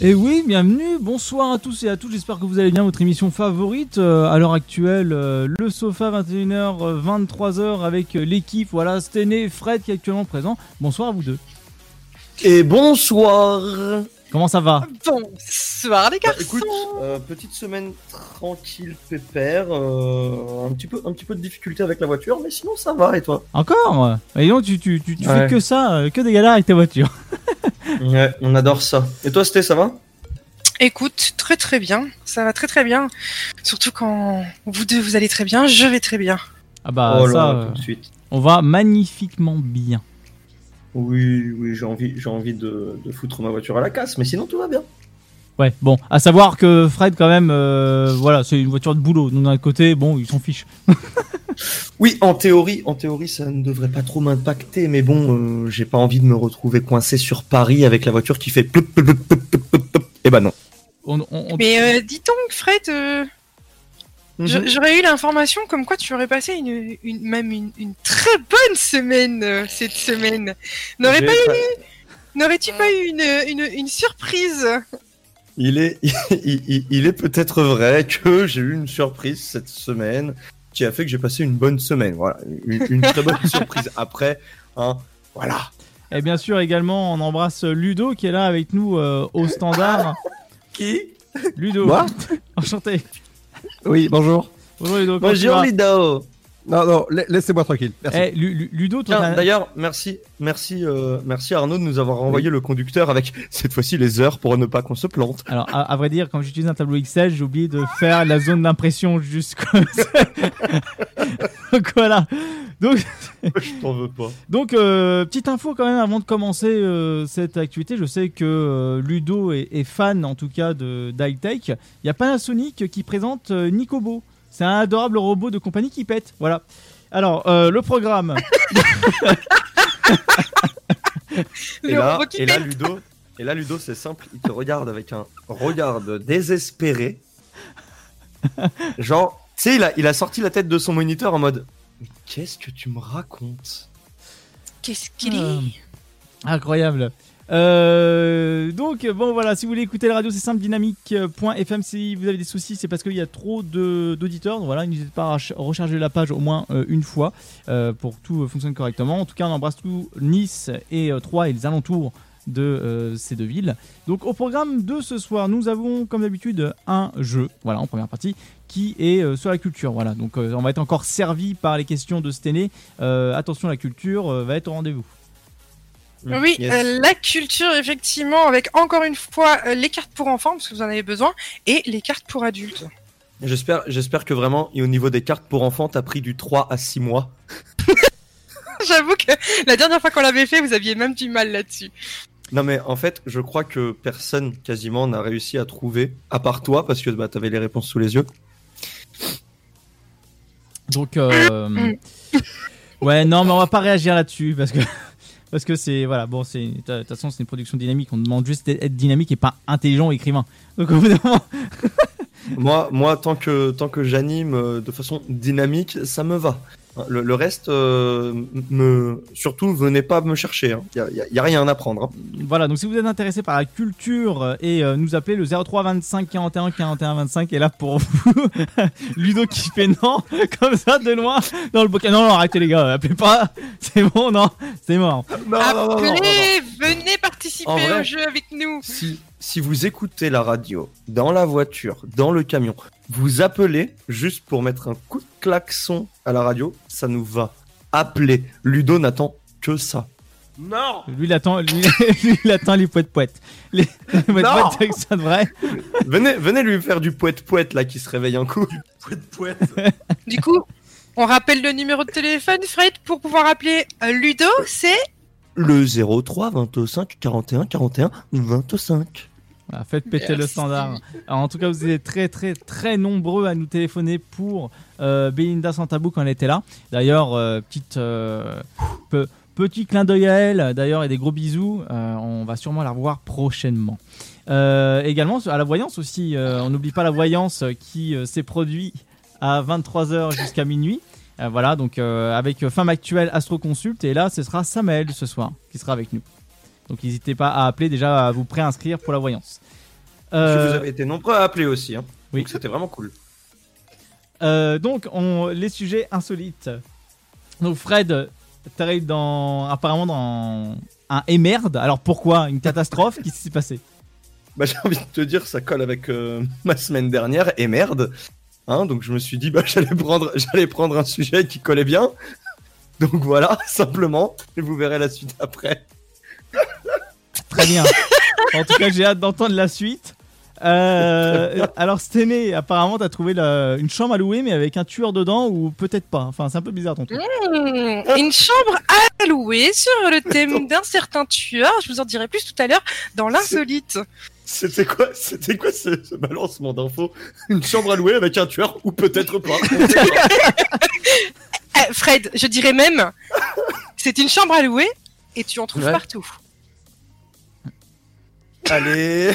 Et oui, bienvenue, bonsoir à tous et à toutes, j'espère que vous allez bien, votre émission favorite euh, à l'heure actuelle, euh, le sofa 21h, 23h avec euh, l'équipe, voilà, Stené, Fred qui est actuellement présent. Bonsoir à vous deux. Et bonsoir Comment ça va Bonsoir les Bah, garçons Écoute, euh, petite semaine tranquille, pépère, euh, un, petit peu, un petit peu de difficulté avec la voiture, mais sinon ça va, et toi? Encore Et donc tu, tu, tu, tu fais Ouais. que ça, euh, que des galères avec ta voiture. Ouais, on adore ça. Et toi, Sté, ça va? Écoute, très très bien, ça va très très bien. Surtout quand vous deux vous allez très bien, je vais très bien. Ah bah Oh là, ça, là, euh, tout de suite. on va magnifiquement bien. Oui, oui, j'ai envie, j'ai envie de, de foutre ma voiture à la casse, mais sinon tout va bien. Ouais, bon, à savoir que Fred quand même, euh, voilà, c'est une voiture de boulot, donc d'un côté, bon, il s'en fiche. Oui, en théorie, en théorie, ça ne devrait pas trop m'impacter, mais bon, euh, j'ai pas envie de me retrouver coincé sur Paris avec la voiture qui fait plup, plup, plup, plup, plup, plup, plup. Eh ben non. On, on- on- Mais euh, dis donc Fred, je- j'aurais eu l'information comme quoi tu aurais passé une, une même une, une très bonne semaine euh, cette semaine. N'aurais pas pas- eu, n'aurais-tu pas eu une, une, une surprise? Il est, il, il- il est peut-être vrai que j'ai eu une surprise cette semaine qui a fait que j'ai passé une bonne semaine. Voilà, une, une très bonne surprise. Après, hein, voilà. Et bien sûr, également, on embrasse Ludo qui est là avec nous euh, au standard. Qui? Ludo, Moi? Enchanté. Oui, bonjour. Bonjour Ludo, Bonjour Lido. Non, non, la- laissez-moi tranquille. Merci. Eh, Lu- Lu- Ludo, D'ailleurs, merci, merci, euh, merci Arnaud de nous avoir envoyé le conducteur avec cette fois-ci les heures pour ne pas qu'on se plante. Alors, à, à vrai dire, quand j'utilise un tableau Excel, j'ai oublié de faire la zone d'impression juste comme ça. donc voilà. Donc, Je t'en veux pas. donc euh, petite info quand même avant de commencer euh, cette activité. Je sais que euh, Ludo est, est fan en tout cas de d'high-tech. Il y a Panasonic qui présente euh, Nikobo. C'est un adorable robot de compagnie qui pète. Voilà. Alors, euh, le programme. Et Le là, robot qui et là, pète. Ludo, et là, Ludo, c'est simple. Il te regarde avec un regard de désespéré. Genre, tu sais, il a, il a sorti la tête de son moniteur en mode. Mais qu'est-ce que tu me racontes? Qu'est-ce qu'il Ah. est? Incroyable. Euh, donc bon voilà, si vous voulez écouter la radio, c'est simple, dynamique.fm. Si vous avez des soucis, c'est parce qu'il y a trop d'auditeurs. Voilà, n'hésitez pas à recharger la page au moins euh, une fois euh, pour que tout fonctionne correctement. En tout cas, on embrasse tout Nice et Troyes et les alentours de ces deux villes. Donc au programme de ce soir, nous avons comme d'habitude un jeu, voilà en première partie, qui est sur la culture. Voilà, donc on va être encore servi par les questions de. Euh, attention, la culture va être au rendez-vous. Oui, Yes. euh, la culture, effectivement, avec encore une fois euh, les cartes pour enfants, parce que vous en avez besoin, et les cartes pour adultes. J'espère, j'espère que vraiment, et au niveau des cartes pour enfants, t'as pris du 3 à 6 mois. J'avoue que la dernière fois qu'on l'avait fait, vous aviez même du mal là-dessus. Non mais en fait, je crois que personne quasiment n'a réussi à trouver, à part toi, parce que bah, t'avais les réponses sous les yeux. Donc, euh, ouais, non, mais on va pas réagir là-dessus parce que parce que c'est voilà, bon, c'est de toute façon c'est une production dynamique. On demande juste d'être dynamique et pas intelligent écrivain. Donc au bout d'un moment, Moi, moi, tant que tant que j'anime euh, de façon dynamique, ça me va. Le, le reste, euh, me surtout, venez pas me chercher. Il y, a, y a rien à prendre. hein. voilà. Donc si vous êtes intéressé par la culture euh, et euh, nous appelez le 03 25 41 41 25 est là pour vous. Ludo qui fait non comme ça de loin dans le bouquin. Non, non, arrêtez les gars, appelez pas. C'est bon, non, c'est mort. Non, non, non, non, non, non. Appelez, venez participer vrai. au jeu avec nous. Si, si vous écoutez la radio, dans la voiture, dans le camion, vous appelez juste pour mettre un coup de klaxon à la radio, ça nous va. Appelez. Ludo n'attend que ça. Non Lui, il attend, lui, lui, il attend les poètes poètes. Les, les poètes Non. poètes avec ça de vrai. venez, venez lui faire du poète poète là qui se réveille un coup. Du coup, on rappelle le numéro de téléphone, Fred, pour pouvoir appeler euh, Ludo, c'est Le 03 25 41 41 25. Voilà, faites péter le standard. Alors, en tout cas, vous êtes très très très nombreux à nous téléphoner pour euh, Belinda Santabou quand elle était là. D'ailleurs, euh, petite euh, pe- petit clin d'œil à elle. D'ailleurs, et des gros bisous. On va sûrement la revoir prochainement. Également à la voyance aussi. on n'oublie pas la voyance qui s'est produit à 23h jusqu'à minuit. Voilà, donc avec Femme Actuelle Astro Consult. Et là, ce sera Samael ce soir qui sera avec nous. Donc n'hésitez pas à appeler déjà à vous préinscrire pour la voyance. Euh, Vous avez été nombreux à appeler aussi. Hein. oui. Donc c'était vraiment cool. euh, donc on, les sujets insolites. Donc Fred, t'arrives dans apparemment dans un émerde. Alors pourquoi? Une catastrophe? Qu'est-ce qui s'est passé? Bah, j'ai envie de te dire, ça colle avec euh, ma semaine dernière, et merde. Hein, donc je me suis dit, bah, j'allais prendre, j'allais prendre un sujet qui collait bien. Donc voilà, simplement, et vous verrez la suite après. Très bien. en tout cas, j'ai hâte d'entendre la suite. Euh, alors Sténé, apparemment t'as trouvé la- une chambre à louer mais avec un tueur dedans ou peut-être pas? Enfin c'est un peu bizarre ton truc. Hmm, une chambre à louer sur le thème d'un certain tueur. Je vous en dirai plus tout à l'heure dans l'insolite. C'était quoi, c'était quoi ce, ce balancement d'infos? Une chambre à louer avec un tueur ou peut-être pas. Eh, Fred, je dirais même, c'est une chambre à louer et tu en trouves Ouais. partout. Allez,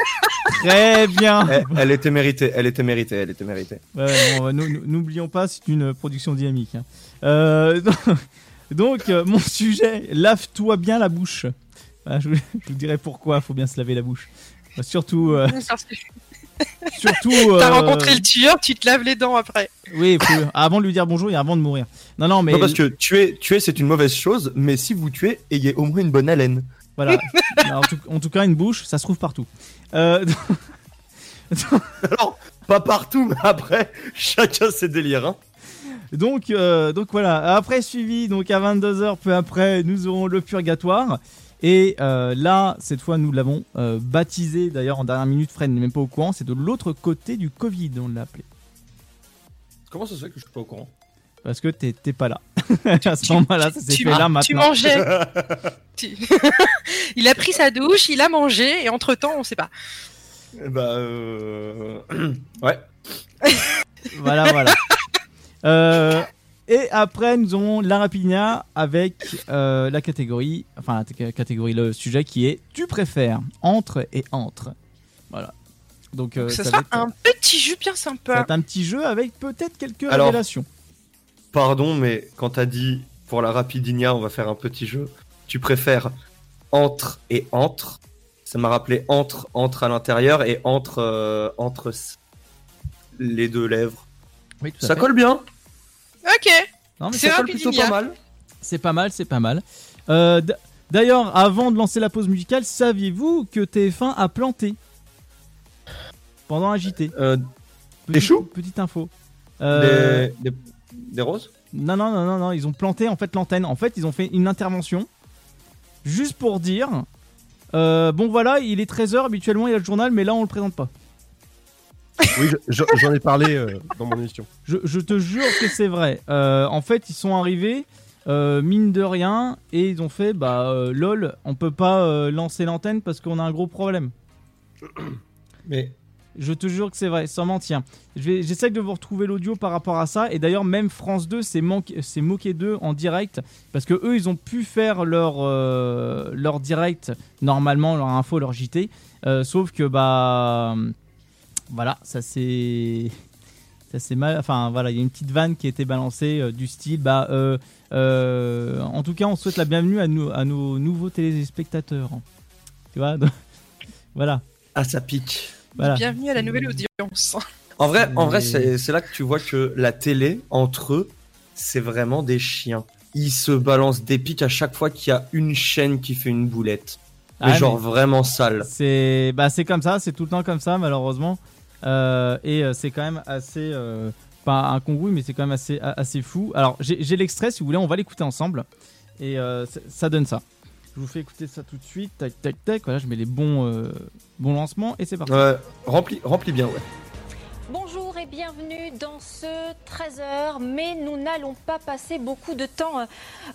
Très bien. elle, elle était méritée, elle était méritée, elle était méritée. Ouais, bon, N'oublions pas, c'est une production dynamique. hein. Euh, donc, euh, mon sujet, lave-toi bien la bouche. Voilà, je, vous- je vous dirai pourquoi, faut bien se laver la bouche. Surtout, euh, surtout. T'as euh, rencontré le tueur, tu te laves les dents après. Oui, faut- avant de lui dire bonjour et avant de mourir. Non, non, mais Non, parce que tuer, tuer c'est une mauvaise chose, mais si vous tuez, ayez au moins une bonne haleine. Voilà. en, tout, en tout cas, une bouche, ça se trouve partout. Euh, Alors, pas partout, mais après, chacun ses délires. Hein. Donc, euh, donc voilà. Après suivi, donc à 22h, peu après, nous aurons le purgatoire. Et euh, là, cette fois, nous l'avons euh, baptisé. D'ailleurs, en dernière minute, Fred n'est même pas au courant. C'est de l'autre côté du Covid, on l'a appelé. Comment ça se fait que je suis pas au courant? Parce que t'es t'es pas là. à ce moment-là, ça s'est tu, fait là tu maintenant. mangeais. Tu- il a pris sa douche, il a mangé et entre temps, on sait pas. Bah, euh... ouais. Voilà, voilà. Euh, et après, nous aurons la rapinia avec euh, la catégorie, enfin la catégorie, le sujet qui est tu préfères entre et entre. Voilà. Donc, euh, Donc, ce ça, sera être, un petit jus bien ça va sympa. être un petit jeu avec peut-être quelques Alors, révélations. Pardon, mais quand t'as dit pour la rapidinia, on va faire un petit jeu, tu préfères entre et entre. Ça m'a rappelé entre, entre à l'intérieur et entre, euh, entre les deux lèvres. Oui, tout Ça fait. colle bien. Ok. Non, mais C'est Ça colle plutôt rapidinia. pas mal. c'est pas mal, c'est pas mal. Euh, d- D'ailleurs, avant de lancer la pause musicale, saviez-vous que TF1 a planté pendant un JT Euh, Petite- Des choux Petite info. Euh, des, des, des roses? Non, non, non, non, non, ils ont planté en fait l'antenne. En fait, ils ont fait une intervention juste pour dire euh, bon, voilà, il est 13h, habituellement il y a le journal, mais là on le présente pas. Oui, je- je- j'en ai parlé euh, dans mon émission. Je, je te jure que c'est vrai. Euh, en fait, ils sont arrivés, euh, mine de rien, et ils ont fait bah euh, lol, on peut pas euh, lancer l'antenne parce qu'on a un gros problème. Mais Je te jure que c'est vrai, sans mentir. J'essaie de vous retrouver l'audio par rapport à ça. Et d'ailleurs, même France 2 s'est moqué d'eux en direct. Parce que eux, ils ont pu faire leur, euh, leur direct normalement, leur info, leur JT. Euh, sauf que, bah. Voilà, ça c'est. Ça c'est mal. Enfin, voilà, il y a une petite vanne qui a été balancée euh, du style. Bah. en tout cas, on souhaite la bienvenue à, nous, à nos nouveaux téléspectateurs. Tu vois Voilà. ah, ça pique. Voilà. Bienvenue à la nouvelle audience. En vrai, en vrai, c'est là que tu vois que la télé entre eux, c'est vraiment des chiens. Ils se balancent des pics à chaque fois qu'il y a une chaîne qui fait une boulette. Mais Ah, genre mais- vraiment sale. C'est bah c'est comme ça, c'est tout le temps comme ça malheureusement. Euh, et euh, c'est quand même assez euh, pas incongru mais c'est quand même assez assez fou. Alors j'ai l'extrait si vous voulez, on va l'écouter ensemble et euh, ça donne ça. Je vous fais écouter ça tout de suite. Tac tac tac. Voilà, je mets les bons euh, bons lancements et c'est parti. Ouais, rempli, rempli bien, ouais. Bonjour et bienvenue dans ce 13h, mais nous n'allons pas passer beaucoup de temps euh,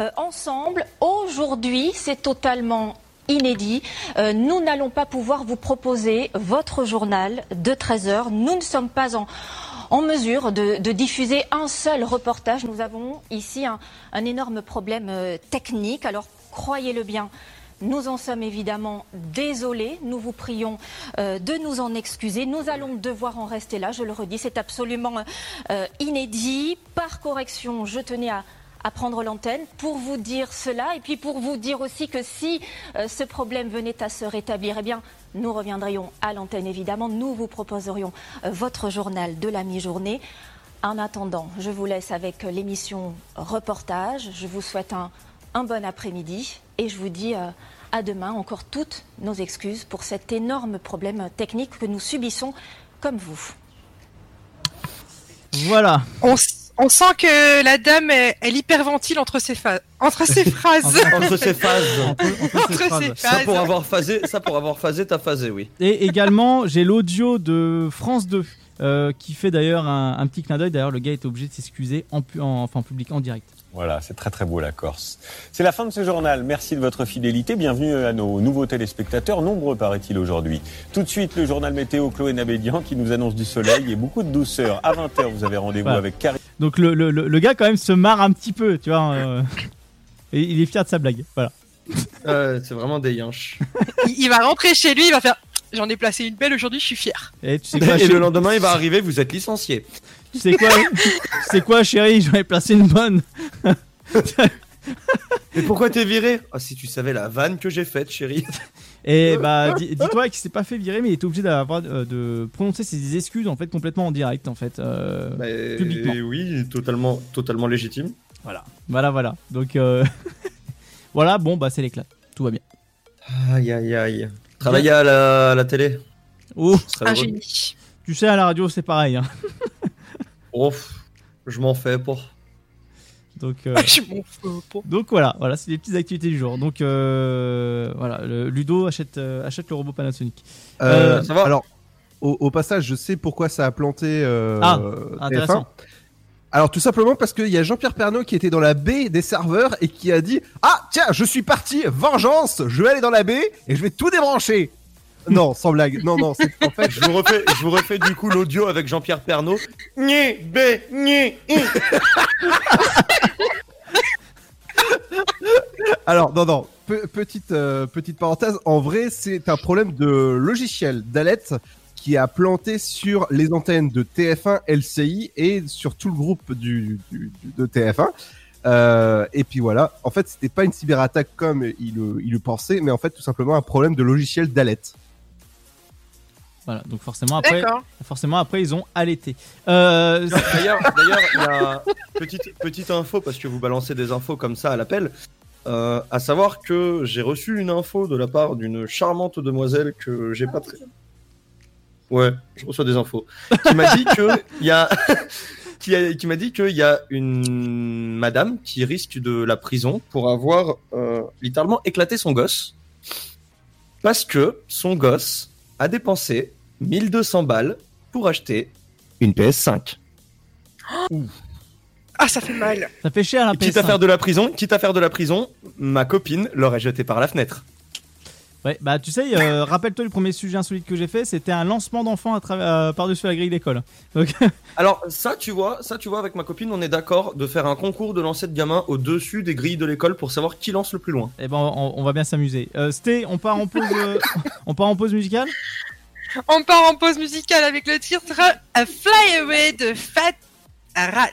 euh, ensemble. Aujourd'hui, c'est totalement inédit. Euh, nous n'allons pas pouvoir vous proposer votre journal de 13 heures. Nous ne sommes pas en, en mesure de, de diffuser un seul reportage. Nous avons ici un, un énorme problème euh, technique. Alors croyez-le bien. Nous en sommes évidemment désolés. Nous vous prions euh, de nous en excuser. Nous allons devoir en rester là. Je le redis, c'est absolument euh, inédit. Par correction, je tenais à, prendre l'antenne pour vous dire cela et puis pour vous dire aussi que si euh, ce problème venait à se rétablir, eh bien, nous reviendrions à l'antenne évidemment. Nous vous proposerions votre journal de la mi-journée. En attendant, je vous laisse avec l'émission Reportage. Je vous souhaite un, un bon après-midi et je vous dis euh, à demain. Encore toutes nos excuses pour cet énorme problème technique que nous subissons comme vous. Voilà. On, sent que la dame, elle, elle hyperventile entre ses, entre ses phrases. Entre ces phases. Entre- Entre phrases. Ça pour avoir phasé, ça pour avoir phasé, t'as phasé, oui. Et également, j'ai l'audio de France 2 euh, qui fait d'ailleurs un, un petit clin d'œil. D'ailleurs, le gars est obligé de s'excuser en, pu- en- enfin, en public, en direct. Voilà, c'est très très beau la Corse. C'est la fin de ce journal. Merci de votre fidélité. Bienvenue à nos nouveaux téléspectateurs, nombreux paraît-il aujourd'hui. Tout de suite, le journal météo Chloé Nabédian qui nous annonce du soleil et beaucoup de douceur. À 20h, vous avez rendez-vous avec Karine. Donc le, le, le- gars quand même se marre un petit peu, tu vois. euh, et il est fier de sa blague. Voilà. Euh, c'est vraiment des yinches. Il, il va rentrer chez lui, il va faire. J'en ai placé une belle aujourd'hui, je suis fier. Et tu sais quoi, Et chérie, le lendemain, il va arriver, vous êtes licencié. tu sais quoi, tu sais quoi, chérie, j'en ai placé une bonne. Mais pourquoi t'es viré? Ah, si tu savais la vanne que j'ai faite, chérie. Et bah, dis- dis-toi qu'il s'est pas fait virer, mais il était obligé d'avoir euh, de prononcer ses excuses en fait complètement en direct en fait. Euh, Bah, Publiquement. oui, totalement, totalement légitime. Voilà, voilà. Donc euh, voilà, bon bah c'est l'éclat. Tout va bien. Aïe, aïe, aïe. Travailler à la, à la télé. Oh, Un génie. tu sais à la radio c'est pareil. hein. Oh, je m'en fais pas. Donc euh, Je m'en fous pas. Donc voilà, voilà, c'est les petites activités du jour. Donc euh, voilà, le, Ludo achète, euh, achète le robot Panasonic. Euh, Euh, ça va Alors, au, au passage, je sais pourquoi ça a planté euh, Ah, TF1. Intéressant. Alors tout simplement parce qu'il y a Jean-Pierre Pernaut qui était dans la baie des serveurs et qui a dit Ah tiens, je suis parti, vengeance, je vais aller dans la baie et je vais tout débrancher. Non, sans blague. Non, non, c'est en fait. Je vous refais, je vous refais du coup l'audio avec Jean-Pierre Pernaud. Ni, bé, ni. Alors non, non. pe- petite euh, petite parenthèse. En vrai, c'est un problème de logiciel d'Alette qui a planté sur les antennes de TF1, LCI et sur tout le groupe du, du- du- de TF1. Euh, et puis voilà. En fait, c'était pas une cyberattaque comme il, le- il le pensait, mais en fait tout simplement un problème de logiciel d'Alette. Voilà, donc forcément après, forcément après ils ont allaité. Euh, D'ailleurs, d'ailleurs, il y a petite petite info parce que vous balancez des infos comme ça à l'appel. Euh, à savoir que j'ai reçu une info de la part d'une charmante demoiselle que j'ai pas très. Ouais, je reçois des infos. Qui m'a dit que il y a qui, a- qui m'a dit qu'il y a une madame qui risque de la prison pour avoir euh, littéralement éclaté son gosse parce que son gosse a dépensé 1200 balles pour acheter une PS5. Ah, ça fait mal. ça fait cher la Quitte à PS5. faire de la prison, quitte à faire de la prison, ma copine l'aurait jeté par la fenêtre. Ouais, bah tu sais, euh, rappelle-toi le premier sujet insolite que j'ai fait, c'était un lancement d'enfant à travers euh, par-dessus la grille d'école. Donc Alors ça, tu vois, ça, tu vois, avec ma copine, on est d'accord de faire un concours de lancer de gamins au-dessus des grilles de l'école pour savoir qui lance le plus loin. eh ben on, on va bien s'amuser. Euh, Sté, on part en pause euh, on part en pause musicale? On part en pause musicale avec le titre A Fly Away de Fat Rat.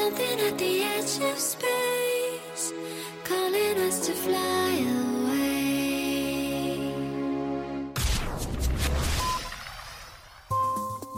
Something at the edge of space, calling us to fly away.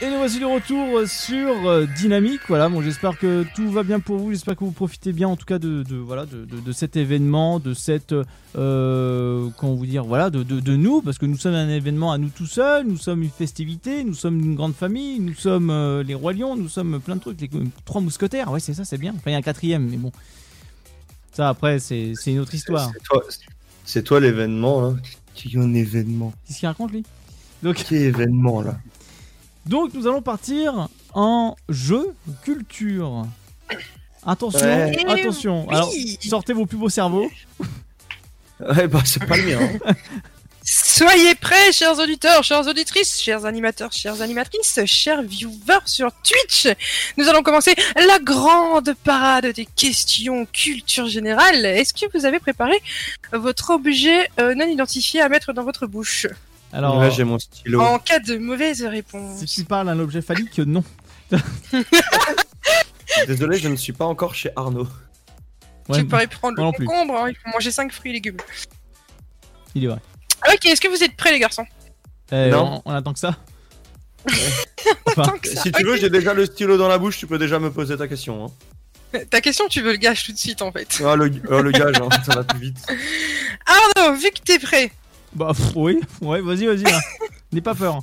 Et nous voici de retour sur euh, Dynamique. Voilà, bon, j'espère que tout va bien pour vous. J'espère que vous profitez bien, en tout cas, de, de- voilà, de, de- de cet événement, de cette, euh, comment vous dire, voilà, de, de- de nous, parce que nous sommes un événement à nous tout seuls. Nous sommes une festivité, nous sommes une grande famille, nous sommes euh, les rois lions, nous sommes plein de trucs, les trois mousquetaires. Ouais, c'est ça, c'est bien. Enfin, il y a un quatrième, mais bon, ça après, c'est c'est une autre histoire. C'est toi, c'est toi l'événement, hein. Qui est un événement Qu'est-ce qu'il raconte lui? Donc, Qui est événement là? Donc nous allons partir en jeu culture. Attention, Ouais. attention. Eh oui. Alors, sortez vos plus beaux cerveaux. Ouais, bah c'est pas le mien. hein. Soyez prêts, chers auditeurs, chères auditrices, chers animateurs, chères animatrices, chers viewers sur Twitch. Nous allons commencer la grande parade des questions culture générale. Est-ce que vous avez préparé votre objet euh, non identifié à mettre dans votre bouche? Alors, Là, j'ai mon stylo. en cas de mauvaise réponse si tu parles d'un objet phallique, non. Désolé, je ne suis pas encore chez Arnaud. Ouais, Tu pourrais prendre le concombre, hein, il faut manger 5 fruits et légumes. Il est vrai. Ok, est-ce que vous êtes prêts les garçons? Eh, Non. On, on attend que ça. Enfin, Tant que ça. Si tu veux, j'ai déjà le stylo dans la bouche, tu peux déjà me poser ta question. Hein. Ta question, tu veux le gage tout de suite en fait. Ah, le, le gage, hein, ça va plus vite. Arnaud, vu que t'es prêt, bah pff, oui, ouais, vas-y, vas-y. là. N'aie pas peur.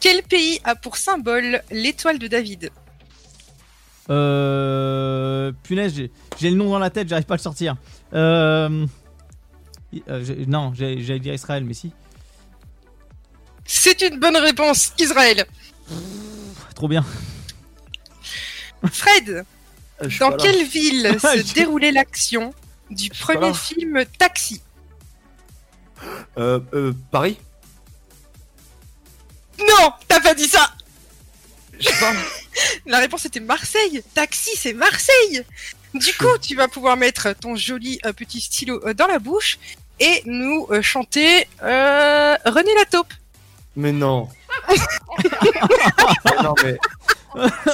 quel pays a pour symbole l'étoile de David Euh, punaise, j'ai- j'ai le nom dans la tête, j'arrive pas à le sortir. Euh, euh, j'ai- non, j'ai- j'allais dire Israël, mais si. C'est une bonne réponse, Israël. Trop bien. Fred, Euh, dans quelle ville se Je- déroulait l'action du suis pas premier là. film Taxi? Euh, euh, Paris Non, t'as pas dit ça Je sais pas. La réponse était Marseille. Taxi, c'est Marseille. Du coup, tu vas pouvoir mettre ton joli euh, petit stylo euh, dans la bouche et nous euh, chanter euh, René la taupe. Mais non. Mais non, mais.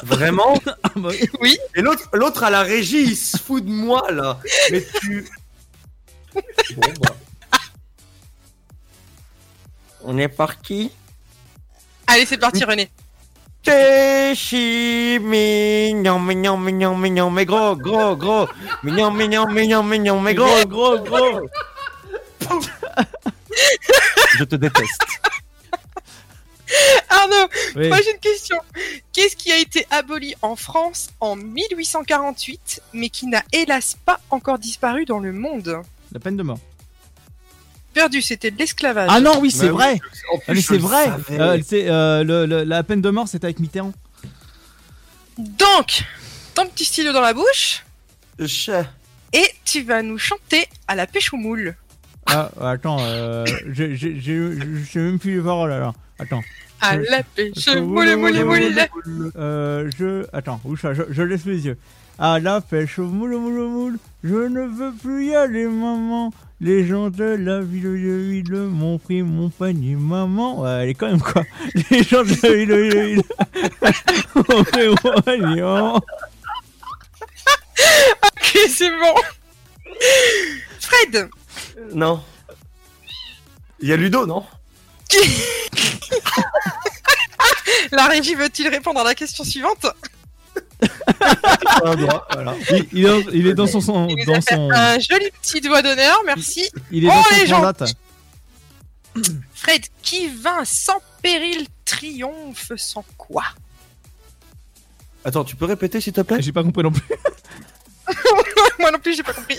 Vraiment Oui. Et l'autre, l'autre à la régie, il se fout de moi là. Mais tu. Bon, bah. On est parti. Allez, c'est parti, René. Téchi, mignon, mignon, mignon, mignon, mais gros, gros, gros. Mignon, mignon, mignon, mignon, mais gros, gros, gros. Je te déteste. Arnaud, Oui. prochaine question. Qu'est-ce qui a été aboli en France en 1848, mais qui n'a hélas pas encore disparu dans le monde? La peine de mort. Perdu, c'était de l'esclavage. Ah non, oui, c'est Bah vrai. oui, en plus, Ah, mais c'est vrai. Euh, c'est, euh, le- le- la peine de mort, c'était avec Mitterrand. Donc, ton petit stylo dans la bouche, Che. et tu vas nous chanter à la pêche aux moules. Ah, attends, euh, j'ai j'ai- j'ai- j'ai même plus les paroles alors. Attends. À Je- la pêche aux moules, moules, moules. Euh, je. Attends, où ça je, je laisse les yeux. À la pêche au moule, moule, moule. Je ne veux plus y aller, maman. Les gens de la ville de ville m'ont pris mon panier, maman. Ouais, elle est quand même quoi. Les gens de la ville de ville m'ont pris mon panier, maman. Ok, c'est bon. Fred, Non. Il y a Ludo, non? La régie veut-il répondre à la question suivante? doigt, voilà. Il, il est, il est dans son, son- dans son, un joli petit doigt d'honneur, merci. il est Oh, dans son les gens. Fred, qui vint sans péril triomphe sans quoi? Attends, tu peux répéter s'il te plaît? J'ai pas compris non plus. Moi non plus, j'ai pas compris.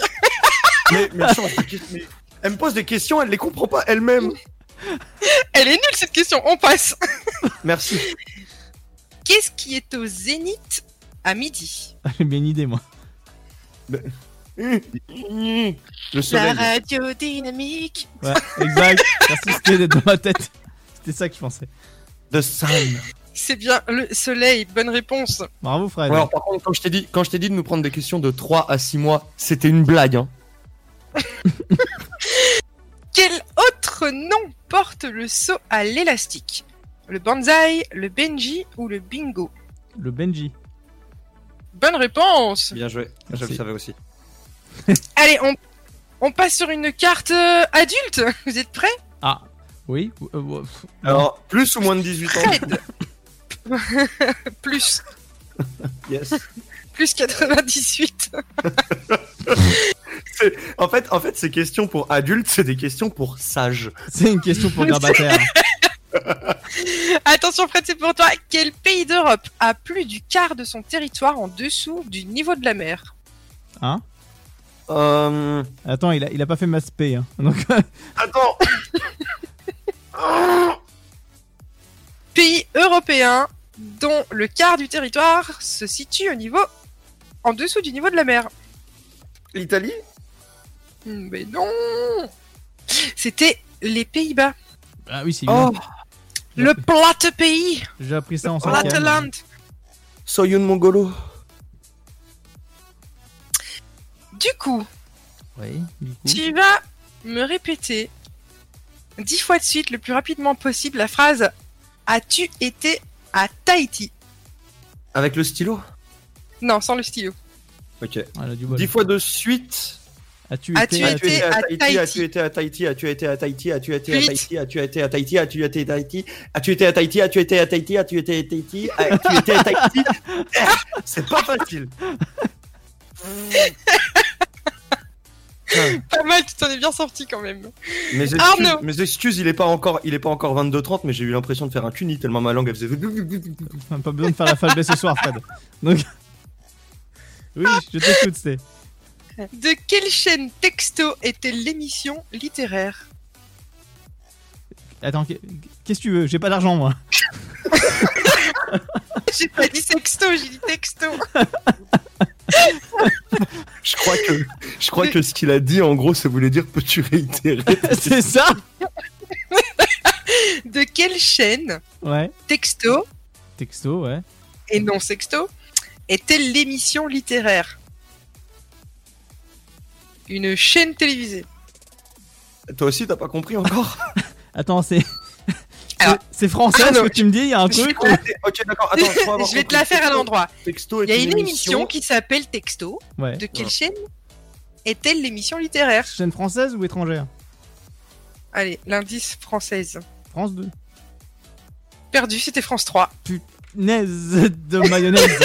mais Elle me pose des questions, elle les comprend pas elle-même. Elle est nulle cette question, on passe. Merci. Qu'est-ce qui est au zénith à midi J'ai bien une idée, moi. Le La soleil. radio dynamique. Ouais, exact. Merci, c'était d'être dans ma tête. C'était ça que je pensais. The sun. C'est bien le soleil, bonne réponse. Bravo, Fred. Ouais, alors, par contre, quand je t'ai dit, quand je t'ai dit de nous prendre des questions de 3 à 6 mois, c'était une blague. Hein. Quel autre nom porte le saut à l'élastique? Le banzai, le benji ou le bingo? Le Benji. Bonne réponse. Bien joué. Je Merci. le savais aussi. Allez, on, on passe sur une carte euh, adulte. Vous êtes prêts? Ah, oui. euh, euh, Alors, plus ou moins de 18 ans. Plus. Yes. Plus 98. C'est- En fait, en fait, ces questions pour adultes, c'est des questions pour sages. C'est une question pour grabataire. Attention Fred, c'est pour toi. Quel pays d'Europe a plus du quart de son territoire en dessous du niveau de la mer? Hein? Euh... Attends, il a, il a pas fait masse P. Hein. Donc, Attends. Pays européen dont le quart du territoire se situe au niveau en dessous du niveau de la mer. L'Italie? Hmm, Mais non C'était les Pays-Bas. ah oui, c'est Oh. Le plate pays J'ai appris ça en. Plateland Soyun Mongolo. Du coup, Oui, du coup. tu vas me répéter dix fois de suite, le plus rapidement possible, la phrase As-tu été à Tahiti? Avec le stylo? Non, sans le stylo. Ok. Ah, elle a du bol. 10 fois de suite. As-tu As-tu été. été à As-tu été à Tahiti As-tu été à Tahiti As-tu été à Tahiti As-tu été à Tahiti As-tu été à Tahiti As-tu été à Tahiti As-tu été à Tahiti As-tu été à Tahiti As-tu été à Tahiti Eh, C'est pas facile. Pas mal, tu t'en es bien sorti quand même. Mes excuses, Arnaud. mes excuses, il est pas encore, il est pas encore 22h30, mais j'ai eu l'impression de faire un cuni tellement ma langue elle faisait. Pas besoin de faire la falbée ce soir, Fred. Donc. Oui, je t'écoute, c'est. De quelle chaîne texto était l'émission littéraire Attends, qu'est- qu'est-ce que tu veux? J'ai pas d'argent, moi. J'ai pas dit sexto, j'ai dit texto. Je crois que, je crois que ce qu'il a dit en gros, ça voulait dire peux-tu réitérer? C'est ça De quelle chaîne Ouais. texto Texto, ouais. et non sexto, est-elle l'émission littéraire? Une chaîne télévisée. Toi aussi, t'as pas compris encore Attends, c'est. Alors- c'est- français Ah, ce que tu me dis Il y a un truc Ok, d'accord. Attends, je crois avoir Je vais te la faire à l'endroit. Il y a une émission qui s'appelle Texto. Ouais. De quelle Ouais. chaîne est-elle l'émission littéraire? Chaîne française ou étrangère? Allez, l'indice française. France 2. Perdu, c'était France 3. Punaise de mayonnaise.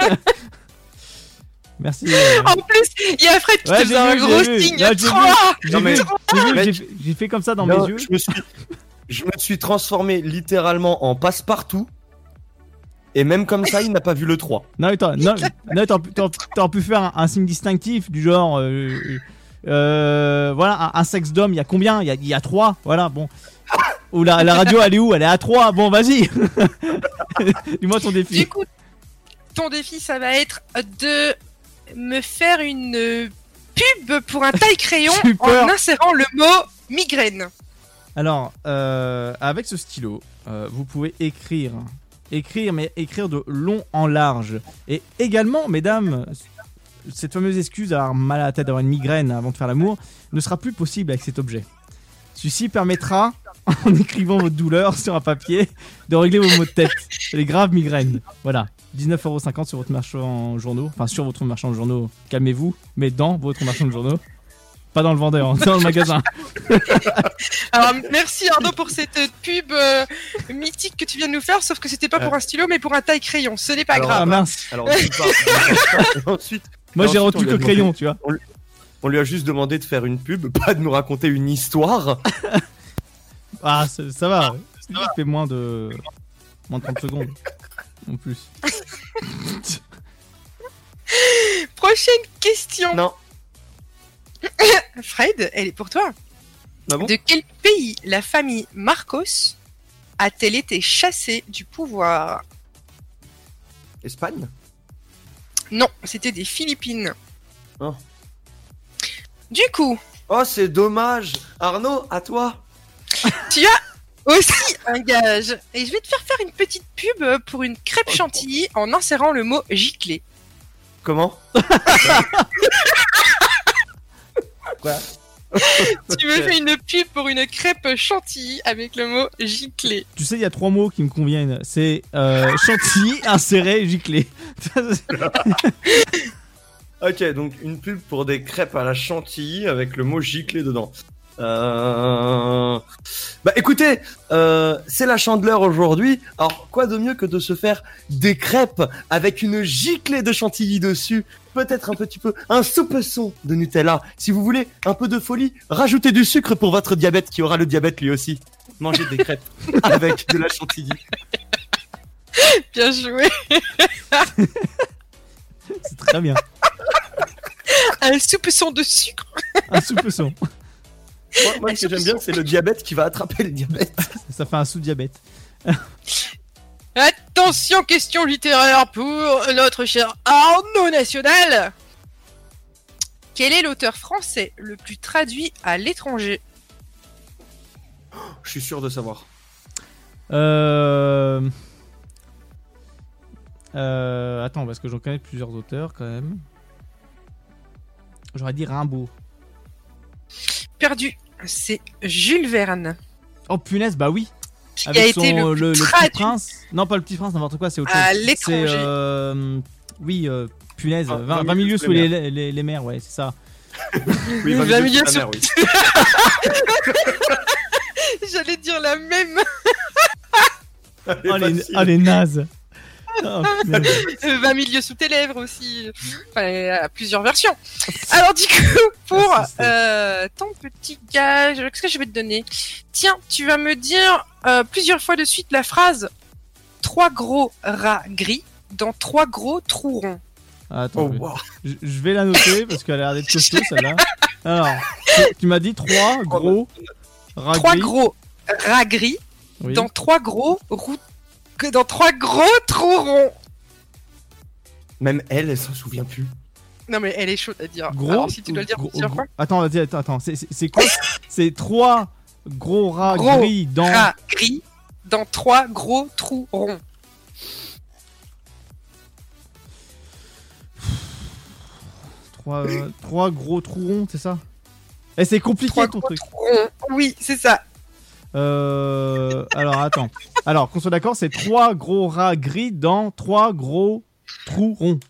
Merci. euh. En plus, il y a Fred qui Ouais, te j'ai faisait un gros signe. J'ai vu. 3 J'ai Non, vu, mais- fait- fait comme ça dans Non, mes yeux. Je me suis, je me suis transformé littéralement en passe-partout. Et même comme ça, il n'a pas vu le 3. Non, mais t'as- non, non, t'aurais pu- faire un, un signe distinctif du genre. euh, euh, voilà, un, un sexe d'homme, il y a combien? Il y a, il y a 3, voilà, bon. Ou la, la radio, elle est où? Elle est à 3, bon, vas-y. Dis-moi ton défi. Du coup, ton défi, ça va être de me faire une euh, pub pour un taille-crayon en insérant le mot migraine. Alors, euh, avec ce stylo, euh, vous pouvez écrire. Écrire, mais écrire de long en large. Et également, mesdames, cette fameuse excuse d'avoir mal à la tête, d'avoir une migraine avant de faire l'amour, ne sera plus possible avec cet objet. Celui-ci permettra, en écrivant votre douleur sur un papier, de régler vos maux de tête. Les graves migraines. Voilà. 19,50€ sur votre marchand journaux. Enfin, sur votre marchand de journaux, calmez-vous, mais dans votre marchand de journaux. Pas dans le vendeur, hein, dans le magasin. Alors, merci Arnaud pour cette pub euh, mythique que tu viens de nous faire, sauf que c'était pas pour Euh. un stylo, mais pour un taille-crayon. Ce n'est pas Alors, grave. Ah mince. Alors, part, ensuite, Moi, j'ai retenu on lui que a crayon, tu vois. On lui a juste demandé de faire une pub, pas de nous raconter une histoire. Ah, ça, ça va. Ça fait moins de moins de 30 secondes. En plus. Prochaine question. Non. Fred, elle est pour toi. Ah bon De quel pays la famille Marcos a-t-elle été chassée du pouvoir? Espagne? Non, c'était des Philippines. Oh. Du coup, Oh, c'est dommage. Arnaud, à toi. Tu as aussi un gage. Et je vais te faire faire une petite pub pour une crêpe chantilly en insérant le mot giclé. Comment Quoi Tu me fais une pub pour une crêpe chantilly avec le mot giclé. Tu sais, il y a trois mots qui me conviennent. C'est euh, chantilly, inséré, giclé. Ok, donc une pub pour des crêpes à la chantilly avec le mot giclé dedans. Euh... Bah écoutez, euh, c'est la chandeleur aujourd'hui. Alors quoi de mieux que de se faire des crêpes avec une giclée de chantilly dessus? Peut-être un petit peu, un soupçon de Nutella. Si vous voulez un peu de folie, rajoutez du sucre pour votre diabète qui aura le diabète lui aussi. Mangez des crêpes avec de la chantilly. Bien joué. C'est très bien. Un soupçon de sucre. Un soupçon. Moi, moi, ce que j'aime bien, c'est le diabète qui va attraper le diabète. Ça fait un sous-diabète. Attention, question littéraire pour notre cher Arnaud National. Quel est l'auteur français le plus traduit à l'étranger? Je suis sûr de savoir. Euh... Euh... Attends, parce que j'en connais plusieurs auteurs quand même. J'aurais dit Rimbaud. Perdu. C'est Jules Verne. Oh punaise, bah oui. Qui a été le plus Petit. Prince. Non, pas le Petit Prince, n'importe quoi, c'est autre chose. À C'est, l'étranger. euh, Oui, euh, punaise, Ah, 20, 20 milieux sous les, les, les mers, ouais, c'est ça. Oui, 20 22 milieux sous la sous- mer, oui. J'allais dire la même. Oh les, oh, les nazes. Oh, punaise. Euh, 20 milieux sous tes lèvres aussi. Enfin, il y a plusieurs versions. Alors du coup, pour Ah, euh, ton petit gage, qu'est-ce que je vais te donner? Tiens, tu vas me dire euh, plusieurs fois de suite la phrase trois gros rats gris dans trois gros trous ronds. Ah, Attends, Oh, je, vais- wow. je- je vais la noter parce qu'elle a l'air d'être costaud celle-là. Alors, tu, tu m'as dit trois gros rats trois gris. gros rats gris Oui. dans trois gros que dans trois gros trous ronds. Même elle, elle s'en souvient plus. Non mais elle est chaude à dire. Gros. Si tu dois le dire Attends, attends. C'est quoi C'est trois gros rats gris dans. Gris dans trois gros trous ronds. trois, euh, trois gros trous ronds, c'est ça? Et c'est compliqué ton truc. Oui, c'est ça. Euh, alors, attends. Alors, qu'on soit d'accord, c'est trois gros rats gris dans trois gros trous ronds.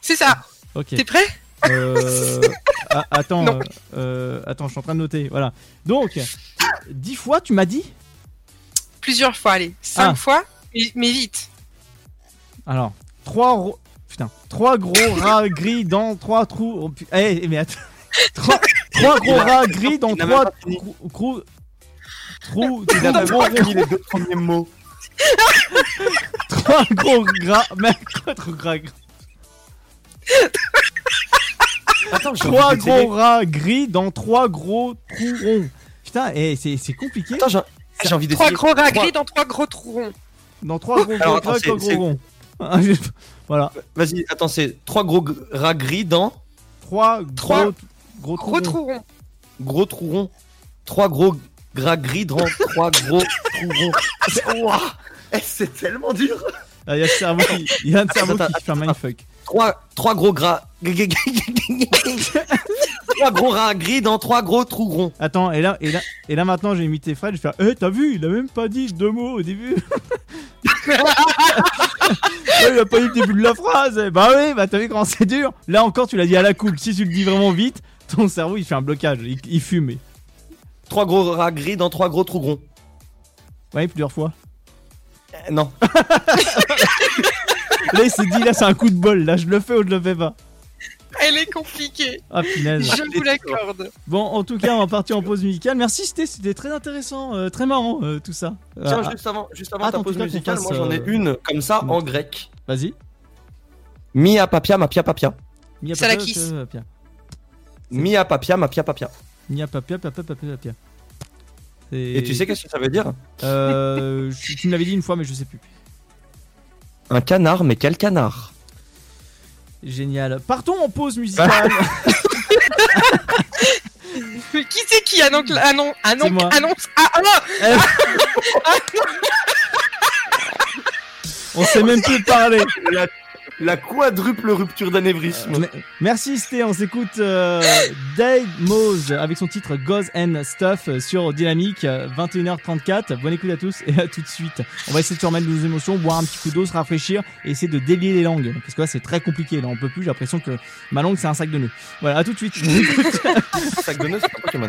C'est ça. Ok. T'es prêt? Euh, attends, euh, attends, je suis en train de noter. Voilà. Donc, dix fois, tu m'as dit? Plusieurs fois, allez. Cinq Ah. fois, mais, mais vite. Alors, trois ro- putain, trois gros rats gris dans trois trous. oh, pu- eh, mais attends. Trois, trois gros rats gris dans Il n'a trois même pas fini. trous. trous- Trous. Il a ronds. fini les deux premiers mots. Trois gros gras. Mais quoi, trop gras Attends, Trois gros rats gris dans trois gros trous ronds. Putain, et c'est c'est compliqué. Attends, j'ai j'ai envie Trois d'essayer. gros rats Trois- gris dans trois gros trous ronds. Dans trois gros Alors, gros attends, trois c'est- gros ronds. Ah, Voilà. Vas-y, attends, c'est trois gros g- rats gris dans Trois Trois gros, gros trous Gros ronds. trous ronds. gros trous ronds. Trois gros gras gris dans trois gros trous ronds. C'est- Ouah Eh, C'est tellement dur. Ah, Il y a le cerveau qui, il y a un cerveau attends, qui fait un mindfuck. Trois, trois gros gras. trois gros rats gris dans trois gros trous ronds. Attends, et là, et là, et là maintenant j'ai imité Fred, je vais faire Eh, t'as vu, il a même pas dit deux mots au début. Ouais, il a pas dit le début de la phrase. Bah oui, bah t'as vu comment c'est dur. Là encore, tu l'as dit à la coupe. Si tu le dis vraiment vite, ton cerveau il fait un blocage, il, il fume. Trois gros rats gris dans trois gros trous ronds. Ouais, plusieurs fois. Euh, non. Là, il s'est dit, là, c'est un coup de bol. Là, je le fais ou je le fais pas? Elle est compliquée. Ah, punaise. Je vous l'accorde. Bon, en tout cas, on va partir en pause musicale. Merci, c'était, c'était très intéressant, euh, très marrant, euh, tout ça. Tiens, Ah, juste avant, juste avant attends, ta pause musicale, fasse, moi j'en ai euh, une comme ça en grec. Vas-y. Mia papia ma pia papia. Mia Ça la papia, kiss. papia, papia. Mia papia ma pia papia. Mia papia, papia, papia, papia. Et tu sais qu'est-ce que ça veut dire? Euh, je- tu me l'avais dit une fois, mais je sais plus. Un canard, mais quel canard? Génial. Partons en pause musicale. Qui c'est qui annonce annonce annonce, moi. annonce ah, ah, Eh, on sait même plus parler. La, quadruple rupture d'anévrisme. Me- Merci Sté, on s'écoute euh, Dave Mose avec son titre Goes and Stuff euh, sur Dynamique, euh, 21h34. Bonne écoute à tous et à tout de suite. On va essayer de se remettre nos émotions, boire un petit coup d'eau, se rafraîchir et essayer de délier les langues. Parce que là c'est très compliqué, là on peut plus, j'ai l'impression que ma langue c'est un sac de nœuds. Voilà, à tout de suite. Sac de nœuds, c'est pas Pokémon.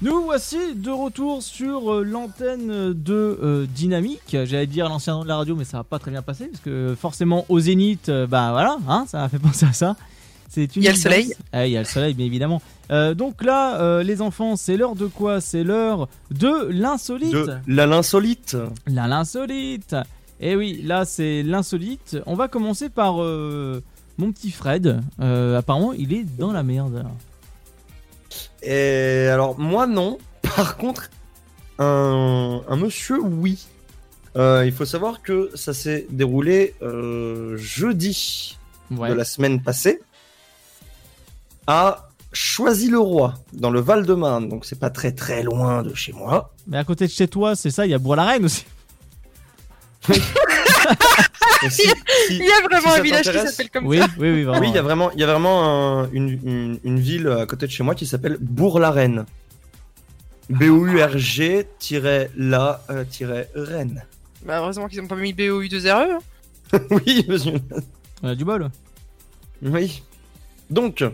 Nous voici de retour sur euh, l'antenne de euh, Dynamique. J'allais dire l'ancien nom de la radio, mais ça va pas très bien passer parce que forcément au Zénith, euh, bah voilà, hein, ça m'a fait penser à ça. C'est une Il y a le soleil. Ah, il y a le soleil, bien évidemment. Euh, donc là, euh, les enfants, c'est l'heure de quoi? C'est l'heure de l'insolite. De la l'insolite. La l'insolite. Et oui, là c'est l'insolite. On va commencer par euh, mon petit Fred. Euh, apparemment, il est dans la merde. Et alors, moi, non. Par contre, un, un monsieur, oui. Euh, il faut savoir que ça s'est déroulé euh, jeudi Ouais. de la semaine passée à Choisy-le-Roi, dans le Val-de-Marne. Donc, c'est pas très très loin de chez moi. Mais à côté de chez toi, c'est ça, il y a Bois-la-Reine aussi. Et si- si- Il y a vraiment si un village qui s'appelle comme Oui, ça. oui, oui, vraiment. Oui, il y a vraiment, il y a vraiment un- une, une- une ville à côté de chez moi qui s'appelle Bourg-la-Reine. B-O-U-R-G-la-Rennes. Bah, heureusement qu'ils ont pas mis BOU2RE. hein. oui, monsieur. On a du bol. Oui. Donc,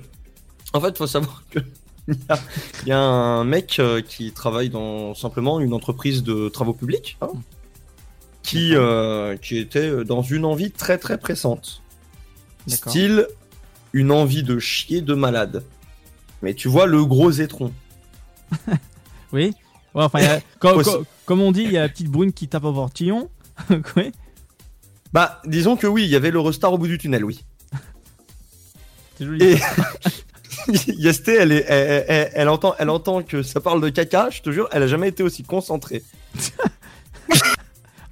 en fait, faut savoir que il y a, il y a un mec euh, qui travaille dans simplement une entreprise de travaux publics, hein, qui euh, qui était dans une envie très très pressante. Style une envie de chier de malade. Mais tu vois le gros étron. Oui. Ouais, enfin, il y a- comme, Aussi. comme- comme on dit, il y a la petite brune qui tape au portillon. oui. Bah, disons que oui, il y avait l'Eurostar au bout du tunnel, oui. C'est joli. Et Yasté, elle, est, elle, elle- elle entend, elle entend que ça parle de caca, je te jure, elle a jamais été aussi concentrée.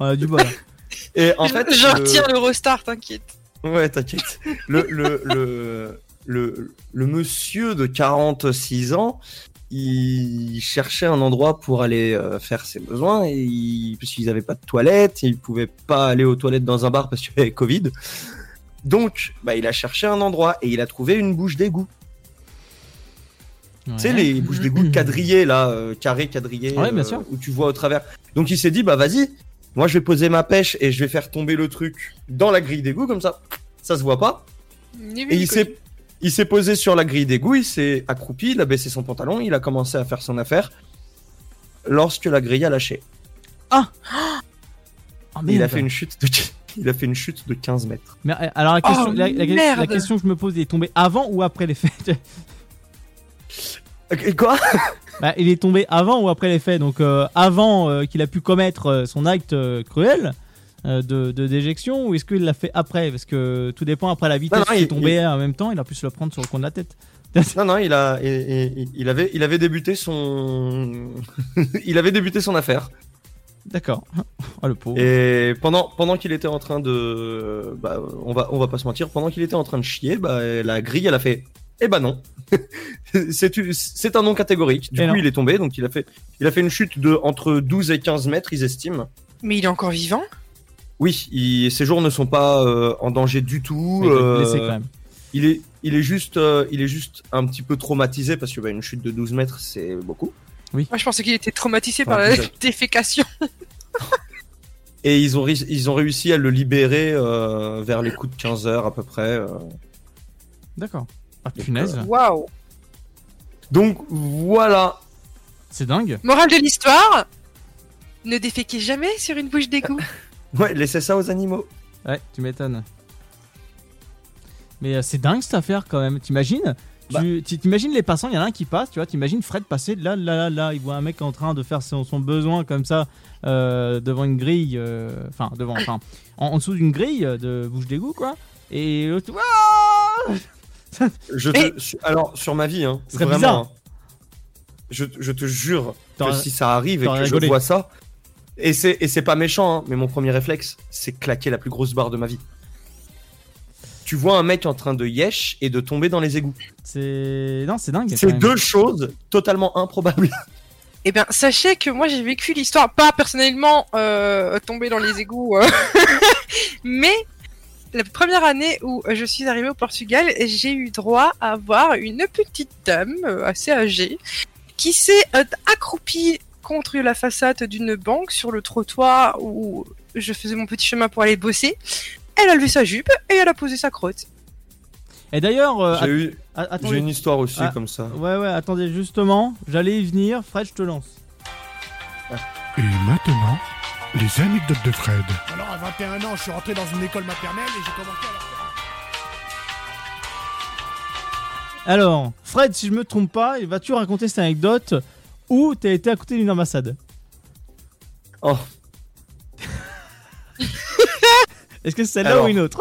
On a du bol. Et en fait, Je le- retire l'Eurostar, t'inquiète. Ouais, t'inquiète. Le, le, le, le, le monsieur de 46 ans, il cherchait un endroit pour aller euh, faire ses besoins, et il, parce qu'ils n'avaient pas de toilette, il pouvait pas aller aux toilettes dans un bar parce qu'il y avait Covid. Donc, bah, il a cherché un endroit et il a trouvé une bouche d'égout. Tu sais, les bouches d'égout quadrillées, là, euh, carrées, quadrillées, Ouais, bien euh, sûr. où tu vois au travers. Donc, il s'est dit, bah, vas-y, moi, je vais poser ma pêche et je vais faire tomber le truc dans la grille d'égout, comme ça, ça se voit pas. Et il s'est, il s'est posé sur la grille d'égout, il s'est accroupi, il a baissé son pantalon, il a commencé à faire son affaire. Lorsque la grille a lâché, Ah Oh, il a merde. fait une chute de, il a fait une chute de 15 mètres. Mais euh, alors la question, Oh, la, la- question que je me pose, il est tombé avant ou après les Et quoi? Bah, Il est tombé avant ou après les faits Donc euh, avant euh, qu'il a pu commettre euh, son acte cruel de, de déjection ou est-ce qu'il l'a fait après? Parce que tout dépend après la vitesse non, où il est tombé il- en même temps, il a pu se le prendre sur le coin de la tête. Non, non, il a, il, avait, il avait débuté son, il avait débuté son affaire. D'accord. Oh le pauvre. Et pendant, pendant qu'il était en train de, bah, on va, on va pas se mentir, pendant qu'il était en train de chier, bah, la grille, elle a fait, eh ben non. c'est, un non catégorique. Du Et coup, non. il est tombé, donc il a fait, il a fait une chute de entre 12 et 15 mètres, ils estiment. Mais il est encore vivant? Oui, il- ses jours ne sont pas euh, en danger du tout. Mais il est euh, blessé quand même. Il est, il est juste, euh, il est juste un petit peu traumatisé parce que bah, une chute de 12 mètres, c'est beaucoup. Moi, je pensais qu'il était traumatisé par la défécation. Et ils ont, ils ont réussi à le libérer euh, vers les coups de 15 heures à peu près. euh. D'accord. Ah punaise. Waouh Donc voilà. C'est dingue. Morale de l'histoire ne déféquez jamais sur une bouche d'égout. Ouais, laissez ça aux animaux. Ouais, tu m'étonnes. Mais euh, c'est dingue cette affaire quand même. T'imagines Bah. Tu t'imagines les passants, il y en a un qui passe, tu vois, t'imagines Fred passer là, là, là, là, il voit un mec en train de faire son, son besoin comme ça euh, devant une grille, euh, enfin devant, enfin en, en dessous d'une grille de bouche d'égout quoi. Et l'autre, Je te, su- alors sur ma vie, hein, vraiment. bizarre. hein, je, je te jure que si ça arrive et que je vois ça, et c'est et c'est pas méchant, hein, mais mon premier réflexe, c'est claquer la plus grosse barre de ma vie. Tu vois un mec en train de yesh et de tomber dans les égouts. c'est non, c'est dingue. C'est deux choses totalement improbables. Eh bien, sachez que moi j'ai vécu l'histoire, pas personnellement euh, tombé dans les égouts, euh, mais la première année où euh, je suis arrivée au Portugal, j'ai eu droit à voir une petite dame euh, assez âgée qui s'est euh, accroupie contre la façade d'une banque sur le trottoir où je faisais mon petit chemin pour aller bosser. Elle a levé sa jupe et elle a posé sa crotte. Et d'ailleurs, euh, J'ai att- eu- attendez. une histoire aussi Ah, comme ça. Ouais, ouais, attendez, justement, j'allais y venir. Fred, je te lance. Et maintenant, les anecdotes de Fred. Alors à 21 ans, je suis rentré dans une école maternelle et j'ai commencé à la Alors, Fred, si je me trompe pas, vas-tu raconter cette anecdote où t'as été à côté d'une ambassade Oh. Est-ce que c'est celle-là Alors. ou une autre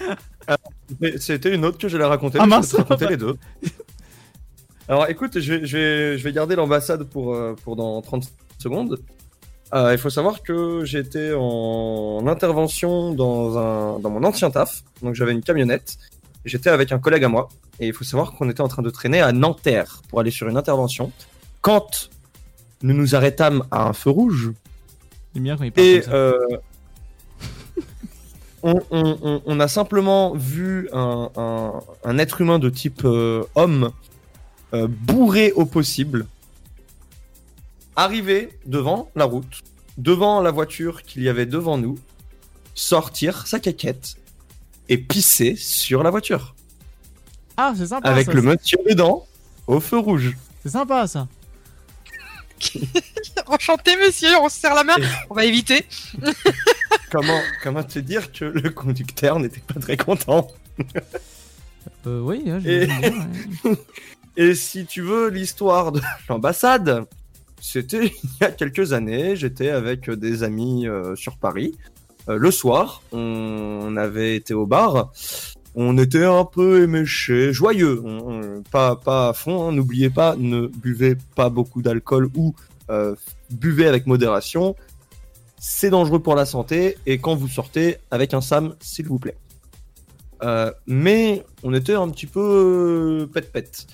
Mais C'était une autre que j'allais raconter. Ah, mais je mince. te raconter les deux. Alors écoute, je vais, je vais, je vais garder l'ambassade pour, euh, pour dans 30 secondes. Euh, il faut savoir que j'étais en intervention dans, un, dans mon ancien taf. Donc j'avais une camionnette. J'étais avec un collègue à moi. Et il faut savoir qu'on était en train de traîner à Nanterre pour aller sur une intervention. Quand nous nous arrêtâmes à un feu rouge, C'est bien quand il parle et euh, on, on- on- on a simplement vu un, un- un être humain de type euh, homme bourré au possible arriver devant la route, devant la voiture qu'il y avait devant nous, sortir sa caquette et pisser sur la voiture Ah, c'est sympa. avec ça, le monsieur dedans au feu rouge. C'est sympa ça. Enchanté, monsieur, on se serre la main, on va éviter. Comment, comment te dire que le conducteur n'était pas très content? Euh, oui, hein, je Et... ouais. Et si tu veux l'histoire de l'ambassade, c'était il y a quelques années. J'étais avec des amis euh, sur Paris. Euh, le soir, on avait été au bar. On était un peu éméchés, joyeux, pas pas à fond. hein. N'oubliez pas, ne buvez pas beaucoup d'alcool ou euh, buvez avec modération. C'est dangereux pour la santé et quand vous sortez avec un Sam, s'il vous plaît. Mais on était un petit peu euh, pète-pète.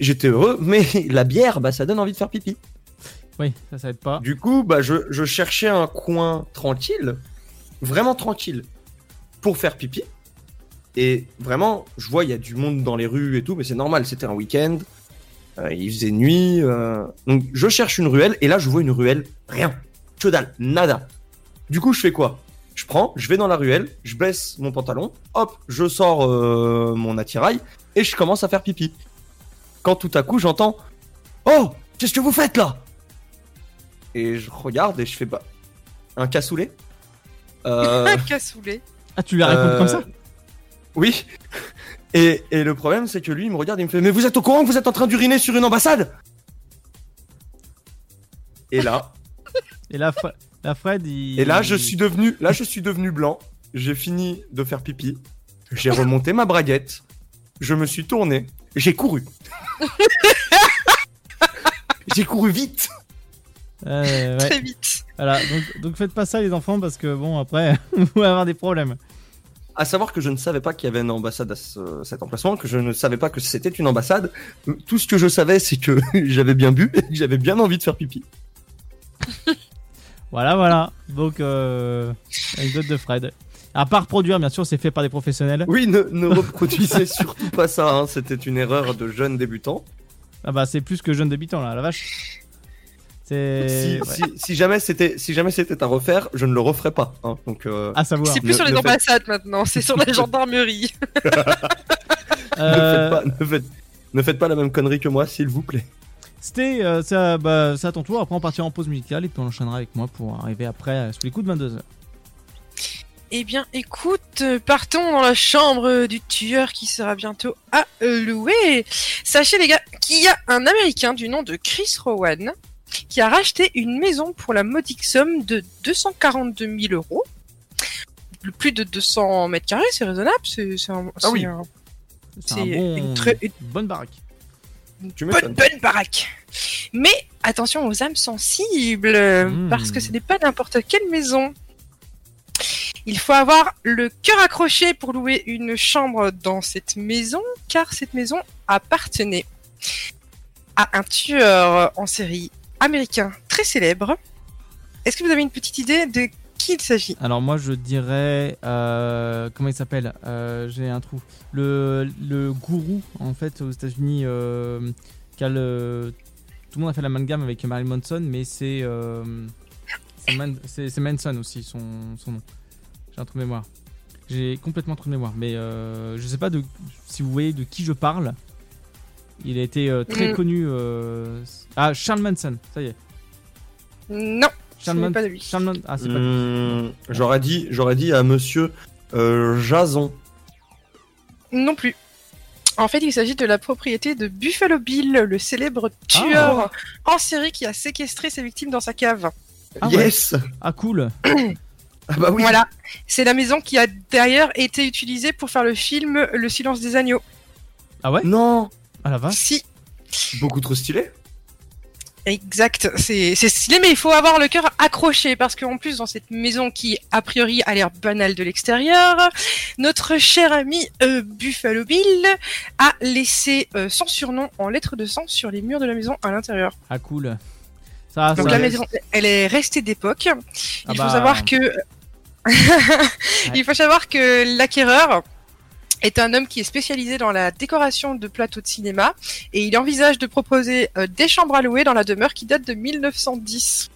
J'étais heureux, mais la bière, bah, ça donne envie de faire pipi. Oui, ça, ça aide pas. Du coup, bah, je, cherchais un coin tranquille, vraiment tranquille, pour faire pipi. Et vraiment, je vois, il y a du monde dans les rues et tout, mais c'est normal, c'était un week-end. Euh, il faisait nuit. euh, Donc, je cherche une ruelle, et là, je vois une ruelle, rien. Que nada. Du coup, je fais quoi? Je prends, je vais dans la ruelle, je baisse mon pantalon, hop, je sors euh, mon attirail, et je commence à faire pipi. Quand tout à coup, j'entends Oh Qu'est-ce que vous faites là? Et je regarde et je fais bah, un cassoulet. Euh, Un cassoulet. Ah, tu lui as répondu euh, comme ça Oui. Et, et le problème, c'est que lui, il me regarde et il me fait Mais vous êtes au courant que vous êtes en train d'uriner sur une ambassade? Et là, Et là, Fre- là, Fred, il. et là, je suis devenu, là, je suis devenu blanc. J'ai fini de faire pipi. J'ai remonté ma braguette. Je me suis tourné. J'ai couru. J'ai couru vite. Euh, ouais. Très vite. Voilà, donc, donc faites pas ça, les enfants, parce que bon, après, vous pouvez avoir des problèmes. À savoir que je ne savais pas qu'il y avait une ambassade à ce- cet emplacement, que je ne savais pas que c'était une ambassade. Tout ce que je savais, c'est que j'avais bien bu et que j'avais bien envie de faire pipi. Voilà, voilà. Donc, euh, anecdote de Fred. À part produire, bien sûr, c'est fait par des professionnels. Oui, ne, ne reproduisez surtout pas ça, hein, c'était une erreur de jeune débutant. Ah bah, c'est plus que jeune débutant, là, la vache. C'est. Si, ouais. si, si jamais c'était si jamais c'était à refaire, je ne le referai pas. hein, donc, euh, À savoir. C'est plus ne- sur les ambassades maintenant, c'est sur la gendarmerie. ne, Euh, faites pas, ne, faites, ne faites pas la même connerie que moi, s'il vous plaît. C'était, euh, ça, bah, c'est à ton tour. Après, on partira en pause musicale et puis on enchaînera avec moi pour arriver après euh, sous les coups de 22h. Eh bien, écoute, partons dans la chambre du tueur qui sera bientôt à louer. Sachez, les gars, qu'il y a un Américain du nom de Chris Rowan qui a racheté une maison pour la modique somme de 242 000 euros. Plus de 200 mètres carrés, c'est raisonnable. C'est un, Ah oui. c'est un- bon, une très- une- bonne baraque. Tu bonne, bonne baraque. Mais attention aux âmes sensibles, Mmh. parce que ce n'est pas n'importe quelle maison. Il faut avoir le cœur accroché pour louer une chambre dans cette maison, car cette maison appartenait à un tueur en série américain très célèbre. Est-ce que vous avez une petite idée de qui il s'agit? Alors moi je dirais euh, comment il s'appelle? Euh, J'ai un trou. Le, le gourou en fait aux États-Unis euh, tout le monde a fait l'amalgame avec Marilyn Manson, mais c'est euh, c'est c'est Manson aussi son, son nom. J'ai un trou de mémoire. J'ai complètement trou de mémoire, mais je sais pas si vous voyez de qui je parle. Il a été euh, très Mm. connu. euh, Ah Charles Manson, ça y est. Non, Charles n'est Man- pas de lui. Charles Man- Ah c'est pas lui. Hmm, J'aurais dit, j'aurais dit à monsieur euh, Jason. Non plus. En fait, il s'agit de la propriété de Buffalo Bill, le célèbre tueur en série qui a séquestré ses victimes dans sa cave. Ah ouais. Ah cool. Ah bah oui. Voilà. C'est la maison qui a d'ailleurs été utilisée pour faire le film Le silence des agneaux. Ah ouais? Non. Ah la vache. Si. Beaucoup trop stylé. Exact, c'est c'est stylé, mais il faut avoir le cœur accroché parce qu'en plus dans cette maison qui a priori a l'air banale de l'extérieur, notre cher ami euh, Buffalo Bill a laissé euh, son surnom en lettres de sang sur les murs de la maison à l'intérieur. Ah cool. Ça, Donc ça- la maison, elle est restée d'époque. Il Ah faut bah. savoir que il faut savoir que l'acquéreur est un homme qui est spécialisé dans la décoration de plateaux de cinéma et il envisage de proposer euh, des chambres à louer dans la demeure qui date de 1910.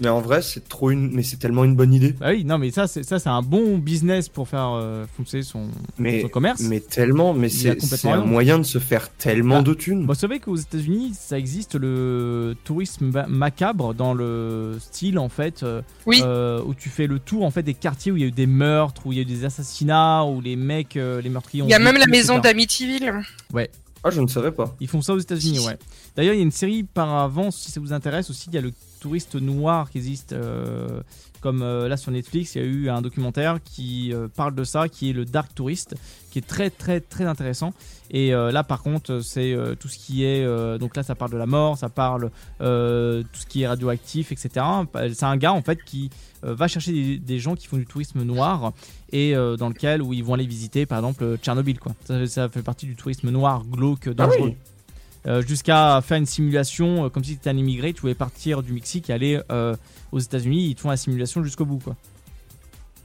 Mais en vrai, c'est trop une, mais c'est tellement une bonne idée. Bah oui, non mais ça c'est ça c'est un bon business pour faire euh, foncer son, Mais, son commerce. mais tellement, mais c'est un moyen de se faire tellement Bah, de thunes. Vous savez qu'aux États-Unis, ça existe le tourisme ma- macabre dans le style en fait, euh, Oui. euh, où tu fais le tour en fait des quartiers où il y a eu des meurtres, où il y a eu des assassinats, où les mecs, euh, les meurtriers. ont Il y a même la maison d'Amityville. Ouais. Ah, je ne savais pas. Ils font ça aux États-Unis, ouais. D'ailleurs, il y a une série par avance, si ça vous intéresse aussi, il y a le touriste noir qui existe. euh, comme euh, là sur Netflix, il y a eu un documentaire qui euh, parle de ça, qui est le Dark Tourist, qui est très très très intéressant. Et là, par contre, c'est tout ce qui est. donc là, ça parle de la mort, ça parle tout ce qui est radioactif, etc. C'est un gars en fait qui va chercher des, des gens qui font du tourisme noir et dans lequel où ils vont aller visiter, par exemple, Tchernobyl, quoi. Ça, ça fait partie du tourisme noir glauque dangereux. oui. Euh, jusqu'à faire une simulation euh, comme si tu étais un immigré, tu pouvais partir du Mexique et aller euh, aux États-Unis, ils te font la simulation jusqu'au bout quoi.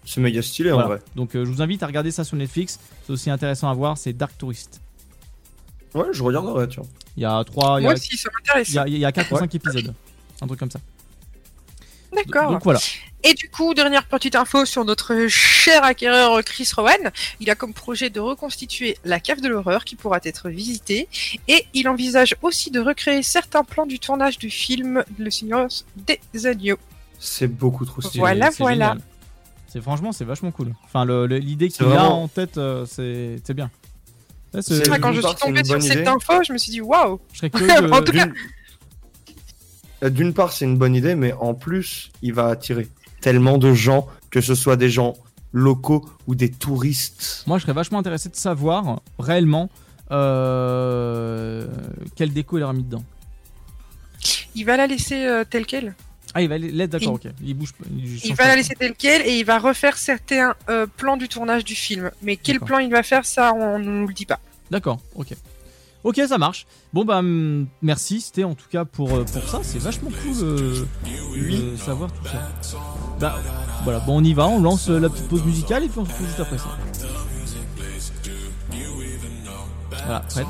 C'est méga stylé en vrai. Donc euh, je vous invite à regarder ça sur Netflix, c'est aussi intéressant à voir, c'est Dark Tourist. Ouais, je regarderai, tu vois. Il y a 3 il y Moi a, aussi, ça m'intéresse. il y a, il y a 4 ou Ouais. 5 épisodes. Un truc comme ça. D'accord. Donc voilà. Et du coup, dernière petite info sur notre cher acquéreur Chris Rowan. Il a comme projet de reconstituer la cave de l'horreur qui pourra être visitée. Et il envisage aussi de recréer certains plans du tournage du film Le Seigneur des Agneaux. C'est beaucoup trop stylé. Voilà, voilà. C'est franchement c'est vachement cool. Enfin l'idée qu'il a en tête euh, c'est bien. Là, c'est- C'est- Ah, quand je suis une sur cette idée. info, je me suis dit waouh. Je serais curieux de- en tout cas, D'une- Euh, D'une part, c'est une bonne idée, mais en plus, il va attirer tellement de gens, que ce soit des gens locaux ou des touristes. Moi, je serais vachement intéressé de savoir réellement euh, quelle déco il aura mis dedans. il va la laisser euh, telle quelle. Ah, il va l'être, d'accord, Il- ok. Il bouge pas. Il, Il change va la laisser telle quelle et il va refaire certains euh, plans du tournage du film. Mais quel plan il va faire, ça, on ne nous le dit pas. D'accord, ok. Ok, ça marche. Bon, bah, merci. C'était en tout cas pour, euh, pour ça. C'est vachement cool euh, de savoir tout ça. Bah, voilà, bon, on y va. On lance euh, la petite pause musicale et puis on se retrouve juste après ça. Voilà, Fred.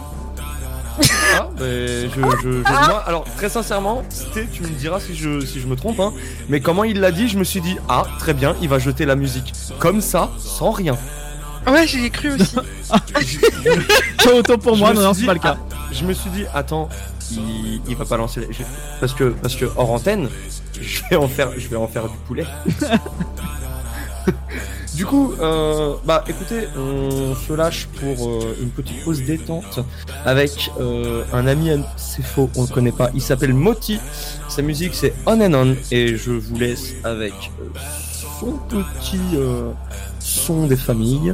Ah, ben, je, je, je- moi, alors très sincèrement, Sté, tu me diras si je, si je me trompe, hein, mais comment il l'a dit, je me suis dit, ah, très bien, il va jeter la musique comme ça, sans rien. Ouais, j'y ai cru aussi. Autant pour moi, non, non, c'est pas le cas. ah, je me suis dit, attends, il, il va pas lancer, les- je- parce que, parce que hors antenne, je vais en faire, je vais en faire du poulet. Du coup, euh, bah écoutez, on se lâche pour euh, une petite pause détente avec euh, un ami, c'est faux, on le connaît pas, il s'appelle Moti, sa musique c'est On and On et je vous laisse avec euh, son petit euh, son des familles.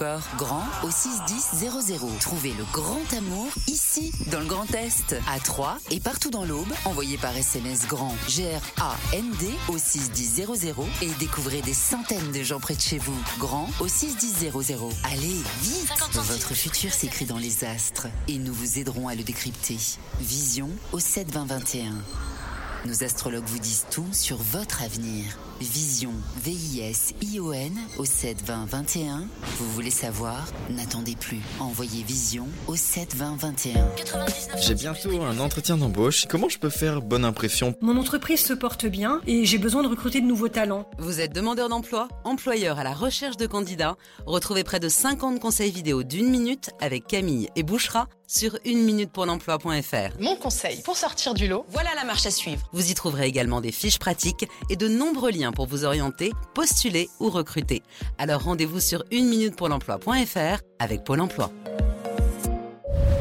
encore Grand au 61000. Trouvez le grand amour ici, dans le Grand Est, à Troyes et partout dans l'Aube. Envoyez par SMS grand G-R-A-N-D au 61000 et découvrez des centaines de gens près de chez vous. Grand au 61000. Allez, vite Votre futur s'écrit dans les astres et nous vous aiderons à le décrypter. Vision au 72021. Nos astrologues vous disent tout sur votre avenir. Vision, V-I-S-I-O-N au 7 20 21. Vous voulez savoir? N'attendez plus. Envoyez Vision au 7 20 21. J'ai bientôt un entretien d'embauche. Comment je peux faire bonne impression? Mon entreprise se porte bien et j'ai besoin de recruter de nouveaux talents. Vous êtes demandeur d'emploi, employeur à la recherche de candidats? Retrouvez près de 50 conseils vidéo d'une minute avec Camille et Bouchera sur une minute pour l'emploi.fr. Mon conseil pour sortir du lot, voilà la marche à suivre. Vous y trouverez également des fiches pratiques et de nombreux liens pour vous orienter, postuler ou recruter. Alors rendez-vous sur une minute pour l'emploi.fr avec Pôle emploi.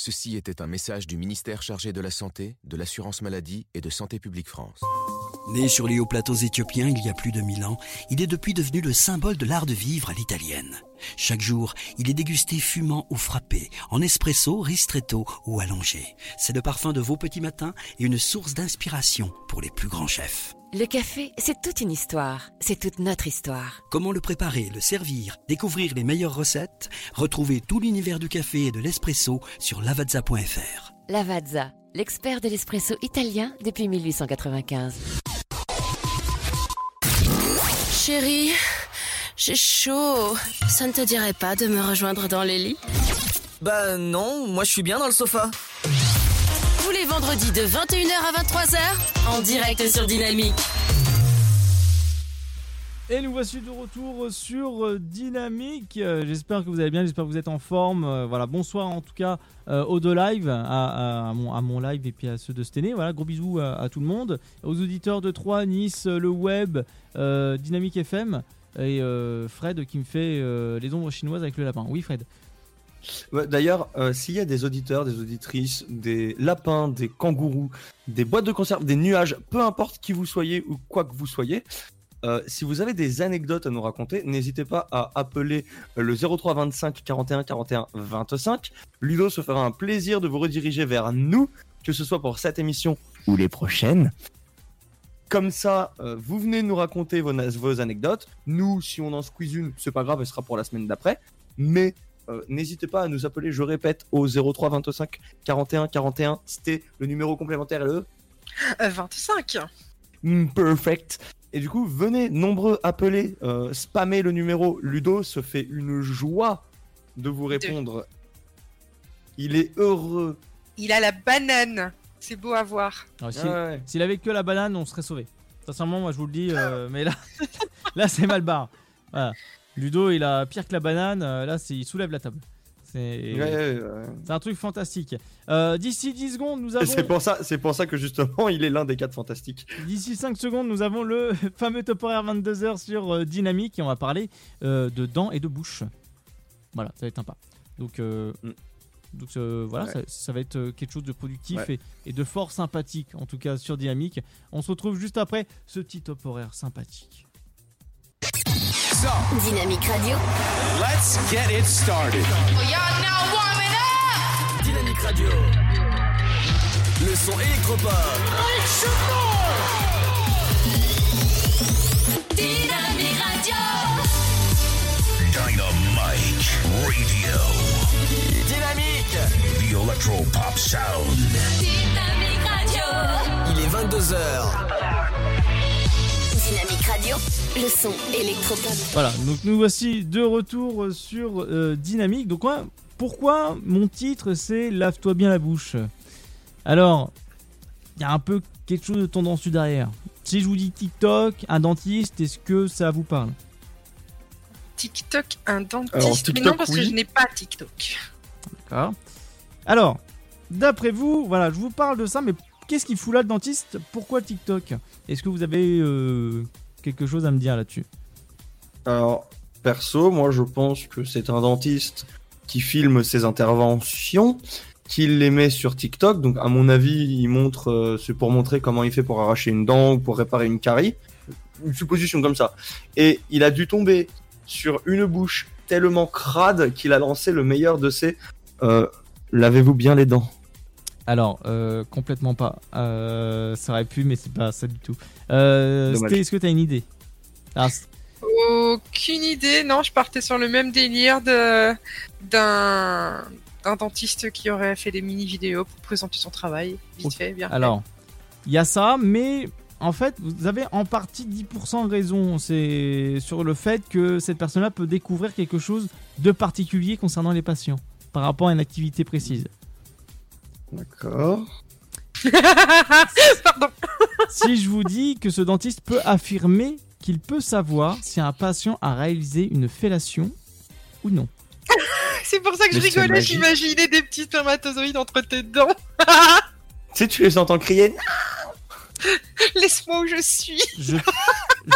Ceci était un message du ministère chargé de la Santé, de l'Assurance Maladie et de Santé Publique France. Né sur les hauts plateaux éthiopiens il y a plus de mille ans, il est depuis devenu le symbole de l'art de vivre à l'italienne. Chaque jour, il est dégusté fumant ou frappé, en espresso, ristretto ou allongé. C'est le parfum de vos petits matins et une source d'inspiration pour les plus grands chefs. Le café, c'est toute une histoire. C'est toute notre histoire. Comment le préparer, le servir, découvrir les meilleures recettes? Retrouvez tout l'univers du café et de l'espresso sur lavazza.fr. Lavazza, l'expert de l'espresso italien depuis 1895. chérie, j'ai chaud. Ça ne te dirait pas de me rejoindre dans les lits? Bah non, moi je suis bien dans le sofa. Tous les vendredis de 21h à 23h, en direct sur Dynamique. Et nous voici de retour sur euh, Dynamique. Euh, J'espère que vous allez bien, j'espère que vous êtes en forme. Euh, Voilà, bonsoir en tout cas euh, aux deux lives, à, mon, live et puis à ceux de Stené. Voilà, gros bisous à, tout le monde. Aux auditeurs de Troyes, Nice, le web, Dynamique FM et Fred qui me fait les ombres chinoises avec le lapin. Oui, Fred. D'ailleurs, euh, s'il y a des auditeurs, des auditrices, des lapins, des kangourous, des boîtes de conserve, des nuages, peu importe qui vous soyez ou quoi que vous soyez, euh, si vous avez des anecdotes à nous raconter, n'hésitez pas à appeler euh, le 03 25 41 41 25. Ludo se fera un plaisir de vous rediriger vers nous, que ce soit pour cette émission ou les prochaines. Comme ça, vous venez nous raconter vos, vos anecdotes. Nous, si on en squeeze une, c'est pas grave, elle sera pour la semaine d'après. Mais euh, n'hésitez pas à nous appeler, je répète, au 03 25 41 41. C'était le numéro complémentaire et le Euh, 25. Mm, perfect. Et du coup, venez nombreux appeler, euh, spammer le numéro. Ludo se fait une joie de vous répondre. Il est heureux. Il a la banane. C'est beau à voir. Ah ouais. S'il avait que la banane, on serait sauvé. Sincèrement, moi je vous le dis, euh, mais là, là c'est mal barre. Voilà. Ludo, il a pire que la banane. euh, là, il soulève la table. C'est Ouais, un truc fantastique. Euh, D'ici 10 secondes, nous avons. C'est pour ça, c'est pour ça que justement, il est l'un des quatre fantastiques. D'ici 5 secondes, nous avons le fameux top horaire 22h sur euh, Dynamique et on va parler euh, de dents et de bouche. Voilà, ça va être sympa. Donc, euh, donc voilà, Ouais. ça, ça va être quelque chose de productif Ouais. et, et de fort sympathique, en tout cas sur Dynamique. On se retrouve juste après ce petit top horaire sympathique. Dynamique Radio. Let's get it started. Dynamique Radio. Le son électropop. Dynamique Radio. Dynamite Radio. Dynamique. The Electro Pop Sound. Dynamique Radio. Il est 22h. Le son électropop. Voilà, donc nous voici de retour sur euh, Dynamique. Donc moi, pourquoi mon titre c'est Lave-toi bien la bouche? Alors, il y a un peu quelque chose de tendancieux derrière. Si je vous dis TikTok, un dentiste, est-ce que ça vous parle? TikTok, un dentiste. Alors, Mais non, parce que je n'ai pas TikTok. D'accord. Alors, d'après vous, voilà, je vous parle de ça, mais qu'est-ce qu'il fout là le dentiste? Pourquoi TikTok? Est-ce que vous avez euh, quelque chose à me dire là-dessus Alors, perso, moi je pense que c'est un dentiste qui filme ses interventions, qui les met sur TikTok. Donc, à mon avis, il montre, euh, c'est pour montrer comment il fait pour arracher une dent ou pour réparer une carie. Une supposition comme ça. Et il a dû tomber sur une bouche tellement crade qu'il a lancé le meilleur de ses euh, Lavez-vous bien les dents. Alors, euh, complètement pas. Euh, ça aurait pu, mais c'est pas ça du tout. Euh, Est-ce que tu as une idée Ah, Aucune idée. Non, je partais sur le même délire de d'un d'un dentiste qui aurait fait des mini vidéos pour présenter son travail. Vite fait, bien. Alors, il y a ça, mais en fait, vous avez en partie 10% raison. C'est sur le fait que cette personne-là peut découvrir quelque chose de particulier concernant les patients par rapport à une activité précise. D'accord. si je vous dis que ce dentiste peut affirmer qu'il peut savoir si un patient a réalisé une fellation ou non. C'est pour ça que je Mais c'est rigolais. J'imaginais des petits spermatozoïdes entre tes dents. Tu sais, tu les entends crier. Laisse-moi où je suis. Je,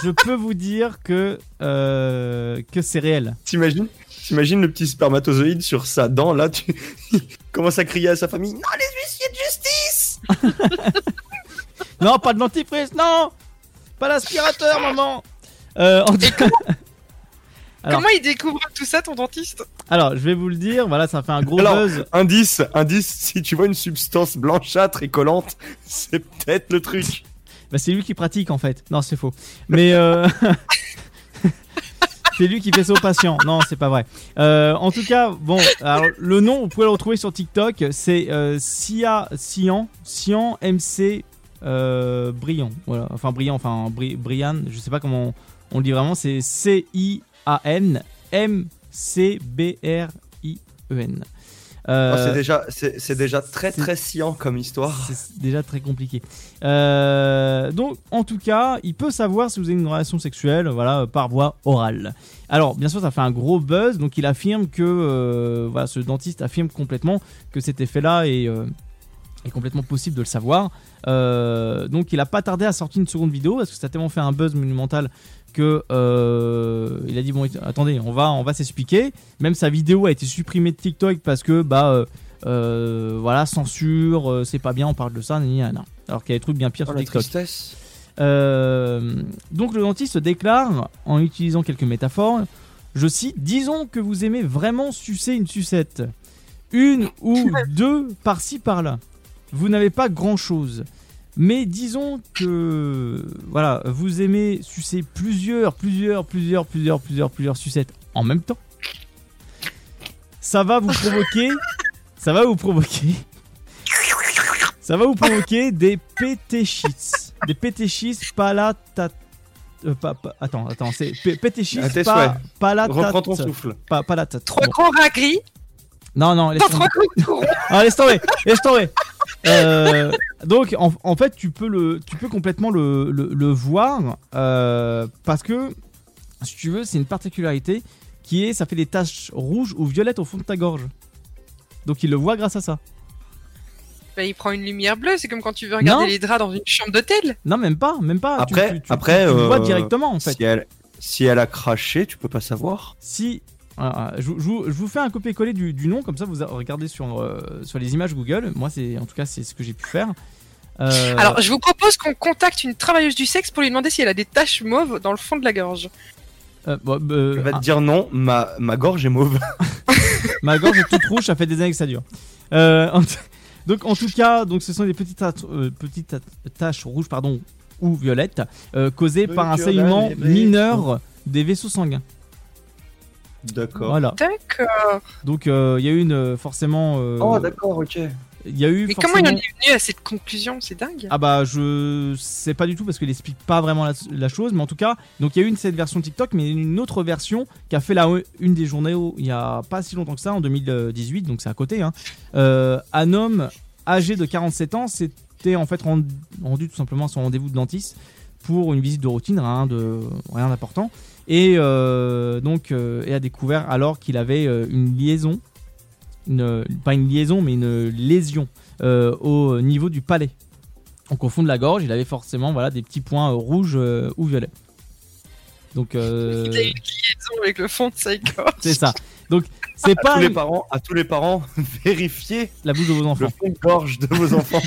je peux vous dire que, euh, que c'est réel. T'imagines? T'imagines le petit spermatozoïde sur sa dent, là, tu il commence à crier à sa famille Non, les huissiers de justice Non, pas de dentifrice, non Pas l'aspirateur, maman Euh, en Alors, Comment il découvre tout ça, ton dentiste alors, je vais vous le dire, voilà, ça fait un gros Alors, buzz. indice, indice, si tu vois une substance blanchâtre et collante, c'est peut-être le truc. Bah, c'est lui qui pratique en fait. Non, c'est faux. Mais euh... c'est lui qui fait ça aux patients. Non, c'est pas vrai. Euh, en tout cas, bon, le nom, vous pouvez le retrouver sur TikTok. C'est euh, Sia Sian, Sian MC euh, Brillant. Voilà, enfin Brillant, enfin Bri- Brian. Je sais pas comment On le dit vraiment, c'est C-I-A-N M-C-B-R-I-E-N. Euh, Oh, c'est déjà, c'est c'est déjà très très sciant comme histoire. c'est déjà très compliqué. Euh, donc, en tout cas, il peut savoir si vous avez une relation sexuelle, voilà, par voie orale. Alors, bien sûr, ça fait un gros buzz. Donc, il affirme que, euh, voilà, ce dentiste affirme complètement que cet effet-là est, est complètement possible de le savoir. Donc, il a pas tardé à sortir une seconde vidéo parce que ça a tellement fait un buzz monumental que euh, il a dit bon attendez on va on va s'expliquer. Même sa vidéo a été supprimée de TikTok parce que bah euh, euh, voilà censure c'est pas bien on parle de ça ni alors qu'il y a des trucs bien pires Oh, sur la TikTok. donc le dentiste déclare en utilisant quelques métaphores je cite disons que vous aimez vraiment sucer une sucette. Une ou deux par-ci par-là. Vous n'avez pas grand-chose mais disons que voilà, vous aimez sucer plusieurs, plusieurs, plusieurs, plusieurs, plusieurs, plusieurs sucettes en même temps. Ça va vous provoquer, ça va vous provoquer, ça va vous provoquer des pétéchis, des pétéchis palata. euh, pas- pas- attends, attends, c'est pé- pétéchis À tes pa- souhaits. palatate. Reprends ton souffle. Pa- palatate. Trois Bon. grands raclis. Non, non, laisse Pas tomber. Ah, laisse tomber, laisse tomber. Euh, donc, en, en fait, tu peux, le, tu peux complètement le, le, le voir euh, parce que, si tu veux, c'est une particularité qui est, ça fait des taches rouges ou violettes au fond de ta gorge. Donc, il le voit grâce à ça. Bah, il prend une lumière bleue, c'est comme quand tu veux regarder Non. les draps dans une chambre d'hôtel. Non, même pas, même pas. Après, tu, tu- après, tu le vois euh, directement en fait. Si elle, si elle a craché, tu peux pas savoir. Si. Ah, ah, je, vous- je je fais un copier-coller du, du nom, comme ça vous regardez sur, euh, sur les images Google. Moi, c'est en tout cas, c'est ce que j'ai pu faire. Euh, Alors, je vous propose qu'on contacte une travailleuse du sexe pour lui demander si elle a des taches mauves dans le fond de la gorge. euh, bon, euh, Elle va ah, te dire non, ma, ma gorge est mauve. Ma gorge est toute rouge, ça fait des années que ça dure. Euh, en donc en tout cas, donc ce sont des petites, taches- euh, petites ta- taches rouges pardon, ou violettes euh, causées par un saignement mineur des vaisseaux sanguins. D'accord. Voilà. D'accord. Donc euh, il y a eu une euh, forcément. euh, Oh, d'accord, ok. Il y a eu Mais forcément. comment il en est venu à cette conclusion? C'est dingue. Ah bah je sais pas du tout parce qu'il explique pas vraiment la, la chose, mais en tout cas, donc il y a eu une, cette version TikTok, mais il y a une autre version qui a fait la une des journées où, il y a pas si longtemps que ça, en 2018, donc c'est à côté. Hein. Euh, un homme âgé de 47 ans s'était en fait rendu, rendu tout simplement à son rendez-vous de dentiste pour une visite de routine, rien de rien d'important, et euh, donc euh, et a découvert alors qu'il avait euh, une liaison, une, pas une liaison, mais une lésion euh, au niveau du palais. Donc au fond de la gorge, il avait forcément voilà des petits points euh, rouges euh, ou violets. Donc euh, Il a une liaison avec le fond de sa gorge. c'est ça. Donc c'est pas tous les une- parents, à tous les parents, vérifiez la bouche de vos le enfants. fond de gorge de vos enfants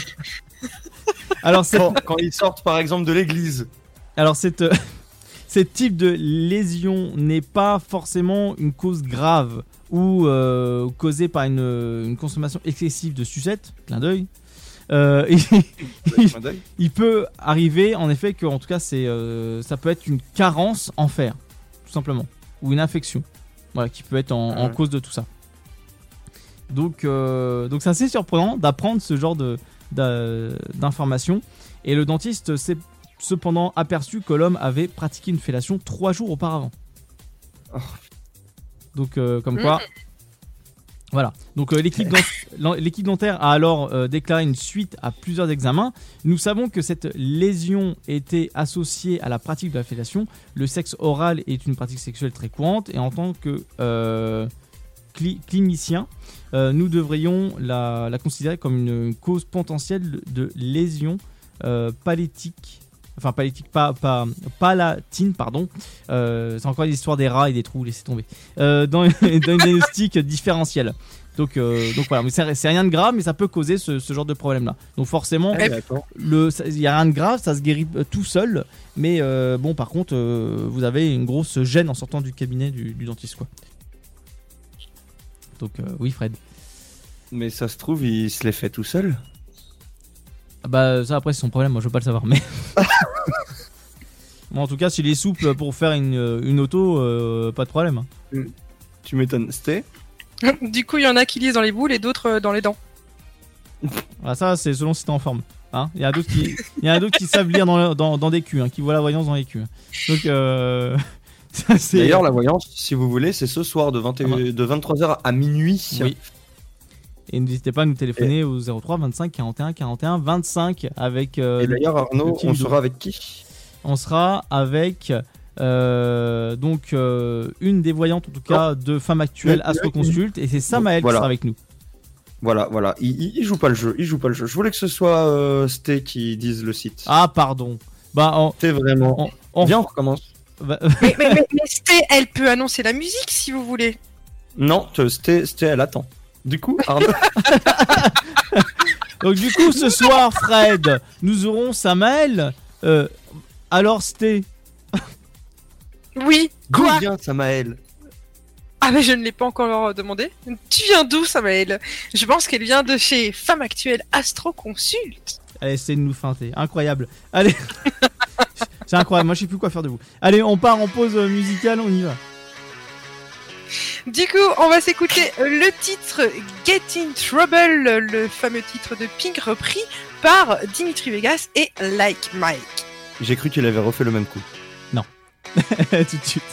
Alors c'est quand, quand ils sortent par exemple de l'église. Alors cette, euh, ce type de lésion n'est pas forcément une cause grave ou euh, causée par une, une consommation excessive de sucettes, clin d'œil. Euh, il, Clin d'œil. il peut arriver en effet que en tout cas c'est euh, ça peut être une carence en fer tout simplement ou une infection voilà qui peut être en, Ah en cause de tout ça donc euh, donc c'est assez surprenant d'apprendre ce genre de d'informations et le dentiste s'est cependant aperçu que l'homme avait pratiqué une fellation trois jours auparavant Oh. donc euh, comme quoi voilà. Donc euh, l'équipe dent- dentaire a alors euh, déclaré une suite à plusieurs examens. Nous savons que cette lésion était associée à la pratique de la fellation. Le sexe oral est une pratique sexuelle très courante et en tant que euh, cli- clinicien, euh, nous devrions la, la considérer comme une cause potentielle de lésion euh, palétique. Enfin, pas, pas, palatine, pardon. Euh, c'est encore l'histoire des rats et des trous, laissez tomber. Euh, dans, dans une diagnostic différentiel. Donc, euh, donc voilà, mais c'est rien de grave, mais ça peut causer ce, ce genre de problème-là. Donc forcément, Ah, il y a rien de grave, ça se guérit tout seul. Mais euh, bon, par contre, euh, vous avez une grosse gêne en sortant du cabinet du, du dentiste, quoi. Donc euh, oui, Fred. Mais ça se trouve, il se les fait tout seul. Ah Bah ça après c'est son problème, moi je veux pas le savoir, mais. Bon, en tout cas, s'il est souple pour faire une, une auto, euh, pas de problème. hein. Tu m'étonnes. C'était du coup, il y en a qui lisent dans les boules et d'autres euh, dans les dents. Ah, ça, c'est selon si t'es en forme. Hein Il y en a d'autres qui, il y a d'autres qui savent lire dans, le- dans, dans des culs, hein, qui voient la voyance dans les culs. Donc, euh, ça, c'est. D'ailleurs, la voyance, si vous voulez, c'est ce soir de, 20 et- de 23h à minuit. Oui. Et n'hésitez pas à nous téléphoner au 03 25 41 41 25 avec. euh, Et le- d'ailleurs, Arnaud, on sera avec qui? On sera avec euh, donc euh, une des voyantes en tout cas de Femme Actuelle Le- Astro Consulte et c'est Samaël Voilà. qui sera avec nous. Voilà, voilà. Il, il- il joue pas le jeu, il joue pas le jeu. Je voulais que ce soit euh, Sté qui dise le site. Ah pardon. Bah on... C'est vraiment. Bien, on recommence. Bah, Mais, mais, mais, mais Sté, elle peut annoncer la musique si vous voulez. Non, Sté, elle attend. Du coup, Arnaud. Donc du coup ce soir Fred, nous aurons Samaël. Euh, alors c'était Oui. D'où Quoi vient Samaël Ah mais je ne l'ai pas encore demandé. Tu viens d'où, Samaël Je pense qu'elle vient de chez Femme Actuelle Astro Consult. Allez, essayez de nous feinter. Incroyable. Allez. C'est incroyable. Moi, je sais plus quoi faire de vous. Allez, on part en pause musicale. On y va. Du coup, on va s'écouter le titre Get in Trouble, le fameux titre de Pink repris par Dimitri Vegas et Like Mike. J'ai cru qu'il avait refait le même coup. Non. Tout de suite.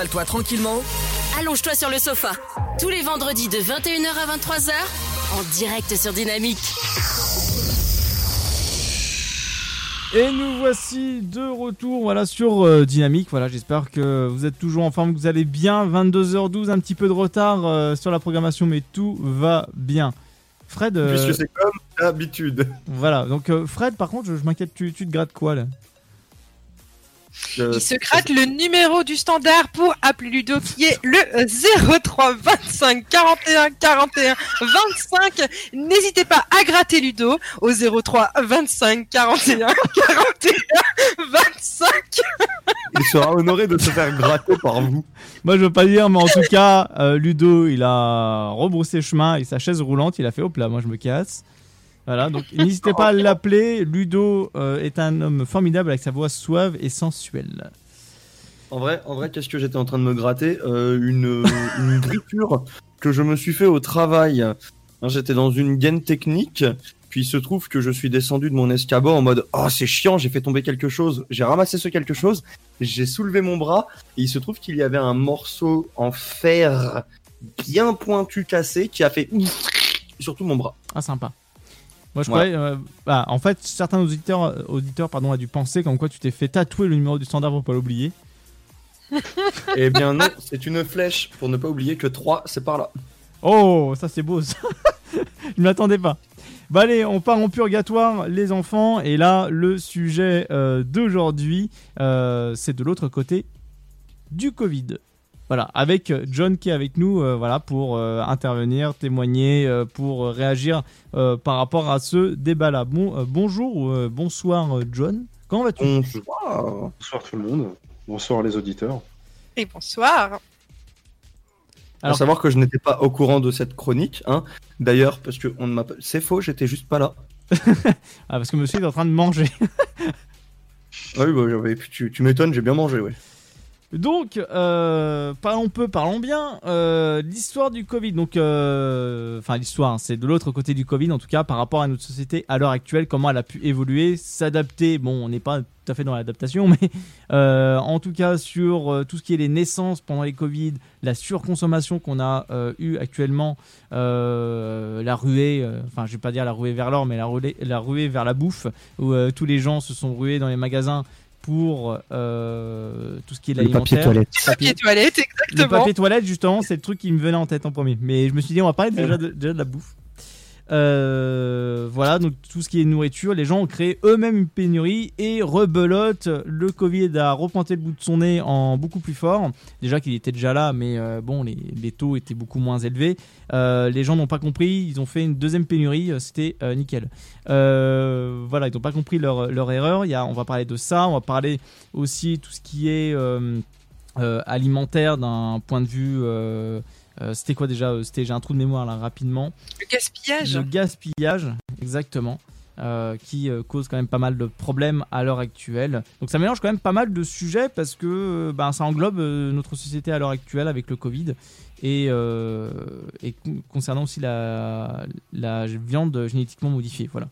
Installe-toi tranquillement. Allonge-toi sur le sofa. Tous les vendredis de 21h à 23h, en direct sur Dynamique. Et nous voici de retour voilà, sur euh, Dynamique. Voilà, j'espère que vous êtes toujours en forme, que vous allez bien. 22h12, un petit peu de retard euh, sur la programmation, mais tout va bien. Fred. euh, Puisque c'est comme d'habitude. Voilà, donc euh, Fred, par contre, je, je m'inquiète, tu, tu te grattes quoi là? Euh, Il se gratte le numéro du standard pour appeler Ludo qui est le 03 25 41 41 25. N'hésitez pas à gratter Ludo au 03 25 41 41 25. Il sera honoré de se faire gratter par vous. Moi, je veux pas dire, mais en tout cas, euh, Ludo, il a rebroussé chemin et sa chaise roulante, il a fait hop là, moi je me casse. Voilà, donc n'hésitez pas à l'appeler. Ludo euh, est un homme formidable avec sa voix suave et sensuelle. En vrai, en vrai, qu'est-ce que j'étais en train de me gratter? Euh, Une, une grippure que je me suis fait au travail. Hein, J'étais dans une gaine technique Puis il se trouve que je suis descendu de mon escabeau en mode oh c'est chiant, j'ai fait tomber quelque chose. J'ai ramassé ce quelque chose, j'ai soulevé mon bras et il se trouve qu'il y avait un morceau en fer bien pointu cassé qui a fait sur tout mon bras. Ah, sympa. Moi, je Ouais. croyais. euh, bah, en fait, certains auditeurs, euh, auditeurs pardon, a dû penser comme quoi tu t'es fait tatouer le numéro du standard pour pas l'oublier. Eh bien non, c'est une flèche pour ne pas oublier que 3 c'est par là. Oh, ça c'est beau ça. Je ne m'attendais pas. Bah allez, on part en purgatoire, les enfants. Et là, le sujet euh, d'aujourd'hui, euh, c'est de l'autre côté du Covid. Voilà, avec euh, John qui est avec nous, euh, voilà, pour euh, intervenir, témoigner, euh, pour réagir euh, par rapport à ce débat-là. Bon, euh, bonjour, ou, euh, bonsoir John. Comment vas-tu? Bonsoir. Bonsoir tout le monde. Bonsoir les auditeurs. Et bonsoir. Alors, savoir que je n'étais pas au courant de cette chronique, hein. D'ailleurs, parce que on c'est faux, j'étais juste pas là. Ah, parce que monsieur est en train de manger. Ah oui, bah, tu, tu m'étonnes, j'ai bien mangé, ouais. Donc, euh, parlons peu, parlons bien. Euh, l'histoire du Covid, donc, euh, enfin l'histoire, hein, c'est de l'autre côté du Covid, en tout cas par rapport à notre société à l'heure actuelle, comment elle a pu évoluer, s'adapter. Bon, on n'est pas tout à fait dans l'adaptation, mais en tout cas sur tout ce qui est les naissances pendant les Covid, la surconsommation qu'on a eu actuellement, la ruée, enfin je vais pas dire la ruée vers l'or, mais la ruée, la ruée vers la bouffe, où tous les gens se sont rués dans les magasins pour euh, tout ce qui est Le papier l'alimentaire. toilette. Papier toilette, Le exactement. papier toilette, justement, c'est le truc qui me venait en tête en premier. Mais je me suis dit, on va parler déjà de, déjà de la bouffe. Euh, voilà, donc tout ce qui est nourriture, les gens ont créé eux-mêmes une pénurie et rebelote. Le Covid a repointé le bout de son nez en beaucoup plus fort. Déjà qu'il était déjà là, mais euh, bon, les, les taux étaient beaucoup moins élevés. Euh, les gens n'ont pas compris, ils ont fait une deuxième pénurie, c'était nickel. Voilà, ils n'ont pas compris leur, erreur. Il on va parler de ça, on va parler aussi tout ce qui est alimentaire d'un point de vue. Euh, c'était quoi déjà euh, C'était j'ai un trou de mémoire là rapidement. Le gaspillage. Le gaspillage, exactement. euh, qui cause quand même pas mal de problèmes à l'heure actuelle. Donc ça mélange quand même pas mal de sujets parce que ben, ça englobe notre société à l'heure actuelle avec le Covid et, euh, et con- concernant aussi la, la viande génétiquement modifiée. Voilà.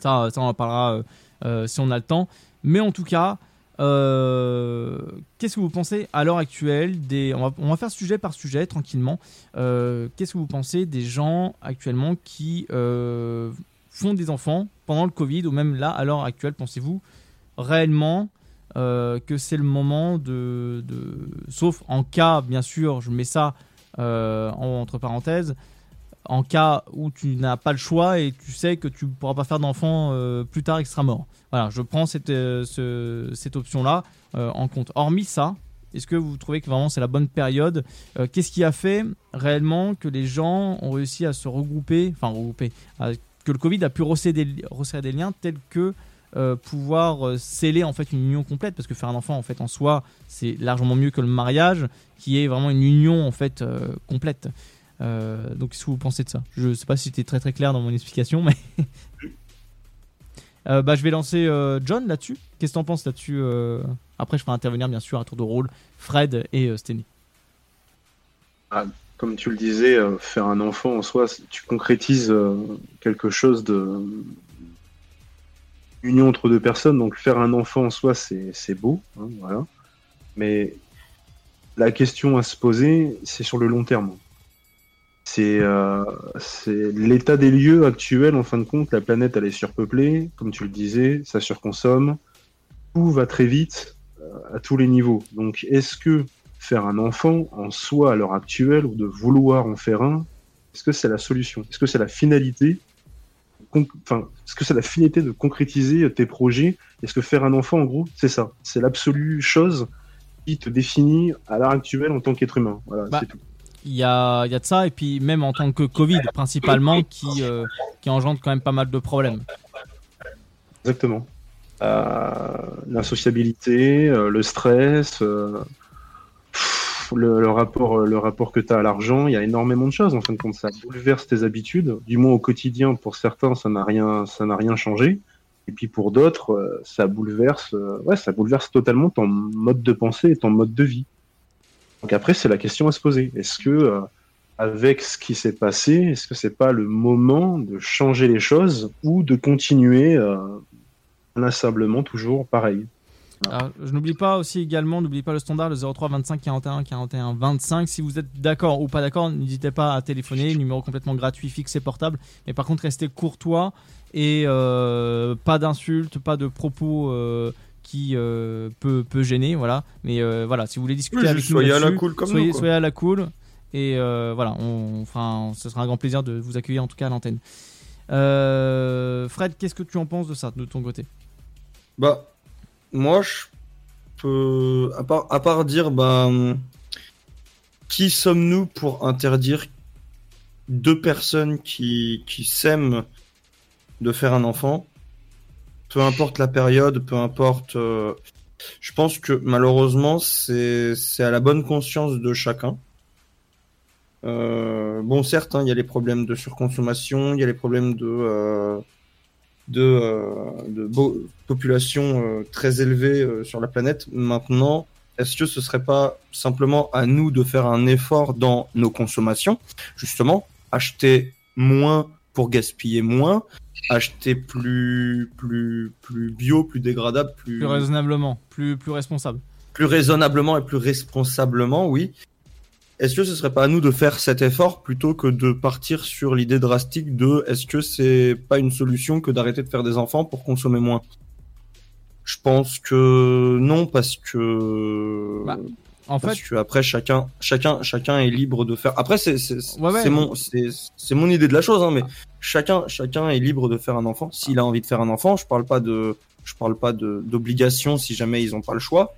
Ça, ça on en parlera euh, si on a le temps. Mais en tout cas, euh, qu'est-ce que vous pensez à l'heure actuelle des... on, va, faire sujet par sujet tranquillement. Euh, qu'est-ce que vous pensez des gens actuellement qui euh, font des enfants pendant le Covid ou même là à l'heure actuelle Pensez-vous réellement que c'est le moment de, de- Sauf en cas, bien sûr, je mets ça en- entre parenthèses, en cas où tu n'as pas le choix et tu sais que tu ne pourras pas faire d'enfant euh, plus tard extra mort. Voilà, je prends cette, euh, ce- cette option-là euh, en compte. Hormis ça, est-ce que vous trouvez que vraiment c'est la bonne période Qu'est-ce qui a fait réellement que les gens ont réussi à se regrouper, enfin regrouper, que le Covid a pu resserrer des, resserrer des liens tels que pouvoir sceller en fait une union complète? Parce que faire un enfant en fait en soi c'est largement mieux que le mariage qui est vraiment une union en fait complète. Euh, donc qu'est-ce que vous pensez de ça? Je sais pas si c'était très très clair dans mon explication mais Euh, bah, je vais lancer euh, John là-dessus. Qu'est-ce que t'en penses là-dessus Après, je ferai intervenir bien sûr à tour de rôle Fred et Steny. Ah, comme tu le disais, faire un enfant en soi, tu concrétises quelque chose de union entre deux personnes. Donc faire un enfant en soi, c'est beau, hein, voilà. Mais la question à se poser, c'est sur le long terme. C'est euh, c'est l'état des lieux actuel. En fin de compte, la planète elle est surpeuplée, comme tu le disais, ça surconsomme. Tout va très vite euh, à tous les niveaux. Donc, est-ce que faire un enfant en soi à l'heure actuelle ou de vouloir en faire un, est-ce que c'est la solution? Est-ce que c'est la finalité Enfin, est-ce que c'est la finalité de concrétiser tes projets? Est-ce que faire un enfant, en gros, c'est ça C'est l'absolue chose qui te définit à l'heure actuelle en tant qu'être humain. Voilà, Bah, c'est tout. Il y a, y a de ça, et puis même en tant que Covid principalement, qui, euh, qui engendre quand même pas mal de problèmes. Exactement. Euh, L'insociabilité, euh, le stress, le, rapport, le rapport que tu as à l'argent, il y a énormément de choses en fin de compte. Ça bouleverse tes habitudes. Du moins au quotidien, pour certains, ça n'a rien, rien changé. Et puis pour d'autres, ça bouleverse, ouais, ça bouleverse totalement ton mode de pensée et ton mode de vie. Donc après, c'est la question à se poser. Est-ce que euh, avec ce qui s'est passé, est-ce que c'est pas le moment de changer les choses ou de continuer euh, inlassablement toujours pareil? Je n'oublie pas aussi également, n'oubliez pas le standard, le 03 25 41 41 25. Si vous êtes d'accord ou pas d'accord, n'hésitez pas à téléphoner, numéro complètement gratuit, fixe et portable. Mais par contre, restez courtois et euh, pas d'insultes, pas de propos euh, qui euh, peut, peut gêner, voilà. Mais euh, voilà, si vous voulez discuter Oui, avec nous soyez à la cool comme soyez, nous, soyez à la cool. Et euh, voilà, on, enfin, ce sera un grand plaisir de vous accueillir en tout cas à l'antenne. Fred, qu'est-ce que tu en penses de ça, de ton côté? Bah, moi, je peux. À part, à part dire, bah. Qui sommes-nous pour interdire deux personnes qui, qui s'aiment de faire un enfant? Peu importe la période, peu importe. euh, je pense que malheureusement, c'est à la bonne conscience de chacun. Euh, bon, certes, hein, il y a les problèmes de surconsommation, il y a les problèmes de, euh, de, de population très élevée sur la planète. Maintenant, est-ce que ce serait pas simplement à nous de faire un effort dans nos consommations? Justement, acheter moins pour gaspiller moins, acheter plus, plus, plus bio, plus dégradable, plus, Plus raisonnablement, plus, plus responsable. plus raisonnablement et plus responsablement, oui. Est-ce que ce serait pas à nous de faire cet effort plutôt que de partir sur l'idée drastique de est-ce que c'est pas une solution que d'arrêter de faire des enfants pour consommer moins Je pense que non parce que Bah, en parce fait- que après chacun chacun chacun est libre de faire. Après c'est c'est Ouais, mon c'est mon idée de la chose hein, mais chacun chacun est libre de faire un enfant s'il a envie de faire un enfant. Je parle pas de je parle pas de d'obligation si jamais ils ont pas le choix.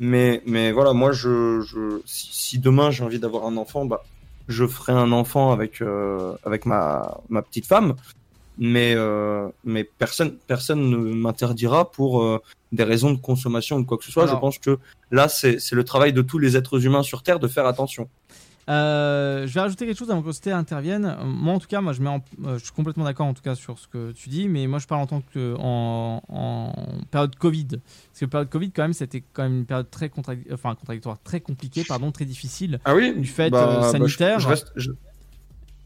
Mais, mais voilà, moi, je, je, si, si demain j'ai envie d'avoir un enfant, bah, je ferai un enfant avec, euh, avec ma, ma petite femme. Mais, euh, mais personne, personne ne m'interdira pour euh, des raisons de consommation ou quoi que ce soit. Alors- Je pense que là, c'est c'est le travail de tous les êtres humains sur Terre de faire attention. Euh, je vais rajouter quelque chose avant que Sté intervienne. Moi, en tout cas, moi, je, mets en- euh, je suis complètement d'accord en tout cas sur ce que tu dis, mais moi, je parle en tant que en, en période Covid, parce que période Covid, quand même, c'était quand même une période très enfin contradictoire, très compliquée, pardon, très difficile. Ah oui? du fait Bah, bah, je- sanitaire. je reste- je-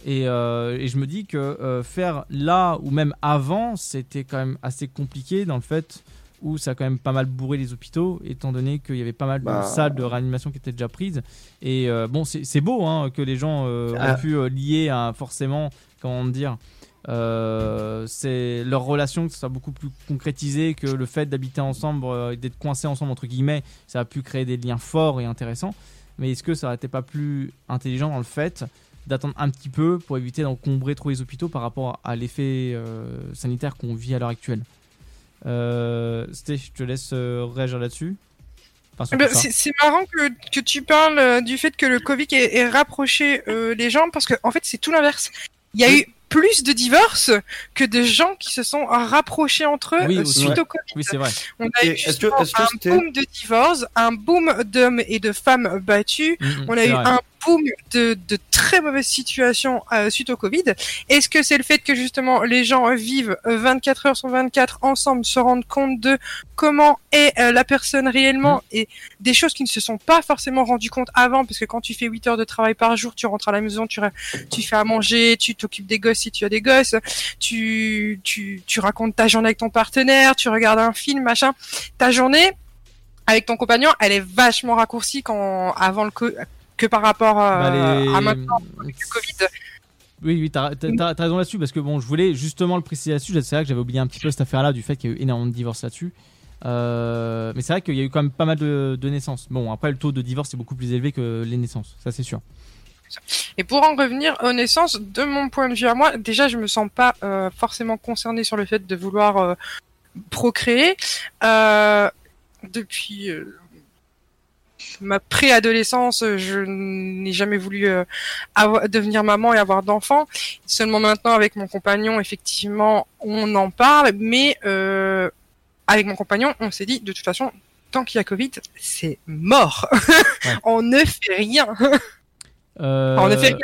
Et, euh, et je me dis que euh, faire là ou même avant, c'était quand même assez compliqué dans le fait où ça a quand même pas mal bourré les hôpitaux, étant donné qu'il y avait pas mal Bah. de salles de réanimation qui étaient déjà prises. Et euh, bon, c'est beau hein, que les gens Ah. ont pu lier à forcément, comment dire, euh, c'est leur relation que ça soit beaucoup plus concrétisé que le fait d'habiter ensemble euh, et d'être coincés ensemble entre guillemets, ça a pu créer des liens forts et intéressants. Mais est-ce que ça n'aurait été pas plus intelligent dans le fait d'attendre un petit peu pour éviter d'encombrer trop les hôpitaux par rapport à l'effet euh, sanitaire qu'on vit à l'heure actuelle euh, Sté, je te laisse euh, réagir là-dessus. Enfin, Eh ben, c'est marrant que, que tu parles euh, du fait que le Covid ait, ait rapproché les gens parce que en fait c'est tout l'inverse. Il y a eu plus de divorces que de gens qui se sont rapprochés entre eux Oui, euh, suite ouais. au Covid. Oui, c'est vrai. On a Et eu est-ce que- justement est-ce que un boom de divorces, un boom d'hommes et de femmes battus. Mhm, On a c'est eu vrai. un boom de, de très mauvaises situations euh, suite au Covid. Est-ce que c'est le fait que justement les gens vivent euh, 24 heures sur 24 ensemble, se rendent compte de comment est euh, la personne réellement et des choses qui ne se sont pas forcément rendues compte avant? Parce que quand tu fais 8 heures de travail par jour, tu rentres à la maison, tu, tu fais à manger, tu t'occupes des gosses si tu as des gosses, tu, tu, tu racontes ta journée avec ton partenaire, tu regardes un film, machin. Ta journée avec ton compagnon, elle est vachement raccourcie quand avant le co- que par rapport euh, Bah, les- à maintenant avec le Covid. Oui, oui, t'as t'as raison là-dessus parce que bon, je voulais justement le préciser là-dessus. C'est vrai que j'avais oublié un petit peu cette affaire-là du fait qu'il y a eu énormément de divorces là-dessus. Euh, mais c'est vrai qu'il y a eu quand même pas mal de, de naissances. Bon, après, le taux de divorce est beaucoup plus élevé que les naissances, ça c'est sûr. Et pour en revenir aux naissances, de mon point de vue à moi, déjà je me sens pas euh, forcément concernée sur le fait de vouloir euh, procréer. Euh, depuis euh, ma préadolescence, je n'ai jamais voulu euh, avoir, devenir maman et avoir d'enfants. Seulement maintenant avec mon compagnon, effectivement, on en parle, mais euh, avec mon compagnon, on s'est dit de toute façon, tant qu'il y a Covid, c'est mort. on ne fait rien. Euh, Enfin, on ne fait rien.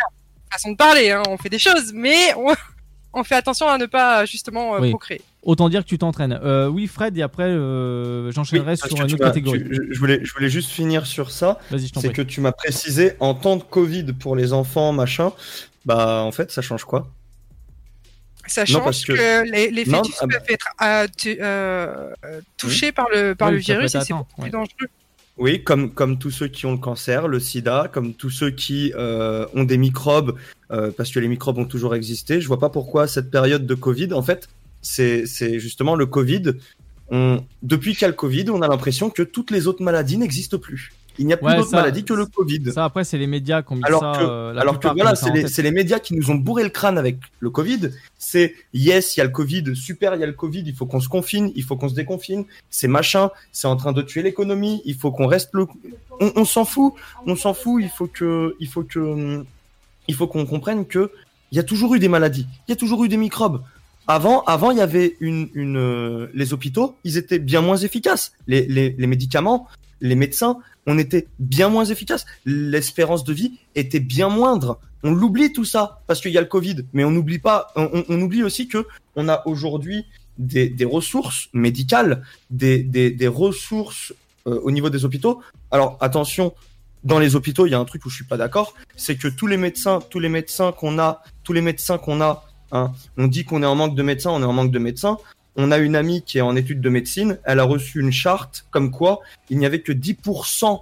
Façon de parler, hein, on fait des choses, mais on... on fait attention à ne pas justement euh, Oui. procréer. Autant dire que tu t'entraînes. Euh, oui, Fred, et après, euh, j'enchaînerai Oui, sur une autre catégorie. tu- je, voulais, je voulais juste finir sur ça. Vas-y, je t'en C'est que tu m'as précisé en temps de Covid pour les enfants, machin. Bah, en fait, ça change quoi? Ça Non, change parce que, que- les, les Non, fœtus ah bah- peuvent être euh, tu- euh, euh, touchés par le, par Oui, le virus et c'est ouais. plus dangereux. Oui, comme, comme tous ceux qui ont le cancer, le sida, comme tous ceux qui euh, ont des microbes, euh, parce que les microbes ont toujours existé. Je vois pas pourquoi cette période de Covid, en fait, c'est justement le Covid. On, depuis qu'il y a le Covid, on a l'impression que toutes les autres maladies n'existent plus. Il n'y a plus Ouais, d'autres ça- maladies que le Covid. Ça, après, c'est les médias qui ont mis alors ça. que, euh, la alors que voilà, c'est les, médias qui nous ont bourré le crâne avec le Covid. C'est yes, il y a le Covid, super, il y a le Covid, il faut qu'on se confine, il faut qu'on se déconfine, c'est machin, c'est en train de tuer l'économie, il faut qu'on reste le. On, on s'en fout, on s'en fout, il faut que, il faut que, il faut qu'on comprenne que il y a toujours eu des maladies, il y a toujours eu des microbes. Avant, avant, il y avait une, une, euh, les hôpitaux, ils étaient bien moins efficaces. Les, les, les médicaments, les médecins, on était bien moins efficaces. L'espérance de vie était bien moindre. On l'oublie tout ça parce qu'il y a le Covid, mais on n'oublie pas. On oublie aussi que on a aujourd'hui des, des ressources médicales, des, des, des ressources euh, au niveau des hôpitaux. Alors attention, dans les hôpitaux, il y a un truc où je suis pas d'accord, c'est que tous les médecins, tous les médecins qu'on a, tous les médecins qu'on a, hein, on dit qu'on est en manque de médecins, on est en manque de médecins. On a une amie qui est en études de médecine, elle a reçu une charte comme quoi il n'y avait que 10%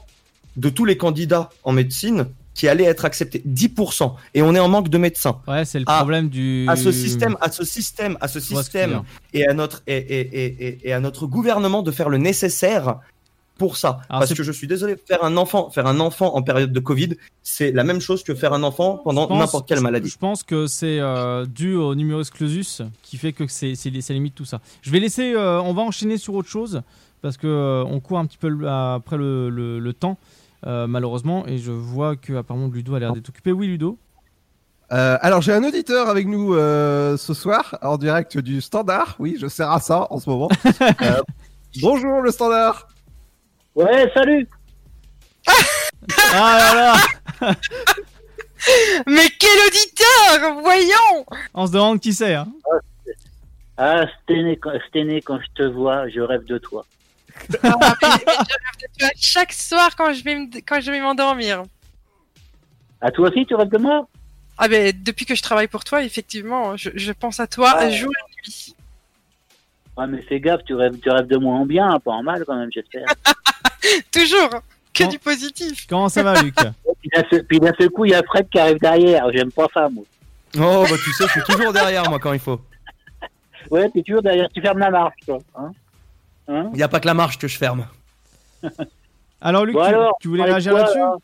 de tous les candidats en médecine qui allaient être acceptés. 10%. Et on est en manque de médecins. Ouais, c'est le À- problème du. À ce système, à ce système, à ce système et à notre et, et, et, et- et à notre gouvernement de faire le nécessaire pour ça. Alors, Parce que je suis désolé, faire un enfant, faire un enfant en période de Covid, c'est la même chose que faire un enfant pendant n'importe quelle maladie. Je pense que c'est euh, dû au numerus clausus qui fait que c'est limite tout ça. Je vais laisser, euh, on va enchaîner sur autre chose parce que euh, on court un petit peu le- après le, le- le temps euh, malheureusement et je vois que apparemment Ludo a l'air d'être occupé. Oui Ludo. Euh, alors j'ai un auditeur avec nous euh, ce soir en direct du standard. Oui, je sers à ça en ce moment. Euh, bonjour le standard. Ouais, salut. Ah là là Mais quel auditeur Voyons On se demande qui c'est. Hein. Ah, Sténé, quand, je te vois, je rêve de toi. Ah, mais- mais je rêve de toi chaque soir quand je vais me- quand je vais m'endormir. À toi aussi, tu rêves de moi? Ah ben depuis que je travaille pour toi, effectivement, je, je pense à toi Ah. jour et nuit. Ah, mais fais gaffe, tu rêves, tu rêves de moi en bien, pas en mal quand même, j'espère. Toujours que Quand- du positif. Comment ça va Luc? Puis d'un seul- coup, il y a Fred qui arrive derrière. J'aime pas ça, moi. Oh bah tu sais, je suis toujours derrière moi quand il faut. Ouais, t'es toujours derrière, tu fermes la marche, toi. Hein Hein? Il n'y a pas que la marche que je ferme. Alors Luc, Bon tu- alors, tu, voulais réagir là-dessus? là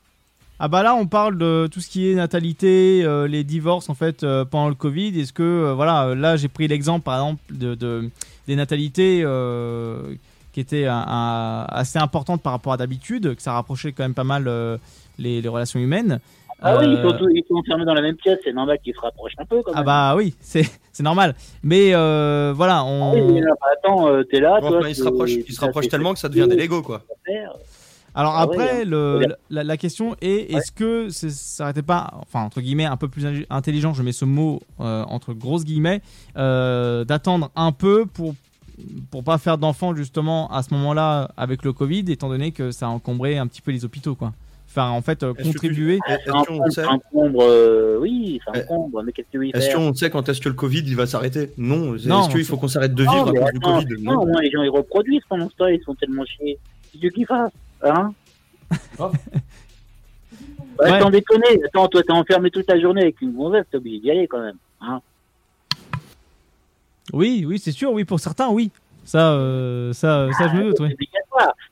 Ah bah là on parle de tout ce qui est natalité, euh, les divorces en fait euh, pendant le Covid. Est-ce que euh, voilà là j'ai pris l'exemple par exemple de, de- des natalités euh, qui étaient un- un- assez importantes par rapport à d'habitude, que ça rapprochait quand même pas mal euh, les, les relations humaines. Ah oui, ils Euh, sont, tous- ils sont enfermés dans la même pièce, c'est normal qu'ils se rapprochent un peu quand même. ah bah oui, c'est normal. Mais euh, voilà, Ah on. oui, mais là, bah, attends, euh, t'es là, Bon, toi. enfin, il se tu- rapproche, tu il se tellement que ça devient des Lego quoi. Alors Ah après, hein. le, la, la question est est-ce que c'est- ça été pas, enfin entre guillemets, un peu plus in- intelligent, je mets ce mot euh, entre grosses guillemets, euh, d'attendre un peu pour pour pas faire d'enfants justement à ce moment-là avec le Covid, étant donné que ça a encombré un petit peu les hôpitaux, quoi. Enfin, en fait, euh, contribuer. Oui, ça Eh, encombre, mais qu'est-ce que tu veux y Est-ce qu'on sait quand est-ce que le Covid il va s'arrêter? Non. Est-ce Non, qu'il faut qu'on s'arrête de Non, vivre à mais cause du Covid? Non, moins les gens ils reproduisent pendant ce temps, ils sont tellement chiés. C'est Dieu qui fasse, hein Ah. Bah, Ouais. Sans déconner, attends, toi t'es enfermé toute la journée avec une gonzesse, t'es obligé d'y aller quand même. Hein Oui, oui, c'est sûr, oui, pour certains, oui. Ça, euh, ça, ça, je me doute, oui. De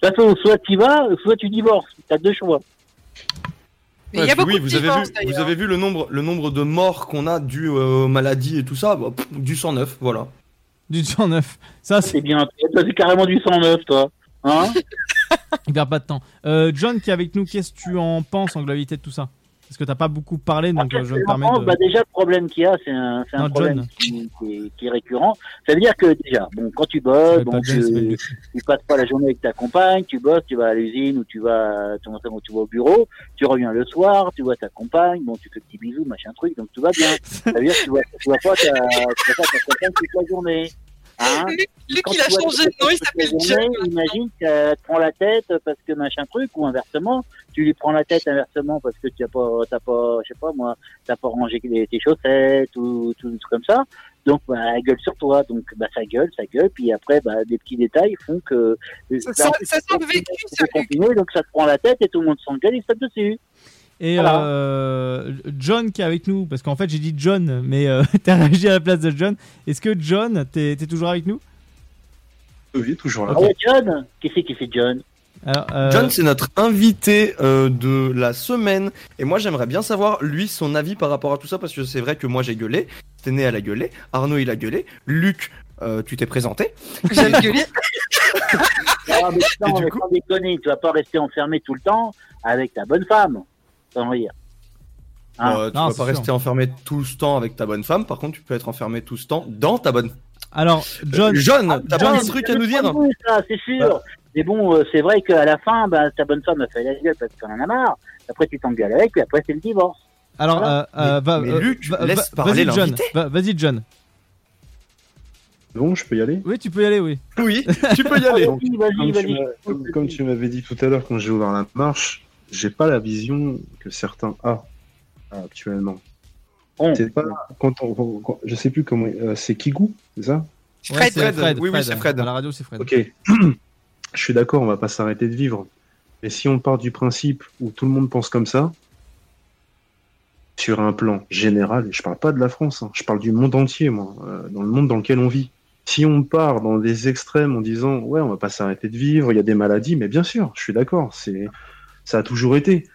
toute façon, soit tu vas, soit tu divorces. T'as deux choix. Mais il y a oui, de vous avez vu, vous avez vu le nombre, le nombre de morts qu'on a dues euh, aux maladies et tout ça, bah, pff, du 109, voilà. Du 109. Ça, c'est bien. C'est carrément du 109, toi. Hein il perd pas de temps. Euh, John qui est avec nous, qu'est-ce que tu en penses en globalité de tout ça? Parce que t'as pas beaucoup parlé, donc euh, je me permets de. bah, déjà, le problème qu'il y a, c'est un, c'est un Non, problème John. qui, qui est, qui est récurrent. Ça veut dire que déjà, bon, quand tu bosses, bon, tu, tu passes pas la journée avec ta compagne, tu bosses, tu vas à l'usine ou tu vas, tu, vas- tu vas au bureau, tu reviens le soir, tu vois ta compagne, bon, tu fais petit bisou, machin truc, donc tout va bien. Ça veut dire que tu vois, tu vois pas ta, tu vois pas ta compagne toute la journée. Hein Luc, il a changé de nom, il s'appelle John. Imagine qu'elle prend la tête parce que machin truc, ou inversement, tu lui prends la tête inversement parce que tu as pas, t'as pas, je sais pas moi, t'as pas rangé tes chaussettes ou tout trucs comme ça. Donc, bah, elle gueule sur toi. Donc, bah, ça gueule, ça gueule. Puis après, bah, des petits détails font que. Ça bah, sent- ça sent le vécu, continué, donc ça te prend la tête et tout le monde s'engueule, il se tape dessus. Et Voilà. euh, John qui est avec nous, parce qu'en fait j'ai dit John, mais euh, t'as réagi à la place de John. Est-ce que John, t'es t'es toujours avec nous? Oui, toujours là. Ah ouais, John Qui c'est qui fait John? Alors, euh, John, c'est notre invité euh, de la semaine. Et moi, j'aimerais bien savoir, lui, son avis par rapport à tout ça, parce que c'est vrai que moi, j'ai gueulé. Téné, elle a gueulé. Arnaud, il a gueulé. Luc, euh, tu t'es présenté. J'ai gueulé. Ah, mais non, mais sans déconner, tu vas pas rester enfermé tout le temps avec ta bonne femme. Sans rire. Hein Euh, tu vas pas rester enfermé tout ce temps avec ta bonne femme. Par contre, tu peux être enfermé tout ce temps dans ta bonne. Alors, John. John, t'as pas John, un truc à nous dire Oui, ça, c'est sûr. Mais bon, euh, c'est vrai qu'à la fin, bah, ta bonne femme a fait la gueule parce qu'elle en a marre. Après, tu t'engueules avec, puis après, c'est le divorce. Alors, Voilà. euh, euh, va, mais euh, Luc, va- laisse va- parler vas-y John, vas-y John. Bon, je peux y aller? Oui, tu peux y aller, oui. Oui, tu peux y aller. Donc, Vas-y, comme, tu vas-y. m'as- comme- comme tu m'avais dit tout à l'heure quand j'ai ouvert la marche, j'ai pas la vision que certains ont actuellement. C'est pas quand on, quand- je sais plus comment euh, c'est Kigou, c'est ça? Ouais, c'est Fred. Oui, oui, c'est Fred. À la radio, c'est Fred. Ok, je suis d'accord, on va pas s'arrêter de vivre. Mais si on part du principe où tout le monde pense comme ça, sur un plan général, et je parle pas de la France, hein, je parle du monde entier, moi, euh, dans le monde dans lequel on vit. Si on part dans des extrêmes en disant ouais, on va pas s'arrêter de vivre, il y a des maladies, mais bien sûr, je suis d'accord, c'est ça a toujours été.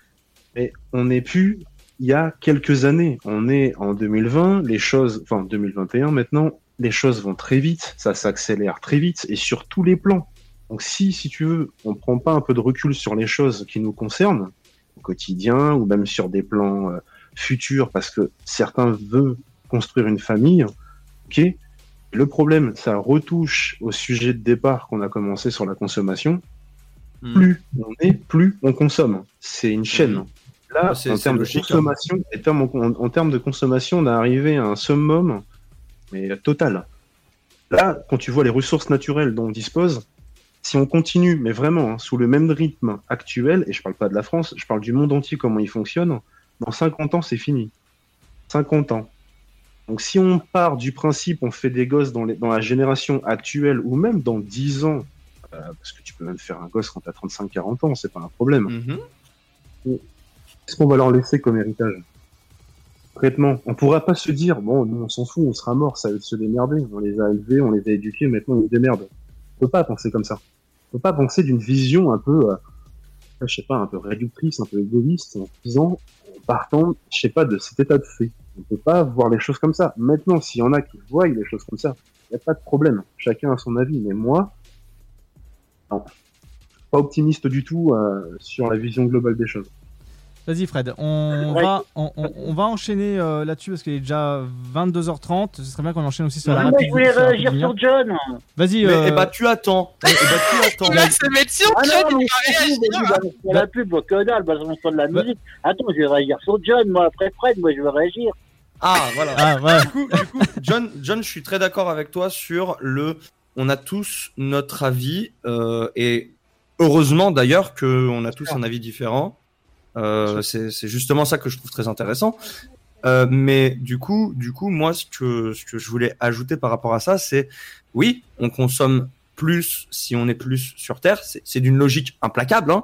Mais on n'est plus il y a quelques années. On est en 2020, les choses, enfin 2021 maintenant, les choses vont très vite, ça s'accélère très vite et sur tous les plans. Donc si, si tu veux, on prend pas un peu de recul sur les choses qui nous concernent au quotidien ou même sur des plans euh, futurs parce que certains veulent construire une famille, ok. Le problème, ça retouche au sujet de départ qu'on a commencé sur la consommation. Hmm. Plus on est, plus on consomme. C'est une chaîne. Là, en termes de logique, hein. consommation, en termes- en, en termes de consommation, on est arrivé à un summum, mais total. Là, quand tu vois les ressources naturelles dont on dispose, si on continue, mais vraiment, hein, sous le même rythme actuel, et je parle pas de la France, je parle du monde entier, comment il fonctionne, dans 50 ans, c'est fini. 50 ans. Donc si on part du principe, on fait des gosses dans, les- dans la génération actuelle, ou même dans 10 ans, parce que tu peux même faire un gosse quand tu as 35-40 ans, c'est pas un problème. Qu'est-ce qu'on va leur laisser comme héritage? Concrètement, on pourra pas se dire, bon, nous on s'en fout, on sera mort, ça va se démerder, on les a élevés, on les a éduqués, maintenant ils se démerdent. On peut pas penser comme ça. On peut pas penser d'une vision un peu, euh, je sais pas, un peu réductrice, un peu égoïste, en disant, en partant, je sais pas, de cet état de fait. On peut pas voir les choses comme ça. Maintenant, s'il y en a qui voient les choses comme ça, il n'y a pas de problème. Chacun a son avis, mais moi, non. Pas optimiste du tout euh, sur la vision globale des choses. Vas-y Fred, on Ouais. va, on, on- on va enchaîner euh, là-dessus parce qu'il est déjà 22h30. Ce serait bien qu'on enchaîne aussi sur la Moi, rapide. je voulais sur la réagir sur. John. Vas-y. Mais euh, eh bah, tu attends. Eh bah, tu attends. Va se mettre sur Ah John, non, il va réagir. balance la pub, que dalle, balance-moi de la musique. Attends, je vais réagir sur John, moi, après Fred, moi, je vais réagir. Ah, voilà. Ah. Du coup, du coup, John, John, je suis très d'accord avec toi sur le. On a tous notre avis euh, et heureusement d'ailleurs qu'on a tous un avis différent. Euh, c'est justement ça que je trouve très intéressant. Euh, mais du coup, du coup, moi, ce que ce que je voulais ajouter par rapport à ça, c'est oui, on consomme plus si on est plus sur Terre. C'est c'est d'une logique implacable. Hein.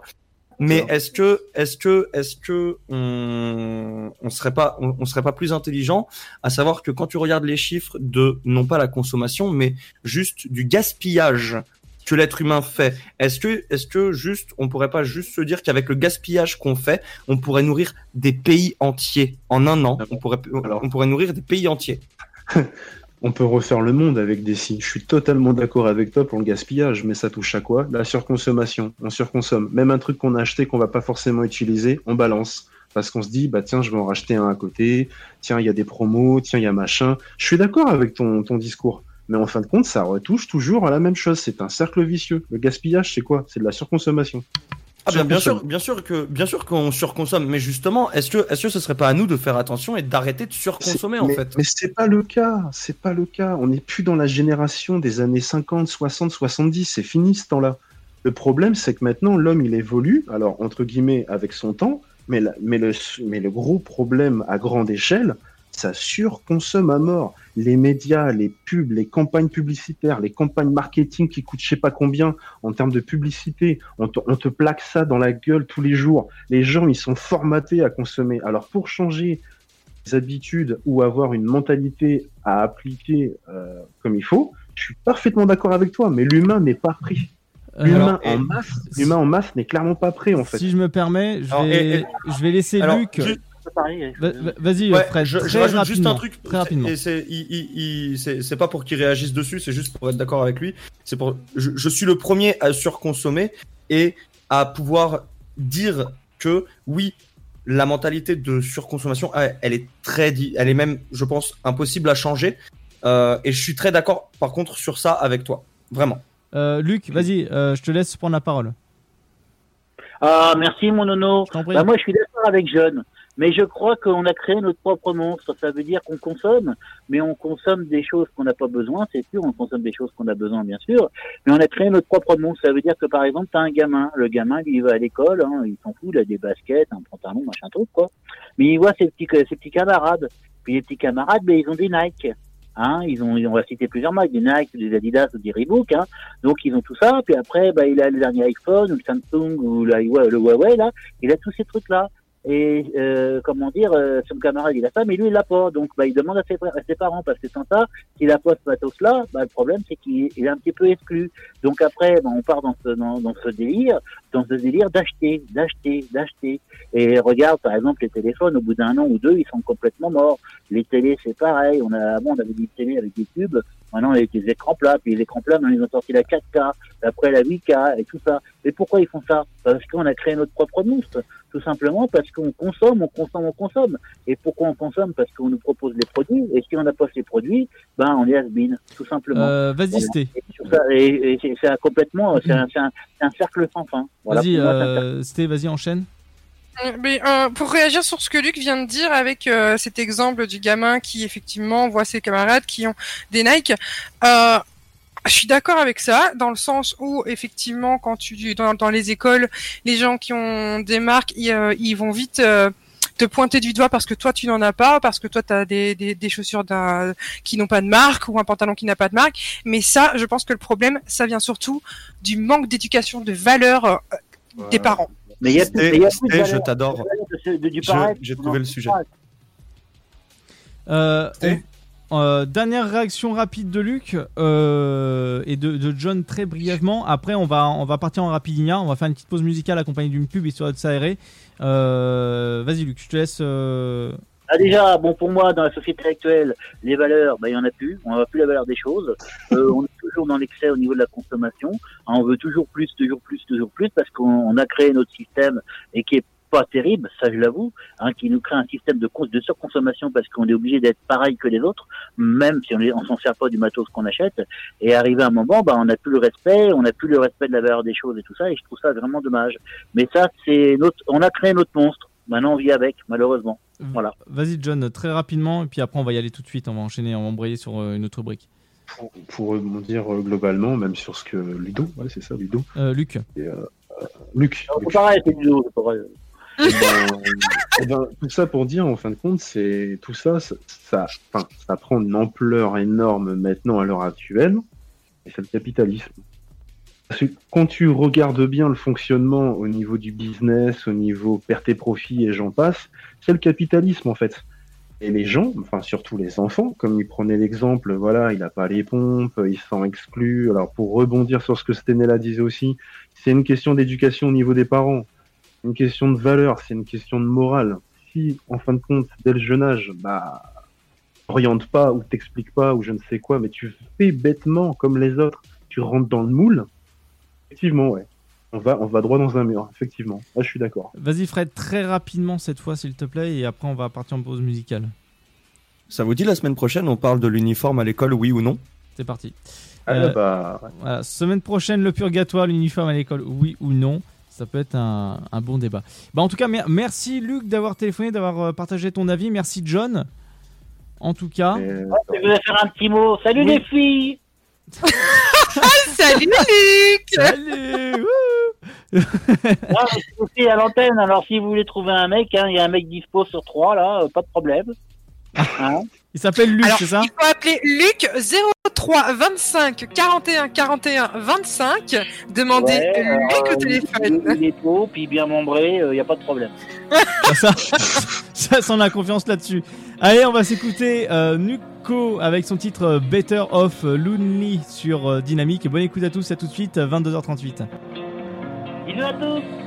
Mais est-ce que, est-ce que, est-ce que on, on serait pas, on, on serait pas plus intelligent à savoir que quand tu regardes les chiffres de non pas la consommation, mais juste du gaspillage que l'être humain fait, est-ce que, est-ce que juste, on pourrait pas juste se dire qu'avec le gaspillage qu'on fait, on pourrait nourrir des pays entiers en un an, on pourrait, on pourrait nourrir des pays entiers. On peut refaire le monde avec des si. Je suis totalement d'accord avec toi pour le gaspillage, mais ça touche à quoi? La surconsommation. On surconsomme. Même un truc qu'on a acheté qu'on va pas forcément utiliser, on balance. parce qu'on se dit, bah tiens, je vais en racheter un à côté, tiens, il y a des promos, tiens, il y a machin. Je suis d'accord avec ton, ton discours, mais en fin de compte, ça retouche toujours à la même chose. C'est un cercle vicieux. Le gaspillage, c'est quoi? C'est de la surconsommation. Ah bien, bien sûr, bien sûr que bien sûr qu'on surconsomme, mais justement, est-ce que est-ce que ce serait pas à nous de faire attention et d'arrêter de surconsommer en mais, fait Mais c'est pas le cas, c'est pas le cas. On n'est plus dans la génération des années 50, 60, 70, c'est fini ce temps-là. Le problème, c'est que maintenant, l'homme, il évolue, alors entre guillemets, avec son temps, mais, la- mais, le, mais le gros problème à grande échelle, ça surconsomme à mort. Les médias, les pubs, les campagnes publicitaires, les campagnes marketing qui coûtent je sais pas combien en termes de publicité, on te, on te plaque ça dans la gueule tous les jours. Les gens, ils sont formatés à consommer. Alors pour changer des habitudes ou avoir une mentalité à appliquer euh, comme il faut, je suis parfaitement d'accord avec toi, mais l'humain n'est pas pris. L'humain en masse, l'humain en masse n'est clairement pas prêt en fait. Si je me permets, je Alors, vais, et- et- je vais laisser Alors, Luc. juste- Vas-y, Ouais, Fred. je, je rajoute juste un truc. Très rapidement. Et c'est, il, il- il- c'est, c'est pas pour qu'il réagisse dessus, c'est juste pour être d'accord avec lui. C'est pour, je, je suis le premier à surconsommer et à pouvoir dire que oui, la mentalité de surconsommation, elle, elle est très, elle est même, je pense, impossible à changer. Euh, et je suis très d'accord, par contre, sur ça avec toi, vraiment. Euh, Luc, vas-y, euh, je te laisse prendre la parole. Ah, merci mon nono. Bah, moi, je suis d'accord avec John. Mais je crois qu'on a créé notre propre monstre. Ça veut dire qu'on consomme, mais on consomme des choses qu'on n'a pas besoin, c'est sûr. On consomme des choses qu'on a besoin, bien sûr. Mais on a créé notre propre monstre. Ça veut dire que, par exemple, tu as un gamin. Le gamin, il va à l'école, hein, il s'en fout, il a des baskets, un pantalon, machin truc, quoi. Mais il voit ses petits, ses petits camarades. Puis les petits camarades, ben, ils ont des Nike. Hein, ils ont, on va citer plusieurs marques, des Nike, des Adidas des Reebok. Hein. Donc ils ont tout ça. Puis après, bah, il a le dernier iPhone ou le Samsung ou le Huawei là. Il a tous ces trucs là. Et euh, comment dire, euh, son camarade il a ça, mais lui il l'a pas. Donc bah, il demande à ses, à ses parents parce que sans ça, s'il a pas ce matos là, bah, le problème c'est qu'il il est un petit peu exclu. Donc après, bah, on part dans ce, dans, dans ce délire, dans ce délire d'acheter, d'acheter, d'acheter. Et regarde par exemple les téléphones, au bout d'un an ou deux, ils sont complètement morts. Les télés c'est pareil. On a avant on avait des télés avec des tubes. Maintenant, il y a des écrans plats, puis les écrans plats, maintenant, ils ont sorti la 4K, après la 8K et tout ça. Et pourquoi ils font ça? Parce qu'on a créé notre propre monstre. Tout simplement parce qu'on consomme, on consomme, on consomme. Et pourquoi on consomme? Parce qu'on nous propose les produits. Et si on n'a pas ces produits, ben on est has-been, tout simplement. Euh, vas-y, Voilà. Sté. Et c'est complètement, c'est un, cercle sans fin. Voilà, Vas-y, euh, Sté, vas-y, enchaîne. Euh, Mais, euh, pour réagir sur ce que Luc vient de dire avec euh, cet exemple du gamin qui effectivement voit ses camarades qui ont des Nike, euh, je suis d'accord avec ça dans le sens où effectivement quand tu dans, dans les écoles, les gens qui ont des marques, ils, euh, ils vont vite euh, te pointer du doigt parce que toi tu n'en as pas, parce que toi tu as des, des, des chaussures d'un- qui n'ont pas de marque ou un pantalon qui n'a pas de marque. Mais ça, je pense que le problème, ça vient surtout du manque d'éducation, de valeur euh, des parents. Mais il y a, Sté, mais il y a Sté, plus de je t'adore. j'ai trouvé le sujet. Euh, euh, dernière réaction rapide de Luc euh, et de, de John très brièvement. Après, on va, on va partir en rapidinia. On va faire une petite pause musicale accompagnée d'une pub histoire de s'aérer. Euh, Vas-y, Luc, je te laisse. Ah déjà, bon pour moi, dans la société actuelle, les valeurs, ben il y en a plus. On n'a plus la valeur des choses. Euh, on est toujours dans l'excès au niveau de la consommation. Hein, on veut toujours plus, toujours plus, toujours plus, parce qu'on on a créé notre système et qui est pas terrible, ça je l'avoue, hein, qui nous crée un système de, de surconsommation parce qu'on est obligé d'être pareil que les autres, même si on on s'en sert pas du matos qu'on achète. Et arrivé à un moment, bah, on n'a plus le respect, on n'a plus le respect de la valeur des choses et tout ça, et je trouve ça vraiment dommage. Mais ça, c'est notre, on a créé notre monstre. Maintenant, on vit avec, malheureusement. Voilà. Vas-y, John, très rapidement. Et puis après, on va y aller tout de suite. On va enchaîner, on va embrayer sur euh, une autre rubrique. Pour, pour rebondir euh, globalement, même sur ce que Ludo, ouais, c'est ça, Ludo. Euh, Luc. Et, euh, euh, Luc. C'est pareil, c'est Ludo, c'est pareil. Eh ben, eh ben, tout ça pour dire, en fin de compte, c'est tout ça, ça, ça, enfin, ça prend une ampleur énorme maintenant à l'heure actuelle, et c'est le capitalisme. Parce que quand tu regardes bien le fonctionnement au niveau du business, au niveau perte et profit et j'en passe, c'est le capitalisme en fait. Et les gens, enfin surtout les enfants, comme il prenait l'exemple, voilà, il n'a pas les pompes, il se sent exclu. Alors pour rebondir sur ce que Stenella disait aussi, c'est une question d'éducation au niveau des parents une question de valeur, c'est une question de morale. Si, en fin de compte, dès le jeune âge, bah, oriente pas ou t'explique pas ou je ne sais quoi, mais tu fais bêtement comme les autres, tu rentres dans le moule, effectivement, ouais. On va, on va droit dans un mur, effectivement. Là, je suis d'accord. Vas-y Fred, très rapidement cette fois s'il te plaît, et après on va partir en pause musicale. Ça vous dit la semaine prochaine, on parle de l'uniforme à l'école, oui ou non? C'est parti. Ah, Euh, bah, voilà, semaine prochaine, le purgatoire, l'uniforme à l'école, oui ou non? Ça peut être un, un bon débat. Bah, en tout cas, mer- merci Luc d'avoir téléphoné, d'avoir euh, partagé ton avis. Merci John. En tout cas. euh, Je voulais faire un petit mot? Salut Oui. les filles Salut Luc Salut Ah, mais c'est aussi à l'antenne, alors si vous voulez trouver un mec, hein, il y a un mec dispo sur trois, là, euh, pas de problème. Hein Il s'appelle Luc, c'est ça il faut appeler Luc 03 25 41 41 25. Demandez Ouais, Luc euh, au téléphone. Il, est beau, puis bien membré, il n'y a pas de problème. ça, ça sent la confiance là-dessus. Allez, on va s'écouter euh, Nuko avec son titre euh, Better Off Lonely sur euh, Dynamique. Bonne écoute à tous, à tout de suite, 22h38. Bisous à tous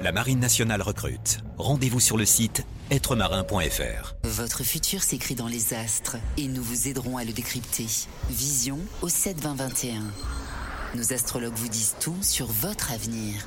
La Marine nationale recrute. Rendez-vous sur le site êtremarin.fr. Votre futur s'écrit dans les astres et nous vous aiderons à le décrypter. Vision au 7 20 21. Nos astrologues vous disent tout sur votre avenir.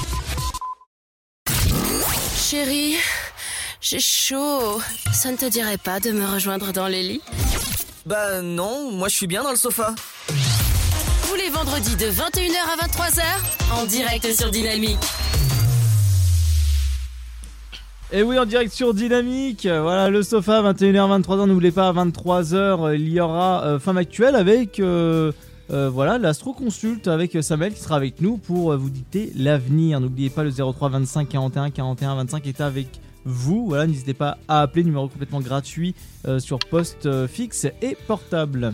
Chérie, j'ai chaud. Ça ne te dirait pas de me rejoindre dans les lits? Bah non, moi je suis bien dans le sofa. Tous les vendredis de 21h à 23h, en direct sur Dynamique. Et oui, en direct sur Dynamique, voilà le sofa, 21h, 23h, n'oubliez pas, à 23h, euh, il y aura euh, Femme Actuelle avec, euh, euh, voilà, l'Astro Consulte avec euh, Samuel qui sera avec nous pour euh, vous dicter l'avenir. N'oubliez pas, le 03 25 41 41 25 est avec vous, voilà, n'hésitez pas à appeler, numéro complètement gratuit euh, sur poste euh, fixe et portable.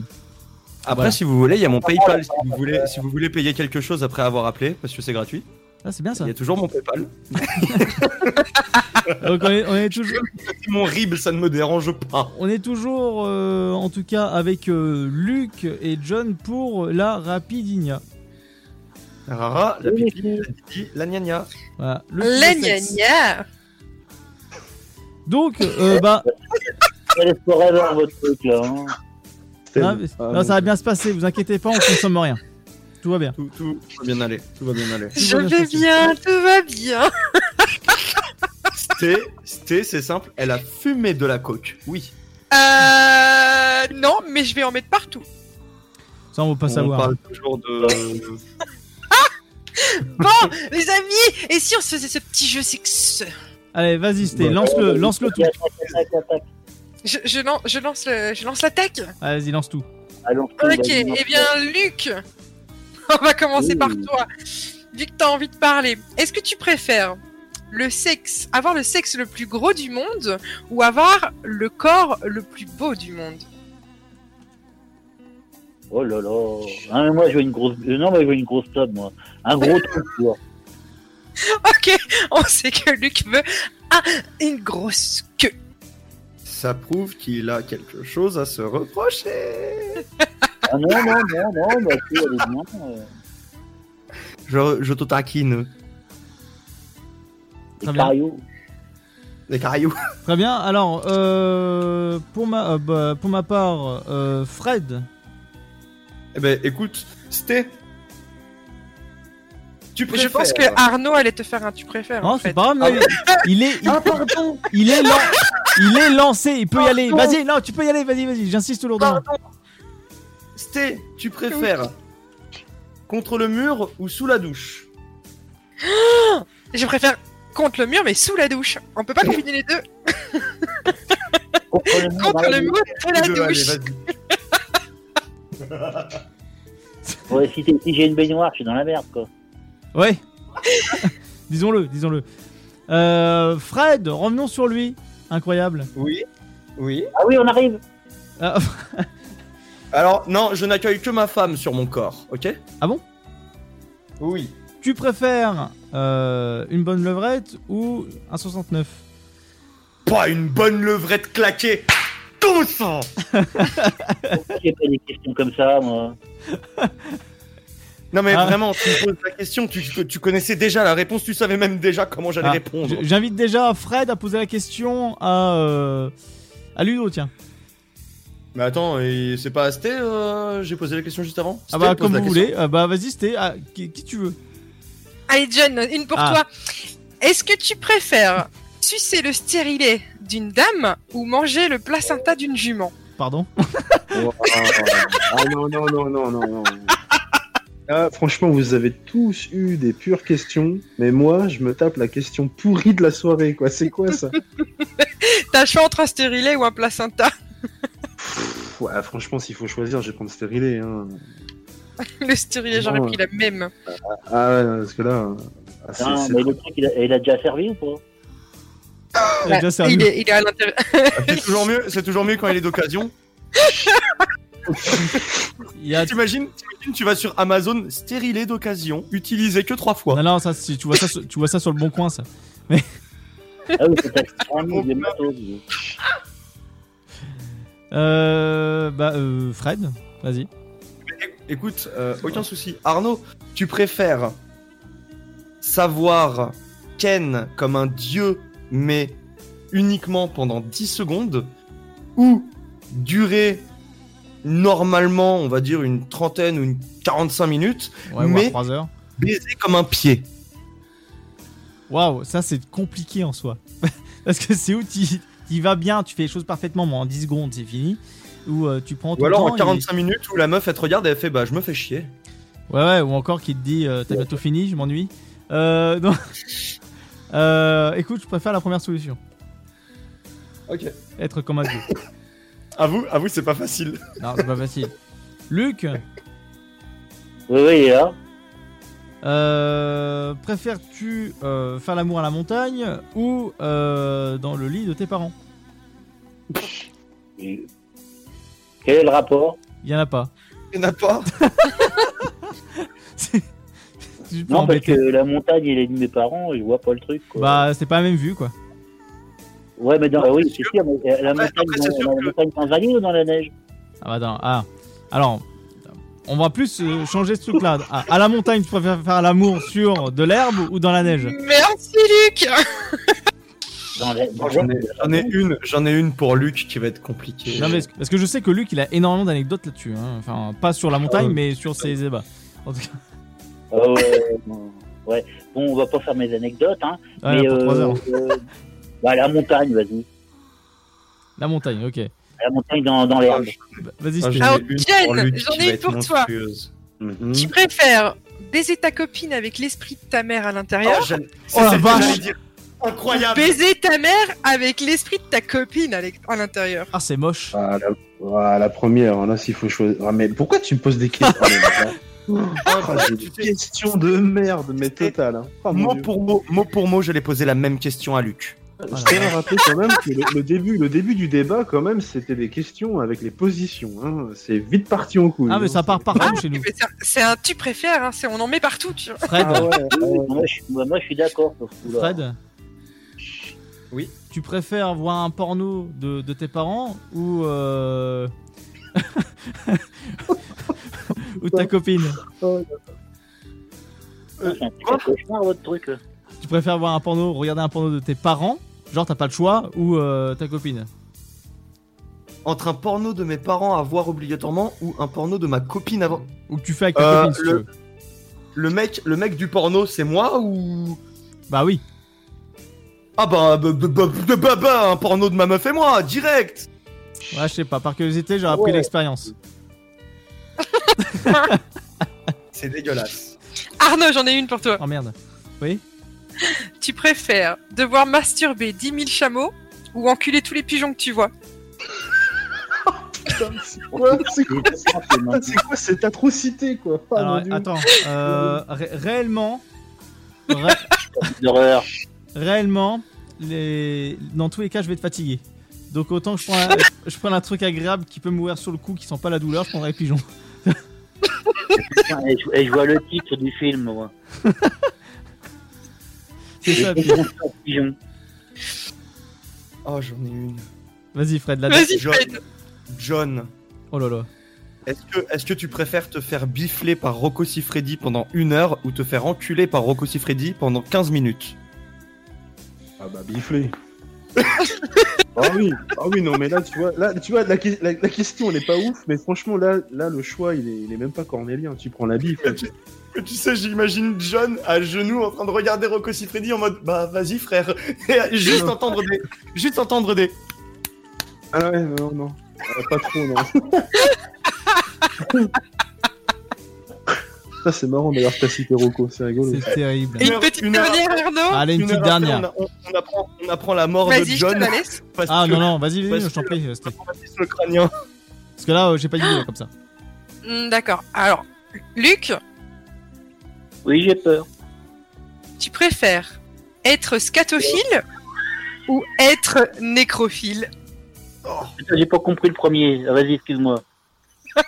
Après, Voilà. si vous voulez, il y a mon PayPal. Si vous voulez, si vous voulez payer quelque chose après avoir appelé, parce que c'est gratuit. Ah, c'est bien ça. Il y a toujours mon PayPal. Donc on est, on est toujours... Mon RIB, ça ne me dérange pas. On est toujours, euh, en tout cas, avec euh, Luc et John pour la Rapidinia. Rara, la pipi, la titi, la gna gna. Voilà. Le La gna gna Donc, euh, bah. Elle est forever votre truc là. hein. Non, mais- non, ça va bien se passer, vous inquiétez pas, on consomme rien. Tout va bien. Tout, tout va bien aller. Tout va bien aller. Je vais bien, tout va bien. Sté, Sté, c'est simple, elle a fumé de la coke. Oui. Euh. Non, mais je vais en mettre partout. Ça, on va pas On savoir. parle toujours de. Bon, les amis, et si on se faisait ce petit jeu sexe? Allez, vas-y, Sté, lance-le, lance-le tout. je, je, lan- je lance le, je lance l'attaque. Vas-y, lance tout. Ok, eh bien, Luc, on va commencer par toi. Vu que t'as envie de parler, est-ce que tu préfères le sexe, avoir le sexe le plus gros du monde ou avoir le corps le plus beau du monde? Oh là là. Ah, mais moi, je veux une grosse. euh, Non, moi, je veux une grosse table, moi. Un gros truc, quoi. Ok, on sait que Luc veut ah, une grosse queue. Ça prouve qu'il a quelque chose à se reprocher. Ah non, non, non, non, bah, si, elle est bien. euh. Je, je te taquine. Très bien. Les cailloux. Très bien, alors, euh, pour, ma, euh, bah, pour ma part, euh, Fred. Eh ben, écoute, Sté. Tu Je préfères. pense que Arnaud allait te faire un tu préfères. Non, en c'est fait. pas grave, mais il est. Il, Ah, pardon il est, lan- il est lancé, il peut y aller. Pardon. Vas-y, non, tu peux y aller, vas-y, vas-y, j'insiste lourdement. Sté, tu préfères contre le mur ou sous la douche Je préfère contre le mur, mais sous la douche. On peut pas combiner les deux. Contre le mur, Contre le mur, sous la douche. Ouais, si j'ai une baignoire, je suis dans la merde, quoi. Ouais. disons-le, disons-le. Euh, Fred, revenons sur lui. Incroyable. Oui. Oui. Ah oui, on arrive. Ah, Alors, non, je n'accueille que ma femme sur mon corps, ok ah bon Oui. Tu préfères euh, une bonne levrette ou un 69 Pas une bonne levrette claquée Tous J'ai pas des questions comme ça, moi. Non mais Ah. vraiment, tu me poses la question, tu, tu connaissais déjà la réponse, tu savais même déjà comment j'allais Ah, répondre. J'invite déjà Fred à poser la question à, euh, à Ludo, tiens. Mais attends, c'est pas Asté euh, J'ai posé la question juste avant Ah Sté, bah comme vous question. voulez. Ah bah vas-y, c'était ah, qui, qui tu veux. Allez, John, une pour Ah. toi. Est-ce que tu préfères sucer le stérilet d'une dame ou manger le placenta d'une jument? Pardon. Ah non, non, non, non, non, non. Ah, franchement, vous avez tous eu des pures questions, mais moi, je me tape la question pourrie de la soirée, quoi. C'est quoi ça? T'as le choix entre un stérilet ou un placenta Pff, ouais, Franchement, s'il faut choisir, je vais prendre stérilé. Hein. Le stérilet, j'aurais pris la même. Ah ouais, parce que là. ah, c'est- Non, c'est mais le truc, il a, il a déjà servi ou pas? Il a déjà servi. Il est, il est à l'intérieur. C'est toujours mieux, c'est toujours mieux quand il est d'occasion. Il y a... T'imagines, t'imagines, tu vas sur Amazon, stérilé d'occasion, utilisé que trois fois. Non non, ça c'est- tu vois ça, sur- tu vois ça sur le bon coin ça. Ah oui, c'est. Euh, bah euh, Fred, vas-y. Écoute, euh, aucun souci. Arnaud, tu préfères savoir Ken comme un dieu, mais uniquement pendant 10 secondes, ou durer normalement, on va dire, une trentaine ou une 45 minutes, Ouais, mais 3 heures. baiser comme un pied? Waouh, ça c'est compliqué en soi. Parce que c'est où tu y vas bien, tu fais les choses parfaitement, mais en 10 secondes c'est fini. Ou euh, tu prends ton Ou alors temps en et- 45 minutes où la meuf elle te regarde et elle fait bah je me fais chier. Ouais, ouais, ou encore qui te dit euh, t'as bientôt fini, je m'ennuie. Euh, donc... euh, écoute, je préfère la première solution. Ok. Être comme un dieu. Avoue, avoue c'est pas facile. Non, c'est pas facile. Luc, Oui, oui, il est là. Euh, préfères-tu euh, faire l'amour à la montagne ou euh, dans le lit de tes parents? Et- Quel est le rapport? Il y en a pas. Il y en a pas Non, parce que la montagne, il est de mes parents, et je vois pas le truc. Quoi. Bah, c'est pas la même vue quoi. Ouais, mais dans, oui, c'est sûr, mais la montagne, après, c'est dans, sûr la que- montagne dans un lit ou dans la neige? Ah bah non, ah. Alors, on va plus euh, changer ce truc-là. À, à la montagne, tu préfères faire l'amour sur de l'herbe ou dans la neige Merci, Luc J'en ai, une, j'en ai une pour Luc qui va être compliquée. Non, mais parce que je sais que Luc, il a énormément d'anecdotes là-dessus. hein. Enfin, pas sur la montagne, ouais. mais sur ses ébats. En tout cas, Ah ouais, bon, on va pas faire mes anecdotes, hein. Ouais, mais pour trois heures. euh, bah, la montagne, vas-y. la montagne, ok. La montagne dans, dans l'herbe. Bah, Vas-y, Ah, Steve. j'en ai Alors, une Jen, ai une pour toi. Mhm. Tu préfères baiser ta copine avec l'esprit de ta mère à l'intérieur Oh, Oh, c'est la vache. Incroyable Baiser ta mère avec l'esprit de ta copine à l'intérieur. Ah, c'est moche. Ah, la, ah, la première, là, s'il faut choisir. Ah, mais pourquoi tu me poses des questions Ah, j'ai des questions de merde, mais total. Hein. Oh, mot Dieu. pour mot, mot pour mot, j'allais poser la même question à Luc. Je tiens à rappeler quand même que le, le début, le début du débat, quand même, c'était des questions avec les positions. Hein. C'est vite parti en couille. Ah, mais hein. ça part partout chez nous. C'est un- tu préfères, hein, c'est- on en met partout. Tu vois. Fred, Ah ouais, ouais. moi, je, suis- moi, je suis d'accord sur ce coup-là. Fred, Oui. tu préfères voir un porno de, de tes parents ou. Euh... ou ta copine? C'est un petit cauchemar, votre truc. Tu préfères voir un porno, regarder un porno de tes parents Genre, t'as pas le choix ou euh, ta copine Entre un porno de mes parents à voir obligatoirement ou un porno de ma copine à voir. Ou que tu fais avec ta Euh, copine si tu le, veux le mec, le mec du porno, c'est moi ou? Bah oui. Ah bah, bah, bah, bah, bah, bah, bah, un porno de ma meuf et moi, direct. Ouais, je sais pas, par curiosité, j'aurais appris l'expérience. C'est dégueulasse. Arnaud, j'en ai une pour toi. Oh merde. Oui? Tu préfères devoir masturber 10 000 chameaux ou enculer tous les pigeons que tu vois? Putain, c'est quoi quoi, cette atrocité, quoi? Ah, Alors, attends, euh, ré- réellement, ré- réellement, les... dans tous les cas, je vais être fatigué. Donc autant que je prends, un, je prends un truc agréable qui peut m'ouvrir sur le cou, qui sent pas la douleur, je prendrai pigeon. Putain, Et je, et je vois le titre du film, moi. C'est ça, Les pigeon. pigeons. Oh, j'en ai une. Vas-y Fred, la Vas-y, John. Fred. John. Oh là là. Est-ce que, est-ce que tu préfères te faire bifler par Rocco Siffredi pendant une heure ou te faire enculer par Rocco Siffredi pendant 15 minutes? Ah bah biflé. ah oui, ah oui, non mais là tu vois, là tu vois la, la- la question elle est pas ouf, mais franchement là, là le choix il est, il est même pas cornélien. Tu prends la bif. Tu sais, j'imagine John à genoux en train de regarder Rocco Siffredi en mode bah vas-y frère, et juste entendre des, juste entendre des. Ah ouais, non non, Euh, pas trop non. Ça c'est marrant d'ailleurs t'as cité Rocco, c'est rigolo. C'est terrible. Et une petite Une heure dernière, Arnaud Allez, une Une petite heure après, dernière. on, a- on- on apprend, on apprend la mort de je John. Ah que- non, non, vas-y, vas-y, je t'en prie. traumatisme crânien. Parce que là, euh, j'ai pas d'idée comme ça. Hmm, D'accord. Alors, Luc, Oui, j'ai peur. tu préfères être scatophile ou être nécrophile Putain, J'ai pas compris le premier. Vas-y, excuse-moi.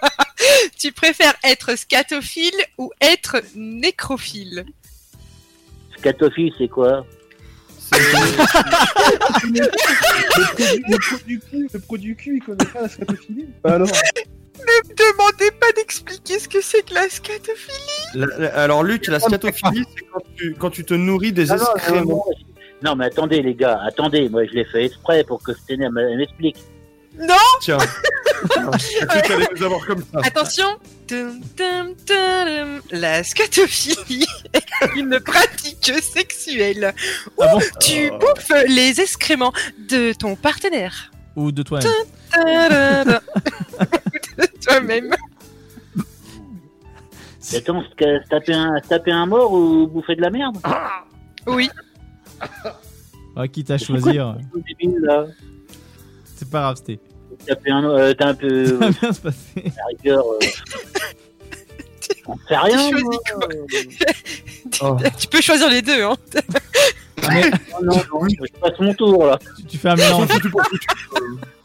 Tu préfères être scatophile ou être nécrophile Scatophile, c'est quoi le, produit, le produit cul, le produit cul, il connaît pas la scatophilie Bah alors Ne me demandez pas d'expliquer ce que c'est que la scatophilie La- la- alors Luc, la scatophilie, c'est quand tu, quand tu te nourris des Ah non, excréments. non, non, non, mais attendez, les gars, attendez. Moi, je l'ai fait exprès pour que Stené m'explique. Non Tiens. T'allais nous avoir comme ça. Attention Tum, tum, tum. La scatophilie est une pratique sexuelle où Ah bon tu bouffes les excréments de ton partenaire. Ou de toi-même. Toi-même. Mais Attends, se taper un, se taper un mort ou bouffer de la merde? Oui. Ah, quitte à choisir, c'est pas grave, c'était. Taper un, euh, t'as un peu. Ça va bien se passer. la rigueur. Euh... On sait rien. Tu. Oh. Tu peux choisir les deux, hein. Mais Non, non, non, je passe mon tour, là. tu, tu fais un mélange.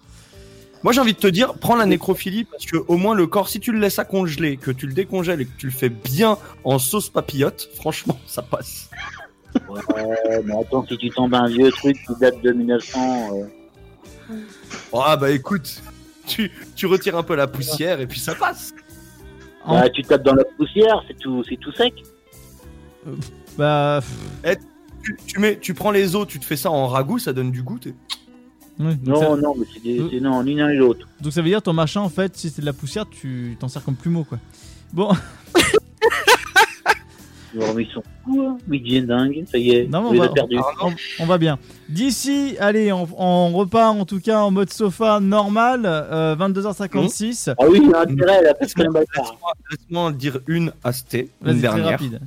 Moi j'ai envie de te dire, prends la nécrophilie parce que au moins le corps, si tu le laisses à congeler, que tu le décongèles et que tu le fais bien en sauce papillote, franchement ça passe. Ouais, mais attends, si tu tombes un vieux truc qui date de 1900. euh, Ah bah écoute, tu, tu retires un peu la poussière et puis ça passe. En- bah, tu tapes dans la poussière, c'est tout, c'est tout sec. Bah. pff, Tu, tu mets, tu prends les os, tu te fais ça en ragoût, ça donne du goût. Non, ça, non, mais c'est des- c'est non, ni l'un ni l'autre. donc ça veut dire ton machin, en fait, si c'est de la poussière, tu t'en sers comme plumeau, quoi. Bon, Alors, ils sont fous, hein. Oui, Jin dingue, ça y est, non, mais on va, avez perdus. on, on va bien. D'ici, allez, on, on repart en tout cas en mode sofa normal, euh, 22h56. Ah oui, il y a intérêt, là, parce bâtard. Laisse-moi dire une à Sté, Vas-y, une dernière. rapide.